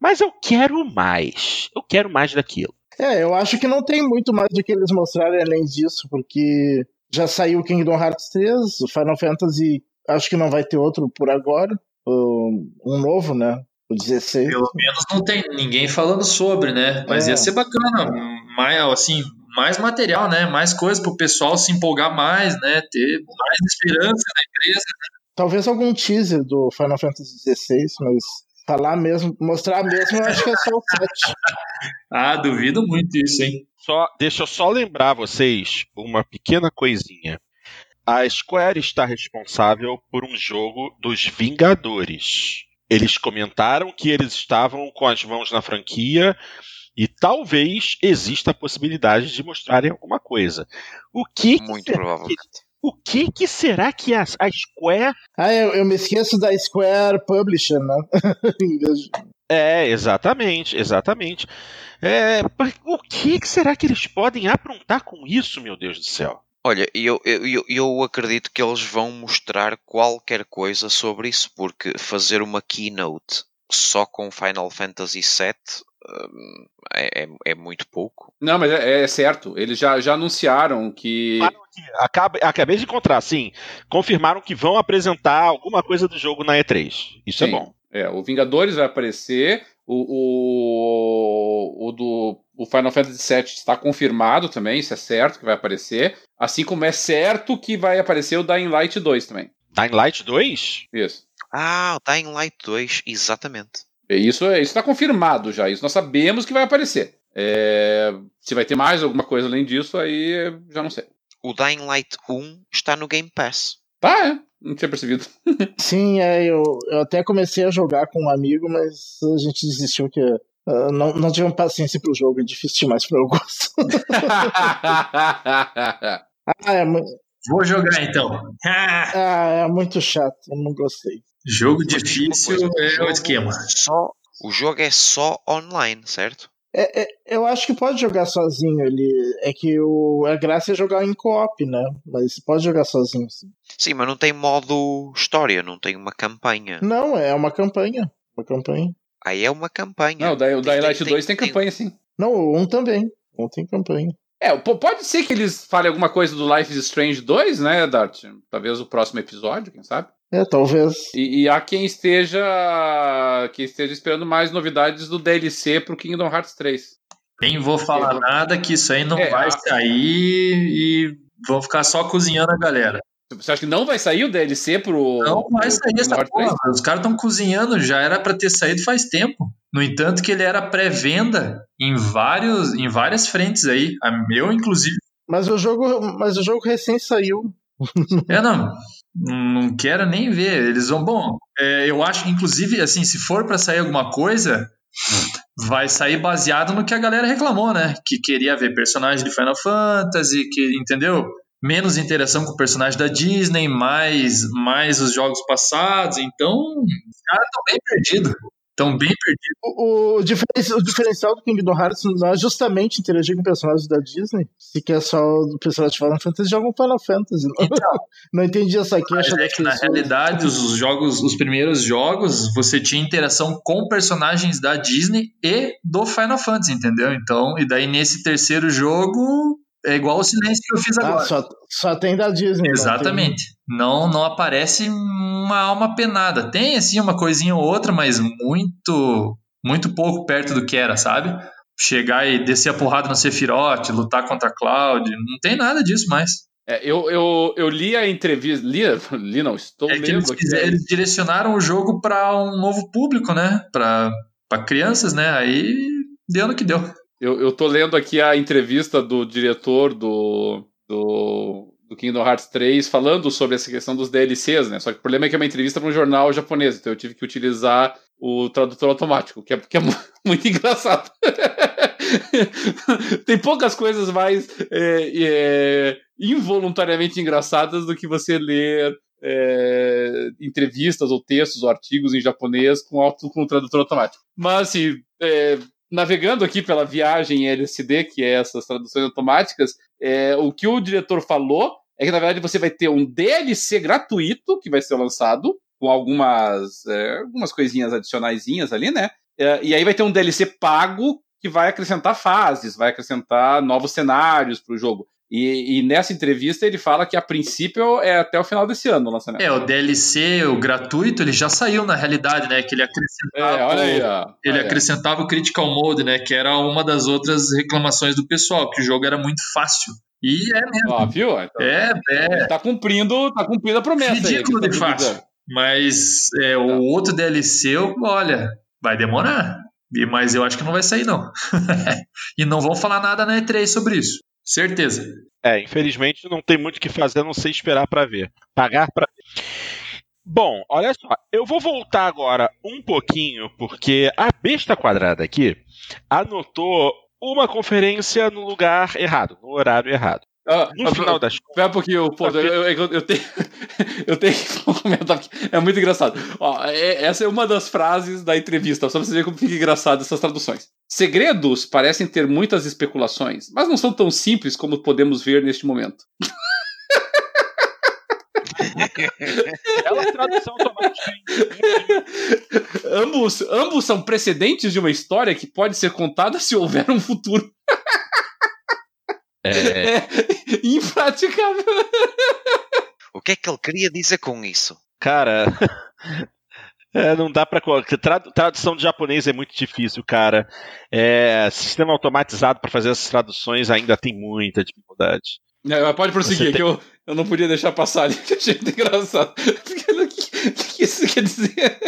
mas eu quero mais. Eu quero mais daquilo. É, eu acho que não tem muito mais do que eles mostrarem além disso, porque já saiu o Kingdom Hearts 3, o Final Fantasy acho que não vai ter outro por agora. Um novo, né? O 16. Pelo menos não tem ninguém falando sobre, né? Mas é. ia ser bacana, mais, assim, mais material, né? Mais coisa para o pessoal se empolgar mais, né? Ter mais esperança na empresa. Né? Talvez algum teaser do Final Fantasy XVI, mas Falar mesmo, mostrar mesmo, eu acho que é só o 7. ah, duvido muito isso, hein? Só, deixa eu só lembrar vocês uma pequena coisinha. A Square está responsável por um jogo dos Vingadores. Eles comentaram que eles estavam com as mãos na franquia e talvez exista a possibilidade de mostrarem alguma coisa. O que muito provavelmente. O que que será que a, a Square. Ah, eu, eu, me esqueço da Square Publisher, né? é, exatamente, exatamente. É, o que, que será que eles podem aprontar com isso, meu Deus do céu? Olha, eu, eu, eu acredito que eles vão mostrar qualquer coisa sobre isso, porque fazer uma keynote só com Final Fantasy VII é, é, é, muito pouco. Não, mas é, é, certo. Eles já, já anunciaram que. Acabei, acabei de encontrar, sim. Confirmaram que vão apresentar alguma coisa do jogo na E3. Isso é sim. é bom. É, o Vingadores vai aparecer. O, o, o do o Final Fantasy VII está confirmado também, isso é certo que vai aparecer. Assim como é certo que vai aparecer o Dying Light 2 também. Dying Light 2? Isso. Ah, o Dying Light 2, exatamente. É isso está confirmado já. Isso nós sabemos que vai aparecer. É, se vai ter mais alguma coisa além disso, aí já não sei. O Dying Light 1 está no Game Pass. Tá, é. Não tinha percebido. Sim, é, eu, eu até comecei a jogar com um amigo, mas a gente desistiu que Uh, não, não tivemos paciência pro jogo, é difícil demais pro meu gosto. ah, é muito... Vou jogar então. ah, é muito chato, eu não gostei. Jogo difícil é o esquema. Só, o jogo é só online, certo? É, é, eu acho que pode jogar sozinho. Ele é que o a graça é jogar em co-op, né? Mas pode jogar sozinho. Sim. sim, mas não tem modo história, não tem uma campanha. Não, é uma campanha, uma campanha. Aí é uma campanha. Não, o Dying Light 2 tem, tem campanha, sim. Não, o 1 também. Um tem campanha. É, pode ser que eles falem alguma coisa do Life is Strange 2, né, Dart? Talvez o próximo episódio, quem sabe? É, talvez. E, e há quem esteja quem esteja esperando mais novidades do DLC pro Kingdom Hearts 3. Nem vou falar nada que isso aí não é, vai a... sair e vão ficar só cozinhando a galera. Você acha que não vai sair o DLC pro. Não vai sair essa porra. Os caras estão cozinhando, já era para ter saído faz tempo. No entanto, que ele era pré-venda em vários, em várias frentes aí. A meu, inclusive. Mas o jogo, mas o jogo recém saiu. É, não. Não quero nem ver. Eles vão. Bom, é, eu acho, inclusive, assim, se for para sair alguma coisa, vai sair baseado no que a galera reclamou, né? Que queria ver personagem de Final Fantasy, que, entendeu? menos interação com o personagem da Disney, mais, mais os jogos passados. Então, os caras estão bem perdidos. Estão bem perdidos. O, o, o, diferencial do Kingdom Hearts não é justamente interagir com personagens da Disney. Se quer só o personagem de Final Fantasy, joga um Final Fantasy. Não, então, não entendi essa queixa. é que na realidade, os jogos, os primeiros jogos, você tinha interação com personagens da Disney e do Final Fantasy, entendeu? Então, e daí nesse terceiro jogo, é igual o silêncio que eu fiz ah, agora. Ah, só, só tem da Disney. Exatamente. Não, não aparece uma alma penada. Tem, assim, uma coisinha ou outra, mas muito, muito pouco perto do que era, sabe? Chegar e descer a porrada no Sephiroth, lutar contra a Cloud, não tem nada disso mais. É, eu, eu, eu li a entrevista, li, li não, estou é lendo eles, aqui. Eles direcionaram o jogo para um novo público, né? Para crianças, né? Aí deu no que deu. Eu, eu tô lendo aqui a entrevista do diretor do, do, do Kingdom Hearts 3 falando sobre essa questão dos DLCs, né? Só que o problema é que é uma entrevista para um jornal japonês, então eu tive que utilizar o tradutor automático, que é, que é muito engraçado. Tem poucas coisas mais é, é, involuntariamente engraçadas do que você ler é, entrevistas ou textos ou artigos em japonês com, auto, com o tradutor automático. Mas, assim, é, navegando aqui pela viagem LSD, que é essas traduções automáticas, é, o que o diretor falou é que, na verdade, você vai ter um DLC gratuito que vai ser lançado, com algumas, é, algumas coisinhas adicionaisinhas ali, né? É, e aí vai ter um DLC pago que vai acrescentar fases, vai acrescentar novos cenários para o jogo. E, e, nessa entrevista ele fala que a princípio é até o final desse ano o lançamento. É, o DLC, o gratuito, ele já saiu na realidade, né? Que ele acrescentava, é, olha aí, ó. ele acrescentava o Critical Mode, né? Que era uma das outras reclamações do pessoal, que o jogo era muito fácil. E é mesmo. Ó, viu? Então, é, é. Tá cumprindo, tá cumprindo a promessa. Ridículo aí, de fácil. Mas é, o outro DLC, olha, vai demorar. Mas eu acho que não vai sair, não. e não vão falar nada na E3 sobre isso. Certeza. É, infelizmente não tem muito o que fazer a não ser esperar para ver. Pagar para. Bom, olha só, eu vou voltar agora um pouquinho, porque a besta quadrada aqui anotou uma conferência no lugar errado, no horário errado. Ah, no ah, final das contas. Espera um pouquinho, pô, eu, eu, eu, tenho, eu tenho que comentar aqui. É muito engraçado. Ó, é, essa é uma das frases da entrevista, só pra você ver como fica engraçado essas traduções. Segredos parecem ter muitas especulações, mas não são tão simples como podemos ver neste momento. Ela tradução automática. ambos, ambos são precedentes de uma história que pode ser contada se houver um futuro. É, É impraticável. O que é que ele queria dizer com isso? cara. é, não dá pra. colocar- Tradu tradução de japonês é muito difícil, cara. É, sistema automatizado pra fazer essas traduções ainda tem muita dificuldade. É, pode prosseguir, tem- que eu, eu não podia deixar passar ali, que eu achei muito engraçado. O que, que isso quer dizer?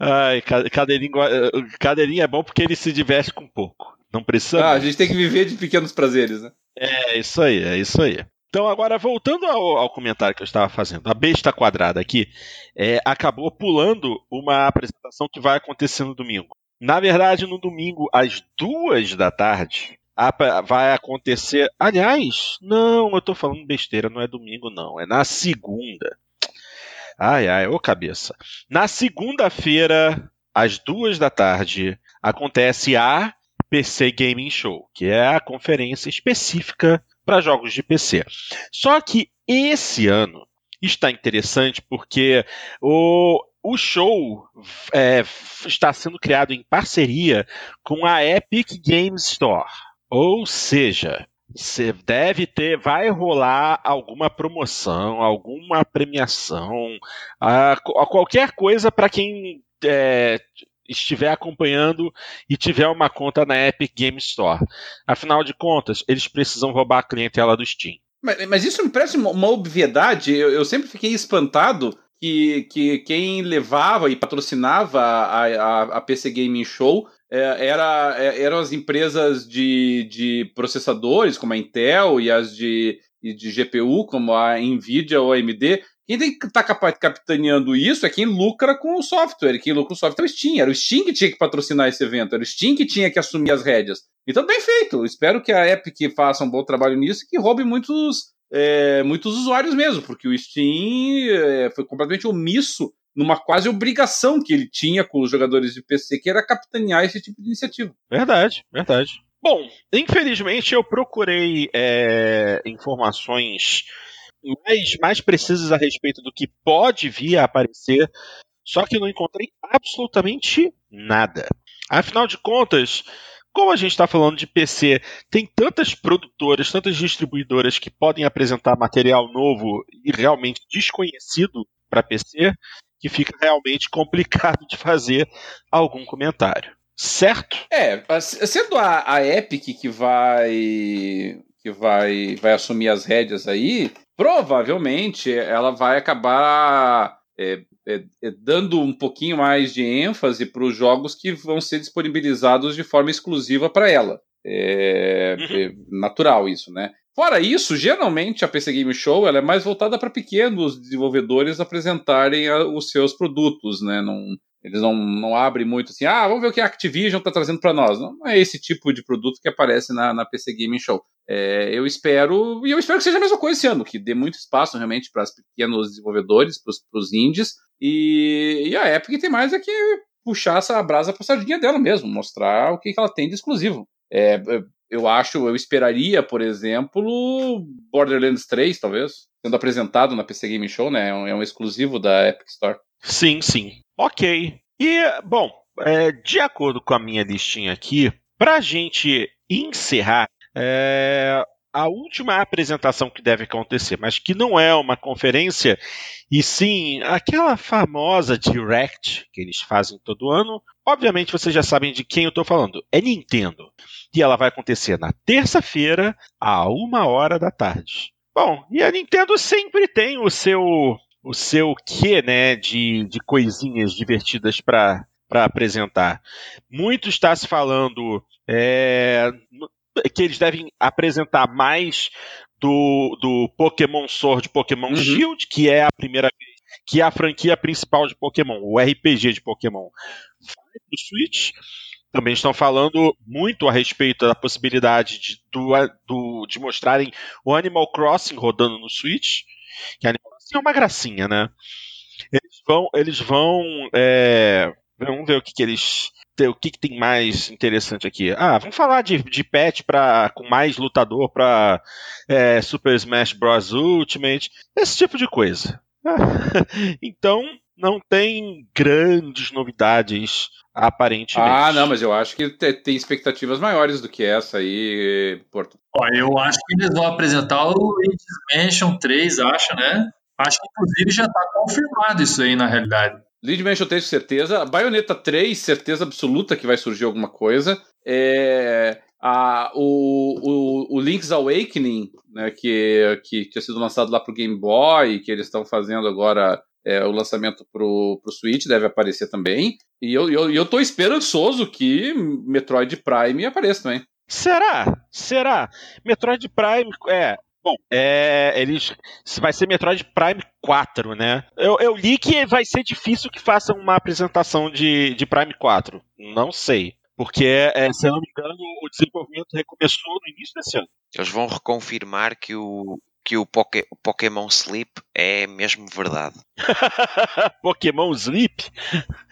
Ai, ca- cadeirinho, go- eh, cadeirinho é bom porque ele se diverte com pouco. Não precisa. Ah, a gente tem que viver de pequenos prazeres, né? É isso aí, é isso aí. Então, agora, voltando ao, ao comentário que eu estava fazendo, a besta quadrada aqui é, acabou pulando uma apresentação que vai acontecer no domingo. Na verdade, no domingo, às duas da tarde, a- vai acontecer. Aliás, não, eu tô falando besteira, não é domingo, não, é na segunda. Ai, ai, ô cabeça. Na segunda-feira, às duas da tarde, acontece a PC Gaming Show, que é a conferência específica para jogos de PC. Só que esse ano está interessante porque o, o show é, está sendo criado em parceria com a Epic Games Store. Ou seja, você deve ter, vai rolar alguma promoção, alguma premiação, a, a qualquer coisa para quem é, estiver acompanhando e tiver uma conta na Epic Games Store. Afinal de contas, eles precisam roubar a clientela do Steam. Mas, mas isso me parece uma, uma obviedade. Eu, eu sempre fiquei espantado que, que quem levava e patrocinava a, a, a PC Gaming Show é, era, é, eram as empresas de, de processadores, como a Intel, e as de, e de GPU, como a Nvidia ou a AMD. Quem tem que estar capitaneando isso é quem lucra com o software. Quem lucra com o software é o Steam. Era o Steam que tinha que patrocinar esse evento. Era o Steam que tinha que assumir as rédeas. Então, bem feito. Espero que a Epic faça um bom trabalho nisso e que roube muitos, é, muitos usuários mesmo, porque o Steam é, foi completamente omisso numa quase obrigação que ele tinha com os jogadores de PC, que era capitanear esse tipo de iniciativa. Verdade, verdade. Bom, infelizmente eu procurei é, informações mais, mais precisas a respeito do que pode vir a aparecer, só que não encontrei absolutamente nada. Afinal de contas, como a gente está falando de PC, tem tantas produtoras, tantas distribuidoras que podem apresentar material novo e realmente desconhecido para PC, que fica realmente complicado de fazer algum comentário. Certo? É, sendo a, a Epic que vai que vai, vai assumir as rédeas aí, provavelmente ela vai acabar é, é, é, dando um pouquinho mais de ênfase para os jogos que vão ser disponibilizados de forma exclusiva para ela. É, é, natural isso, né? Fora isso, geralmente a PC Game Show ela é mais voltada para pequenos desenvolvedores apresentarem a, os seus produtos, né? Não, eles não, não abrem muito assim, ah, vamos ver o que a Activision está trazendo para nós. Não, é esse tipo de produto que aparece na, na PC Gaming Show. É, eu espero, e eu espero que seja a mesma coisa esse ano, que dê muito espaço realmente para os pequenos desenvolvedores, para os indies, e, e, a Epic tem mais é que puxar essa brasa para sardinha dela mesmo, mostrar o que, que ela tem de exclusivo. É, eu acho, eu esperaria, por exemplo, Borderlands 3, talvez, sendo apresentado na PC Gaming Show, né? É é um exclusivo da Epic Store. Sim, sim. Ok. E, bom, é, de acordo com a minha listinha aqui, pra gente encerrar, é, a última apresentação que deve acontecer, mas que não é uma conferência, e sim aquela famosa Direct que eles fazem todo ano. Obviamente vocês já sabem de quem eu estou falando. É Nintendo. E ela vai acontecer na terça-feira, a uma hora da tarde. Bom, e a Nintendo sempre tem o seu o seu quê, né, de, de coisinhas divertidas para apresentar. Muito está se falando é, que eles devem apresentar mais do, do Pokémon Sword, Pokémon uhum. Shield, que é a primeira vez que é a franquia principal de Pokémon, o RPG de Pokémon, pro Switch. Também estão falando muito a respeito da possibilidade de, do, do, de mostrarem o Animal Crossing rodando no Switch. Que Animal Crossing é uma gracinha, né? Eles vão. Eles vão é, vamos ver o que, que eles. O que, que, tem mais interessante aqui? Ah, vamos falar de, de patch pra, com mais lutador para é, Super Smash Bros. Ultimate, esse tipo de coisa. então, não tem grandes novidades aparentemente. Ah, não, mas eu acho que tem expectativas maiores do que essa aí, Porto. Ó, eu acho que eles vão apresentar o Luigi's Mansion 3, acho, né? Acho que inclusive já está confirmado isso aí na realidade. Lead Mansion 3 com certeza. Bayonetta 3, certeza absoluta que vai surgir alguma coisa. É, a, o, o, o Link's Awakening, né, que, que tinha sido lançado lá pro Game Boy, que eles estão fazendo agora é, o lançamento pro, pro Switch deve aparecer também. E eu, eu, eu tô esperançoso que Metroid Prime apareça também. Será? Será? Metroid Prime, é. Bom, é, eles vai ser Metroid Prime 4, né? Eu, eu li que vai ser difícil que façam uma apresentação de, de Prime 4. Não sei. Porque, é, se eu não me engano, o desenvolvimento recomeçou no início desse ano. Eles vão reconfirmar que o, que o, Poké, o Pokémon Sleep é mesmo verdade. Pokémon Sleep?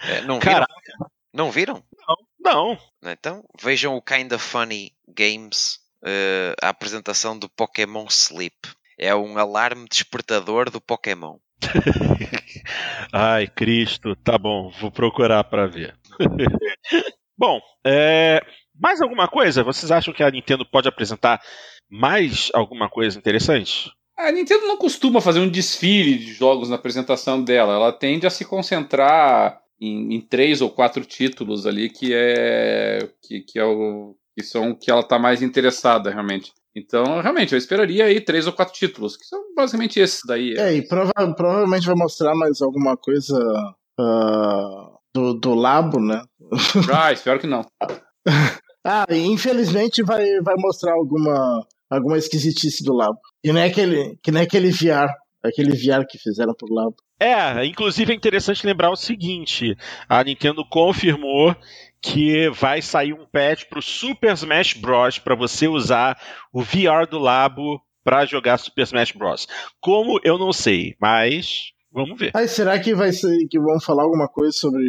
É, não viram? Caraca. Não viram? Não, não. Então vejam o Kinda Funny Games, uh, a apresentação do Pokémon Sleep. É um alarme despertador do Pokémon. Ai, Cristo, tá bom, vou procurar para ver. bom, é, mais alguma coisa? Vocês acham que a Nintendo pode apresentar mais alguma coisa interessante? A Nintendo não costuma fazer um desfile de jogos na apresentação dela. Ela tende a se concentrar em, em três ou quatro títulos ali que é que, que é o que são que ela está mais interessada realmente. Então, realmente, eu esperaria aí três ou quatro títulos, que são basicamente esses daí. É, e prova provavelmente vai mostrar mais alguma coisa uh, do, do Labo, né? Ah, espero que não. ah, infelizmente vai, vai mostrar alguma alguma esquisitice do Labo. Que nem aquele, que nem aquele VR, aquele VR que fizeram pro Labo. É, inclusive é interessante lembrar o seguinte: a Nintendo confirmou que vai sair um patch pro Super Smash Bros. para você usar o VR do Labo para jogar Super Smash Bros. Como eu não sei, mas vamos ver. Aí será que vai ser que vão falar alguma coisa sobre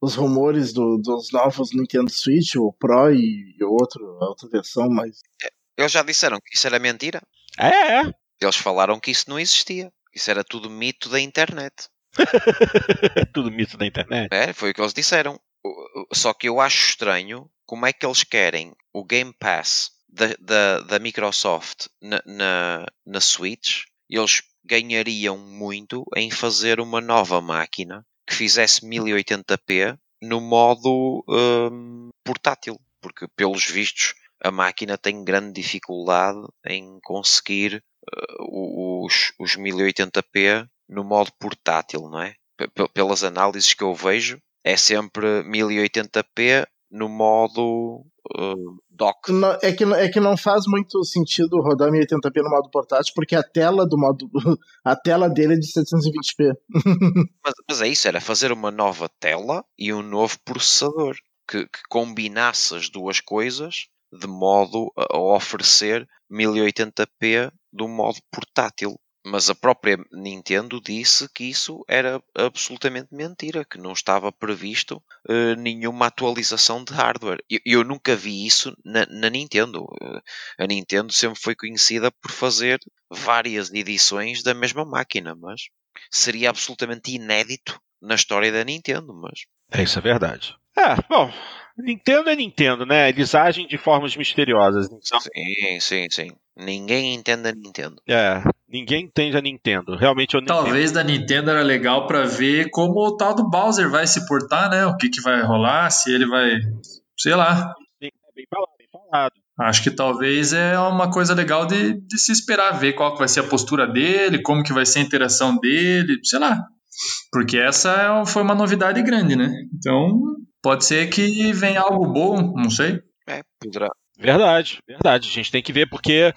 os rumores do, dos novos Nintendo Switch, o Pro e, e outro, a outra versão, mas eles já disseram que isso era mentira. É, é. Eles falaram que isso não existia. Isso era tudo mito da internet. tudo mito da internet? É, foi o que eles disseram. Só que eu acho estranho como é que eles querem o Game Pass da, da, da Microsoft na, na, na Switch. Eles ganhariam muito em fazer uma nova máquina que fizesse 1080p no modo um, portátil. Porque, pelos vistos, a máquina tem grande dificuldade em conseguir uh, os, os 1080p no modo portátil, não é? P pelas análises que eu vejo, é sempre 1080p no modo uh, dock. É, que, é que não faz muito sentido rodar 1080p no modo portátil, porque a tela do modo. A tela dele é de 720p. mas, mas é isso, era fazer uma nova tela e um novo processador que, que combinasse as duas coisas de modo a oferecer 1080p do modo portátil. Mas a própria Nintendo disse que isso era absolutamente mentira, que não estava previsto uh, nenhuma atualização de hardware. Eu, eu nunca vi isso na, na Nintendo. Uh, a Nintendo sempre foi conhecida por fazer várias edições da mesma máquina, mas seria absolutamente inédito na história da Nintendo. Mas... É, isso é verdade. É, bom, Nintendo é Nintendo, né? Eles agem de formas misteriosas. Então... Sim, sim, sim. Ninguém entende a Nintendo. É, ninguém entende a Nintendo. Realmente eu Talvez da Nintendo era legal para ver como o tal do Bowser vai se portar, né? O que, que vai rolar, se ele vai. Sei lá. É bem falado, bem falado. Acho que talvez é uma coisa legal de, de se esperar, ver qual que vai ser a postura dele, como que vai ser a interação dele, sei lá. Porque essa foi uma novidade grande, né? Então, Pode ser que venha algo bom, não sei. É, poderá. Verdade, verdade. A gente tem que ver porque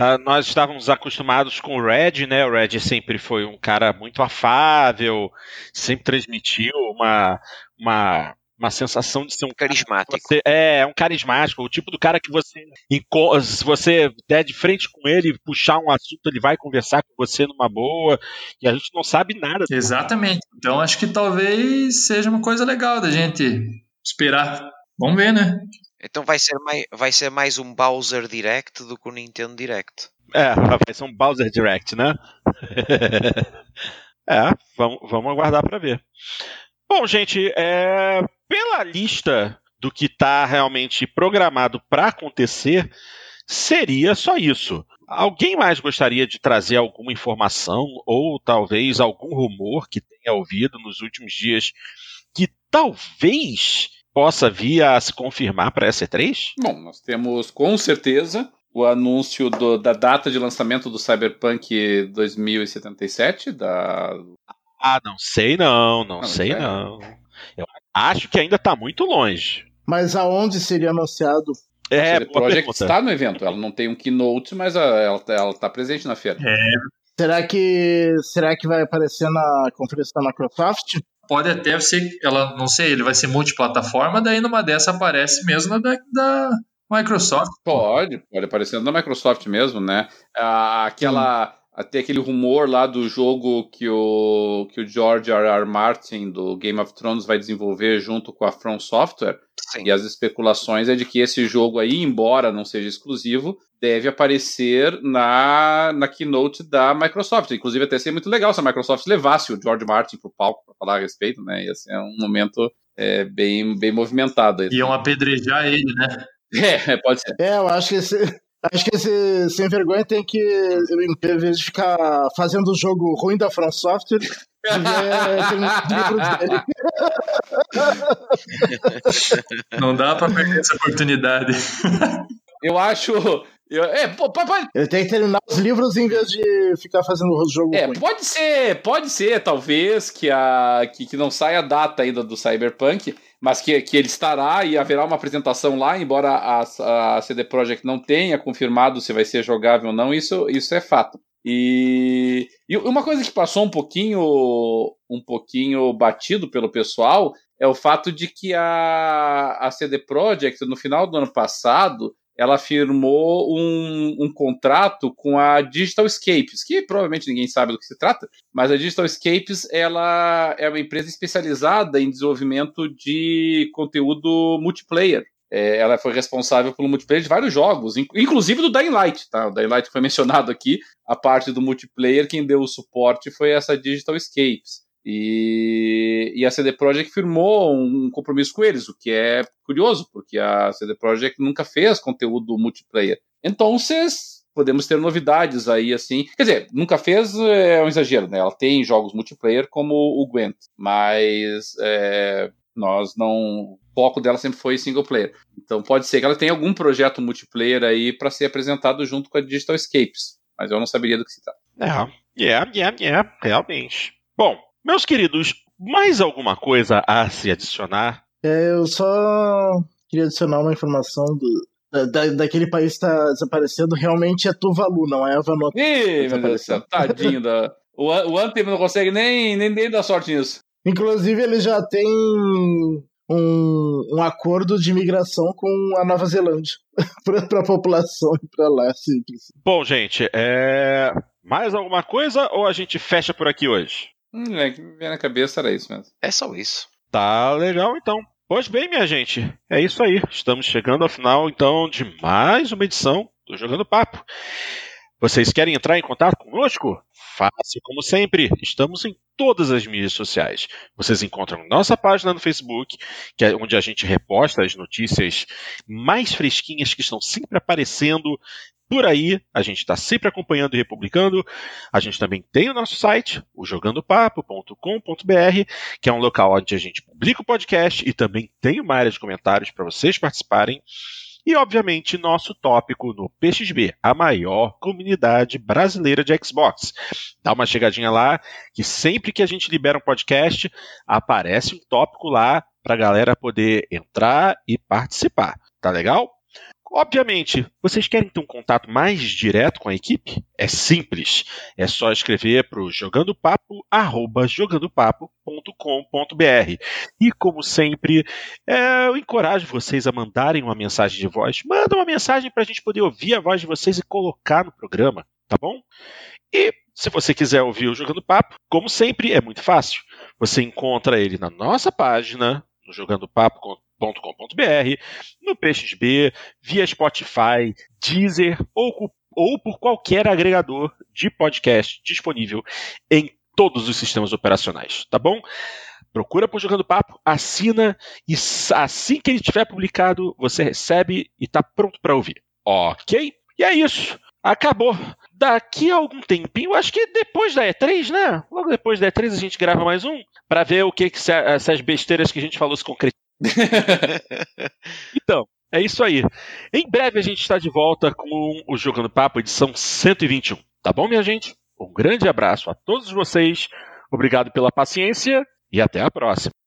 uh, nós estávamos acostumados com o Red, né? O Red sempre foi um cara muito afável, sempre transmitiu uma, uma uma sensação de ser um Carismático. Você, é, é um carismático, o tipo do cara que você. Se você der de frente com ele puxar um assunto, ele vai conversar com você numa boa. E a gente não sabe nada. Exatamente. Então acho que talvez seja uma coisa legal da gente esperar. Vamos ver, né? Então vai ser, mais, vai ser mais um Bowser Direct do que um Nintendo Direct. É, vai ser um Bowser Direct, né? é, vamos, vamos aguardar para ver. Bom, gente, é, pela lista do que está realmente programado para acontecer, seria só isso. Alguém mais gostaria de trazer alguma informação ou talvez algum rumor que tenha ouvido nos últimos dias que talvez possa vir a se confirmar para essa E3? Bom, nós temos com certeza o anúncio do- da data de lançamento do Cyberpunk 2077, da Ah, não sei não, não, Não, sei sério? não. Eu acho que ainda está muito longe. Mas aonde seria anunciado? É, Projekt pergunta. está no evento. Ela não tem um keynote, mas a- ela, ela está presente na feira. Será que será que vai aparecer na conferência da Microsoft? Pode até ser, ela não sei, ele vai ser multiplataforma, daí numa dessa aparece mesmo na da, da Microsoft. Pode, pode aparecer na Microsoft mesmo, né? Aquela. Até aquele rumor lá do jogo que o, que o George R. R. Martin do Game of Thrones vai desenvolver junto com a From Software. Sim. E as especulações é de que esse jogo aí, embora não seja exclusivo, deve aparecer na, na keynote da Microsoft. Inclusive, até seria muito legal se a Microsoft levasse o George Martin pro palco para falar a respeito, né? Ia ser um momento é, bem, bem movimentado. aí. Iam apedrejar ele, né? É, pode ser. É, eu acho que esse, acho que esse sem vergonha tem que, em vez de ficar fazendo o jogo ruim da From Software. Não dá pra perder essa oportunidade. Eu acho. Eu- é, pode, pode- Ele tem que terminar os livros em vez de ficar fazendo o jogo é, ruim. pode ser, pode ser, talvez, que, a, que, que não saia a data ainda do Cyberpunk, mas que, que ele estará e haverá uma apresentação lá, embora a, a CD Projekt não tenha confirmado se vai ser jogável ou não, isso, isso é fato. E, e uma coisa que passou um pouquinho, um pouquinho batido pelo pessoal é o fato de que a, a CD Projekt, no final do ano passado, ela firmou um, um contrato com a Digital Escapes, que provavelmente ninguém sabe do que se trata, mas a Digital Escapes ela é uma empresa especializada em desenvolvimento de conteúdo multiplayer. É, ela foi responsável pelo multiplayer de vários jogos, in- inclusive do Dying Light. Tá? O Dying Light foi mencionado aqui. A parte do multiplayer, quem deu o suporte foi essa Digital Escapes. E, e a CD Projekt firmou um compromisso com eles, o que é curioso, porque a CD Projekt nunca fez conteúdo multiplayer. Então, podemos ter novidades aí, assim. Quer dizer, nunca fez é um exagero, né? Ela tem jogos multiplayer como o Gwent, mas é, nós não. O foco dela sempre foi single player. Então pode ser que ela tenha algum projeto multiplayer aí para ser apresentado junto com a Digital Escapes, mas eu não saberia do que se trata. É, yeah, yeah, yeah, realmente. Bom, meus queridos, mais alguma coisa a se adicionar? É, eu só queria adicionar uma informação do, da, da- daquele país que está desaparecendo. Realmente é Tuvalu, não é Vanuatu. Ih, meu Deus do céu, tadinho da. O, o não consegue nem, nem, nem dar sorte nisso. Inclusive, ele já tem um, um acordo de imigração com a Nova Zelândia para a população ir para lá, se precisa. Bom, gente, é... mais alguma coisa ou a gente fecha por aqui hoje? Hum, é, que me veio na cabeça era isso mesmo. É só isso. Tá legal, então. Pois bem, minha gente, é isso aí. Estamos chegando ao final, então, de mais uma edição do Jogando Papo. Vocês querem entrar em contato conosco? Fácil, como sempre. Estamos em todas as mídias sociais. Vocês encontram nossa página no Facebook, que é onde a gente reposta as notícias mais fresquinhas que estão sempre aparecendo por aí. A gente está sempre acompanhando e republicando. A gente também tem o nosso site, o jogandopapo.com.br, que é um local onde a gente publica o podcast e também tem uma área de comentários para vocês participarem. E, obviamente, nosso tópico no PXB, a maior comunidade brasileira de Xbox. Dá uma chegadinha lá, que sempre que a gente libera um podcast, aparece um tópico lá para a galera poder entrar e participar. Tá legal? Obviamente, vocês querem ter um contato mais direto com a equipe? É simples. É só escrever para o jogandopapo@jogandopapo.com.br. E como sempre, é, eu encorajo vocês a mandarem uma mensagem de voz. Manda uma mensagem para a gente poder ouvir a voz de vocês e colocar no programa, tá bom? E se você quiser ouvir o Jogando Papo, como sempre, é muito fácil. Você encontra ele na nossa página, no jogandopapo.com.br, no PXB, via Spotify, Deezer ou, ou por qualquer agregador de podcast disponível em todos os sistemas operacionais, tá bom? Procura por Jogando Papo, assina e assim que ele estiver publicado, você recebe e está pronto para ouvir. Ok? E é isso. Acabou. Daqui a algum tempinho, acho que depois da E3, né? Logo depois da E3 a gente grava mais um para ver o que, que essas besteiras que a gente falou se concretizam. então, é isso aí. Em breve a gente está de volta com o Jogando Papo, edição 121. Tá bom, minha gente? Um grande abraço a todos vocês. Obrigado pela paciência e até a próxima.